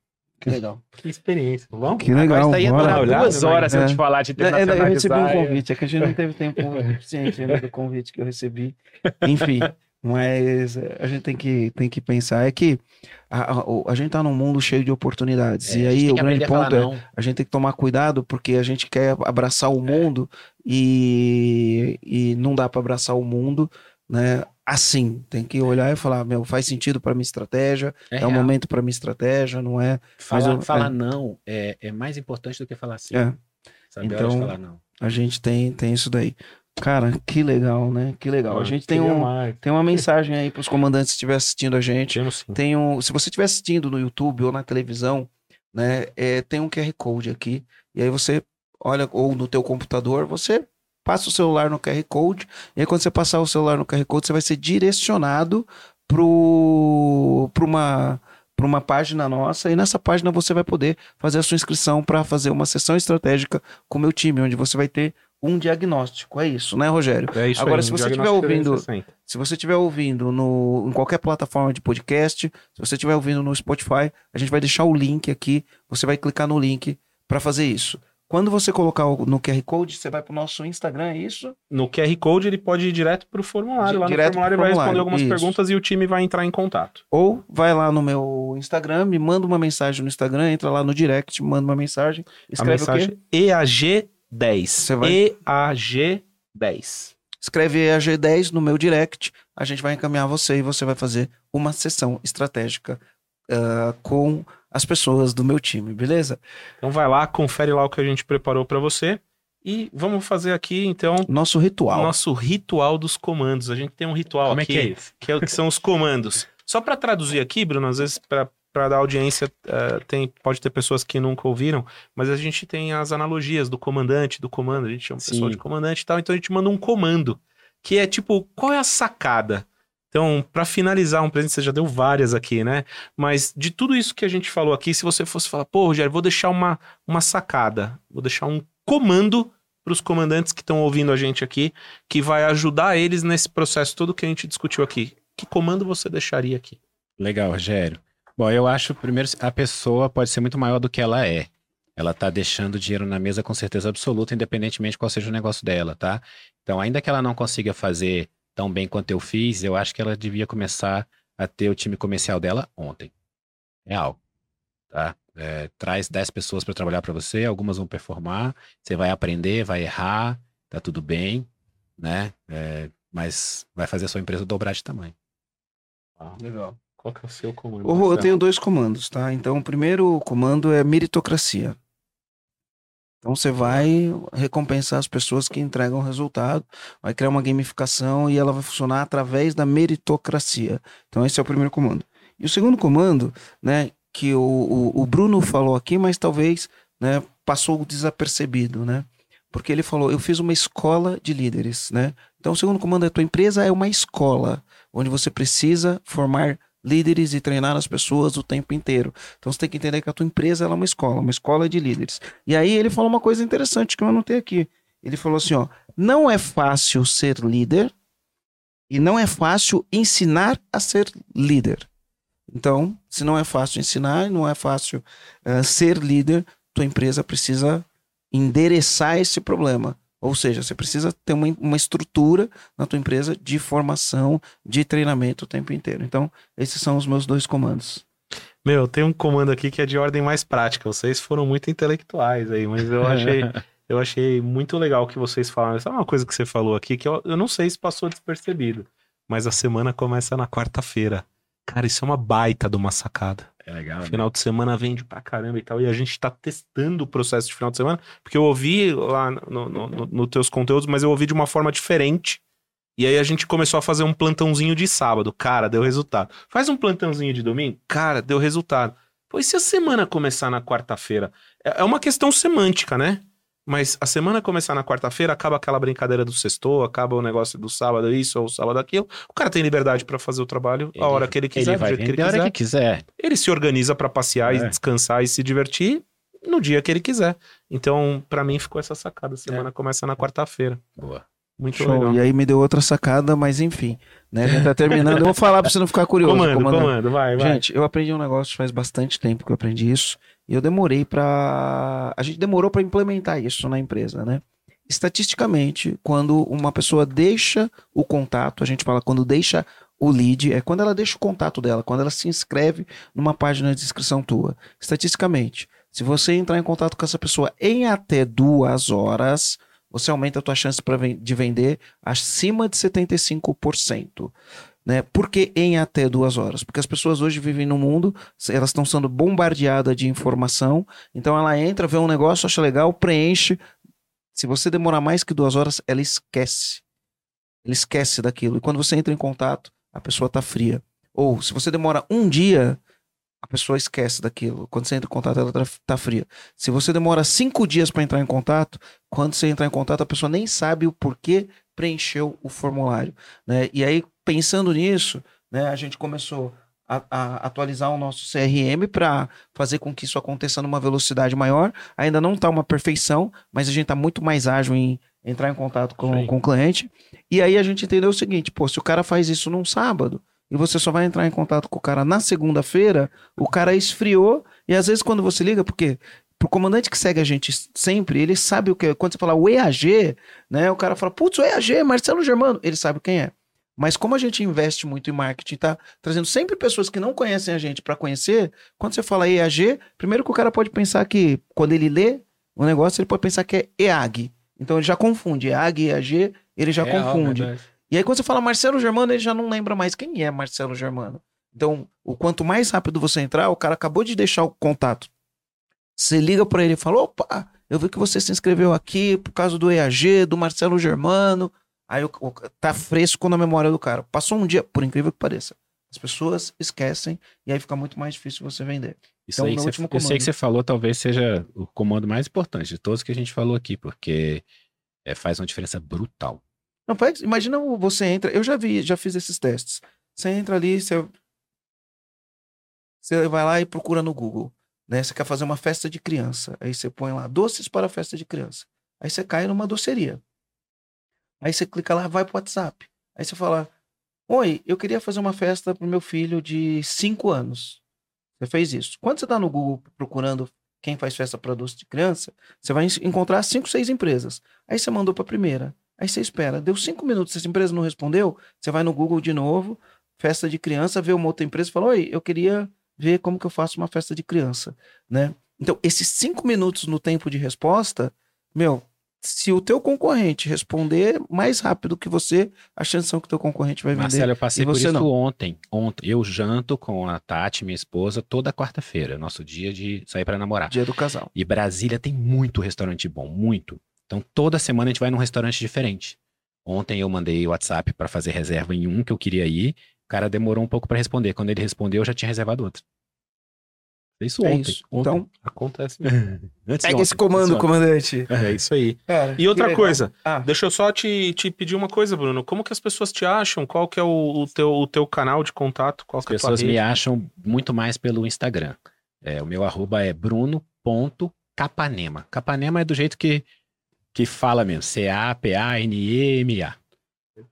Que legal. Que experiência. Vamos? Que legal. Agora isso daí ia olhar, duas né, horas se eu é. te falar de É, é, eu internacionalizar. recebi um é. convite, é que a gente não teve tempo suficiente ainda do convite que eu recebi. Enfim, mas é, a gente tem que, tem que pensar é que a, a, a gente tá num mundo cheio de oportunidades. É, e aí o grande ponto é a gente tem que tomar cuidado porque a gente quer abraçar o mundo e, e não dá para abraçar o mundo, né? Assim, tem que olhar e falar, meu, faz sentido para minha estratégia, é, o real. momento para minha estratégia, não é? Falar, eu- falar é. não é, é mais importante do que falar sim. É. Saber a hora de Então, falar não. A gente tem, tem isso daí. Cara, que legal, né? Que legal. A Ah, gente tem, um, mais. tem uma mensagem aí para os comandantes que estiver assistindo a gente. Temos. Tem um, se você estiver assistindo no YouTube ou na televisão, né, é, tem um QR Code aqui. E aí você olha, ou no teu computador, você passa o celular no QR Code. E aí quando você passar o celular no QR Code, você vai ser direcionado para uma para uma página nossa e nessa página você vai poder fazer a sua inscrição para fazer uma sessão estratégica com o meu time, onde você vai ter um diagnóstico. É isso, né, Rogério? É isso Agora, aí, se um você estiver ouvindo- 360. Se você estiver ouvindo no, em qualquer plataforma de podcast, se você estiver ouvindo no Spotify, a gente vai deixar o link aqui. Você vai clicar no link para fazer isso. Quando você colocar o- no QR Code, você vai para o nosso Instagram, é isso? No QR Code ele pode ir direto pro formulário. Di- Lá direto no formulário ele vai formulário, responder algumas isso. perguntas e o time vai entrar em contato. Ou vai lá no meu Instagram, me manda uma mensagem no Instagram, entra lá no direct, manda uma mensagem, a escreve o quê? mensagem EAG10. Você vai- EAG10. Escreve EAG10 no meu direct, a gente vai encaminhar você e você vai fazer uma sessão estratégica ah, com as pessoas do meu time, beleza? Então vai lá, confere lá o que a gente preparou para você. E vamos fazer aqui, então, Nosso ritual. nosso ritual dos comandos. A gente tem um ritual Como é aqui, que é isso? que, é o que são os comandos. Só para traduzir aqui, Bruno, às vezes para dar audiência, eh, tem, pode ter pessoas que nunca ouviram, mas a gente tem as analogias do comandante, do comando, a gente chama o pessoal de comandante e tal, então a gente manda um comando, que é tipo, qual é a sacada? Então, para finalizar um presente, você já deu várias aqui, né? Mas de tudo isso que a gente falou aqui, se você fosse falar, pô, Rogério, vou deixar uma, uma sacada, vou deixar um comando para os comandantes que estão ouvindo a gente aqui, que vai ajudar eles nesse processo todo que a gente discutiu aqui. Que comando você deixaria aqui? Legal, Rogério. Bom, eu acho, primeiro, a pessoa pode ser muito maior do que ela é. Ela tá deixando dinheiro na mesa com certeza absoluta, independentemente qual seja o negócio dela, tá? Então, ainda que ela não consiga fazer tão bem quanto eu fiz, eu acho que ela devia começar a ter o time comercial dela ontem. Real. Tá? É, traz 10 pessoas para trabalhar para você, algumas vão performar, você vai aprender, vai errar, tá tudo bem, né? É, mas vai fazer a sua empresa dobrar de tamanho. Legal. Qual que é o seu comando? Eu Marcelo? tenho dois comandos, tá? Então, o primeiro comando é meritocracia. Então, você vai recompensar as pessoas que entregam o resultado, vai criar uma gamificação e ela vai funcionar através da meritocracia. Então, esse é o primeiro comando. E o segundo comando, né, que o, o, o Bruno falou aqui, mas talvez né, passou desapercebido, né? Porque ele falou, eu fiz uma escola de líderes, né? Então, o segundo comando é a tua empresa é uma escola, onde você precisa formar líderes e treinar as pessoas o tempo inteiro. Então você tem que entender que a tua empresa é uma escola, uma escola de líderes. E aí ele falou uma coisa interessante que eu anotei aqui. Ele falou assim, ó, não é fácil ser líder e não é fácil ensinar a ser líder. Então, se não é fácil ensinar, não é fácil eh, ser líder, tua empresa precisa endereçar esse problema. Ou seja, você precisa ter uma, uma estrutura na tua empresa de formação, de treinamento o tempo inteiro. Então, esses são os meus dois comandos. Meu, tem um comando aqui que é de ordem mais prática. Vocês foram muito intelectuais aí, mas eu achei, eu achei muito legal o que vocês falaram. Sabe uma coisa que você falou aqui que eu, eu não sei se passou despercebido, mas a semana começa na quarta-feira. Cara, isso é uma baita de uma sacada. É legal. né? Final de semana vende pra caramba e tal. E a gente tá testando o processo de final de semana, porque eu ouvi lá nos no, no, no teus conteúdos, mas eu ouvi de uma forma diferente. E aí a gente começou a fazer um plantãozinho de sábado. Cara, deu resultado. Faz um plantãozinho de domingo. Cara, deu resultado. E se a semana começar na quarta-feira? É é uma questão semântica, né? Mas a semana começar na quarta-feira, acaba aquela brincadeira do sextou, acaba o negócio do sábado isso ou sábado aquilo. O cara tem liberdade pra fazer o trabalho a hora que ele quiser, Ele do vai jeito que ele vender a hora quiser que quiser. ele se organiza pra passear e É. descansar e se divertir no dia que ele quiser. Então, pra mim, ficou essa sacada. A semana começa na quarta-feira. Boa. Muito Show. legal. E aí me deu outra sacada, mas enfim. Né? A gente tá terminando. Eu vou falar pra você não ficar curioso. Comando, comandante. comando, vai, vai. Gente, eu aprendi um negócio faz bastante tempo que eu aprendi isso. E eu demorei pra. A gente demorou pra implementar isso na empresa, né? Estatisticamente, quando uma pessoa deixa o contato, a gente fala quando deixa o lead, é quando ela deixa o contato dela, quando ela se inscreve numa página de inscrição tua. Estatisticamente, se você entrar em contato com essa pessoa em até duas horas, você aumenta a tua chance pra de vender acima de 75%. Né? Por que em até duas horas? Porque as pessoas hoje vivem no mundo, elas estão sendo bombardeadas de informação, então ela entra, vê um negócio, acha legal, preenche. Se você demorar mais que duas horas, ela esquece. Ela esquece daquilo. E quando você entra em contato, a pessoa está fria. Ou se você demora um dia, a pessoa esquece daquilo. Quando você entra em contato, ela está fria. Se você demora cinco dias para entrar em contato, quando você entrar em contato, a pessoa nem sabe o porquê preencheu o formulário. Né? E aí, pensando nisso, né, a gente começou a, a atualizar o nosso CRM para fazer com que isso aconteça numa velocidade maior. Ainda não está uma perfeição, mas a gente está muito mais ágil em entrar em contato com, Sim. com o cliente. E aí a gente entendeu o seguinte: pô, se o cara faz isso num sábado e você só vai entrar em contato com o cara na segunda-feira, o cara esfriou. E às vezes quando você liga, porque pro comandante que segue a gente sempre, ele sabe o que é. Quando você fala o EAG, né? O cara fala, putz, o EAG, Marcelo Germano, ele sabe quem é. Mas como a gente investe muito em marketing, tá trazendo sempre pessoas que não conhecem a gente para conhecer, quando você fala EAG, primeiro que o cara pode pensar que, quando ele lê o negócio, ele pode pensar que é EAG. Então ele já confunde. EAG, EAG, ele já É, confunde. ó, verdade. E aí, quando você fala Marcelo Germano, ele já não lembra mais quem é Marcelo Germano. Então, o quanto mais rápido você entrar, o cara acabou de deixar o contato. Você liga pra ele e fala: opa, eu vi que você se inscreveu aqui por causa do EAG, do Marcelo Germano. Aí o, o- tá fresco na memória do cara. Passou um dia, por incrível que pareça. As pessoas esquecem e aí fica muito mais difícil você vender. Isso Então, aí que você, eu sei que você falou, talvez seja o comando mais importante de todos que a gente falou aqui, porque é, faz uma diferença brutal. Não, imagina você entra. Eu já vi, já fiz esses testes. Você entra ali, você, você vai lá e procura no Google. Né? Você quer fazer uma festa de criança. Aí você põe lá doces para festa de criança. Aí você cai numa doceria. Aí você clica lá, vai pro WhatsApp. Aí você fala: Oi, eu queria fazer uma festa pro meu filho de 5 anos. Você fez isso. Quando você tá no Google procurando quem faz festa para doce de criança, você vai en- encontrar 5, 6 empresas. Aí você mandou para a primeira. Aí você espera. Deu 5 minutos, essa empresa não respondeu, você vai no Google de novo, festa de criança, vê uma outra empresa e fala: Oi, eu queria ver como que eu faço uma festa de criança, né? Então, esses 5 minutos no tempo de resposta, meu, se o teu concorrente responder mais rápido que você, a chance são que o teu concorrente vai vender. Marcelo, eu passei por isso não. ontem. Ontem. Eu janto com a Tati, minha esposa, toda quarta-feira, nosso dia de sair para namorar. Dia do casal. E Brasília tem muito restaurante bom, muito. Então toda semana a gente vai num restaurante diferente. Ontem eu mandei o WhatsApp para fazer reserva em um que eu queria ir. O cara demorou um pouco para responder. Quando ele respondeu, eu já tinha reservado outro. Isso É ontem. isso. ontem. Então, Acontece. Antes de pega ontem, esse comando, comandante. ontem. É isso aí. Cara, E outra coisa, Ah, deixa eu só te, te pedir uma coisa, Bruno. Como que as pessoas te acham? Qual que é o, o teu, o teu canal de contato? Qual As que é pessoas me rede? acham muito mais pelo Instagram. É, o meu arroba é bruno.capanema. Capanema é do jeito que, que fala mesmo. C-A-P-A-N-E-M-A.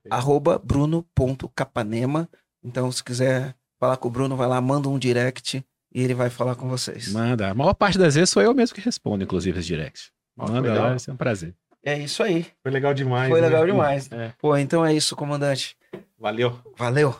arroba bruno.capanema. Então, se quiser falar com o Bruno, vai lá, manda um direct e ele vai falar com vocês. Manda. A maior parte das vezes sou eu mesmo que respondo, inclusive, os directs. Manda lá, vai ser um prazer. É isso aí. Foi legal demais. Foi né? legal demais. É. Pô, então é isso, comandante. Valeu. Valeu.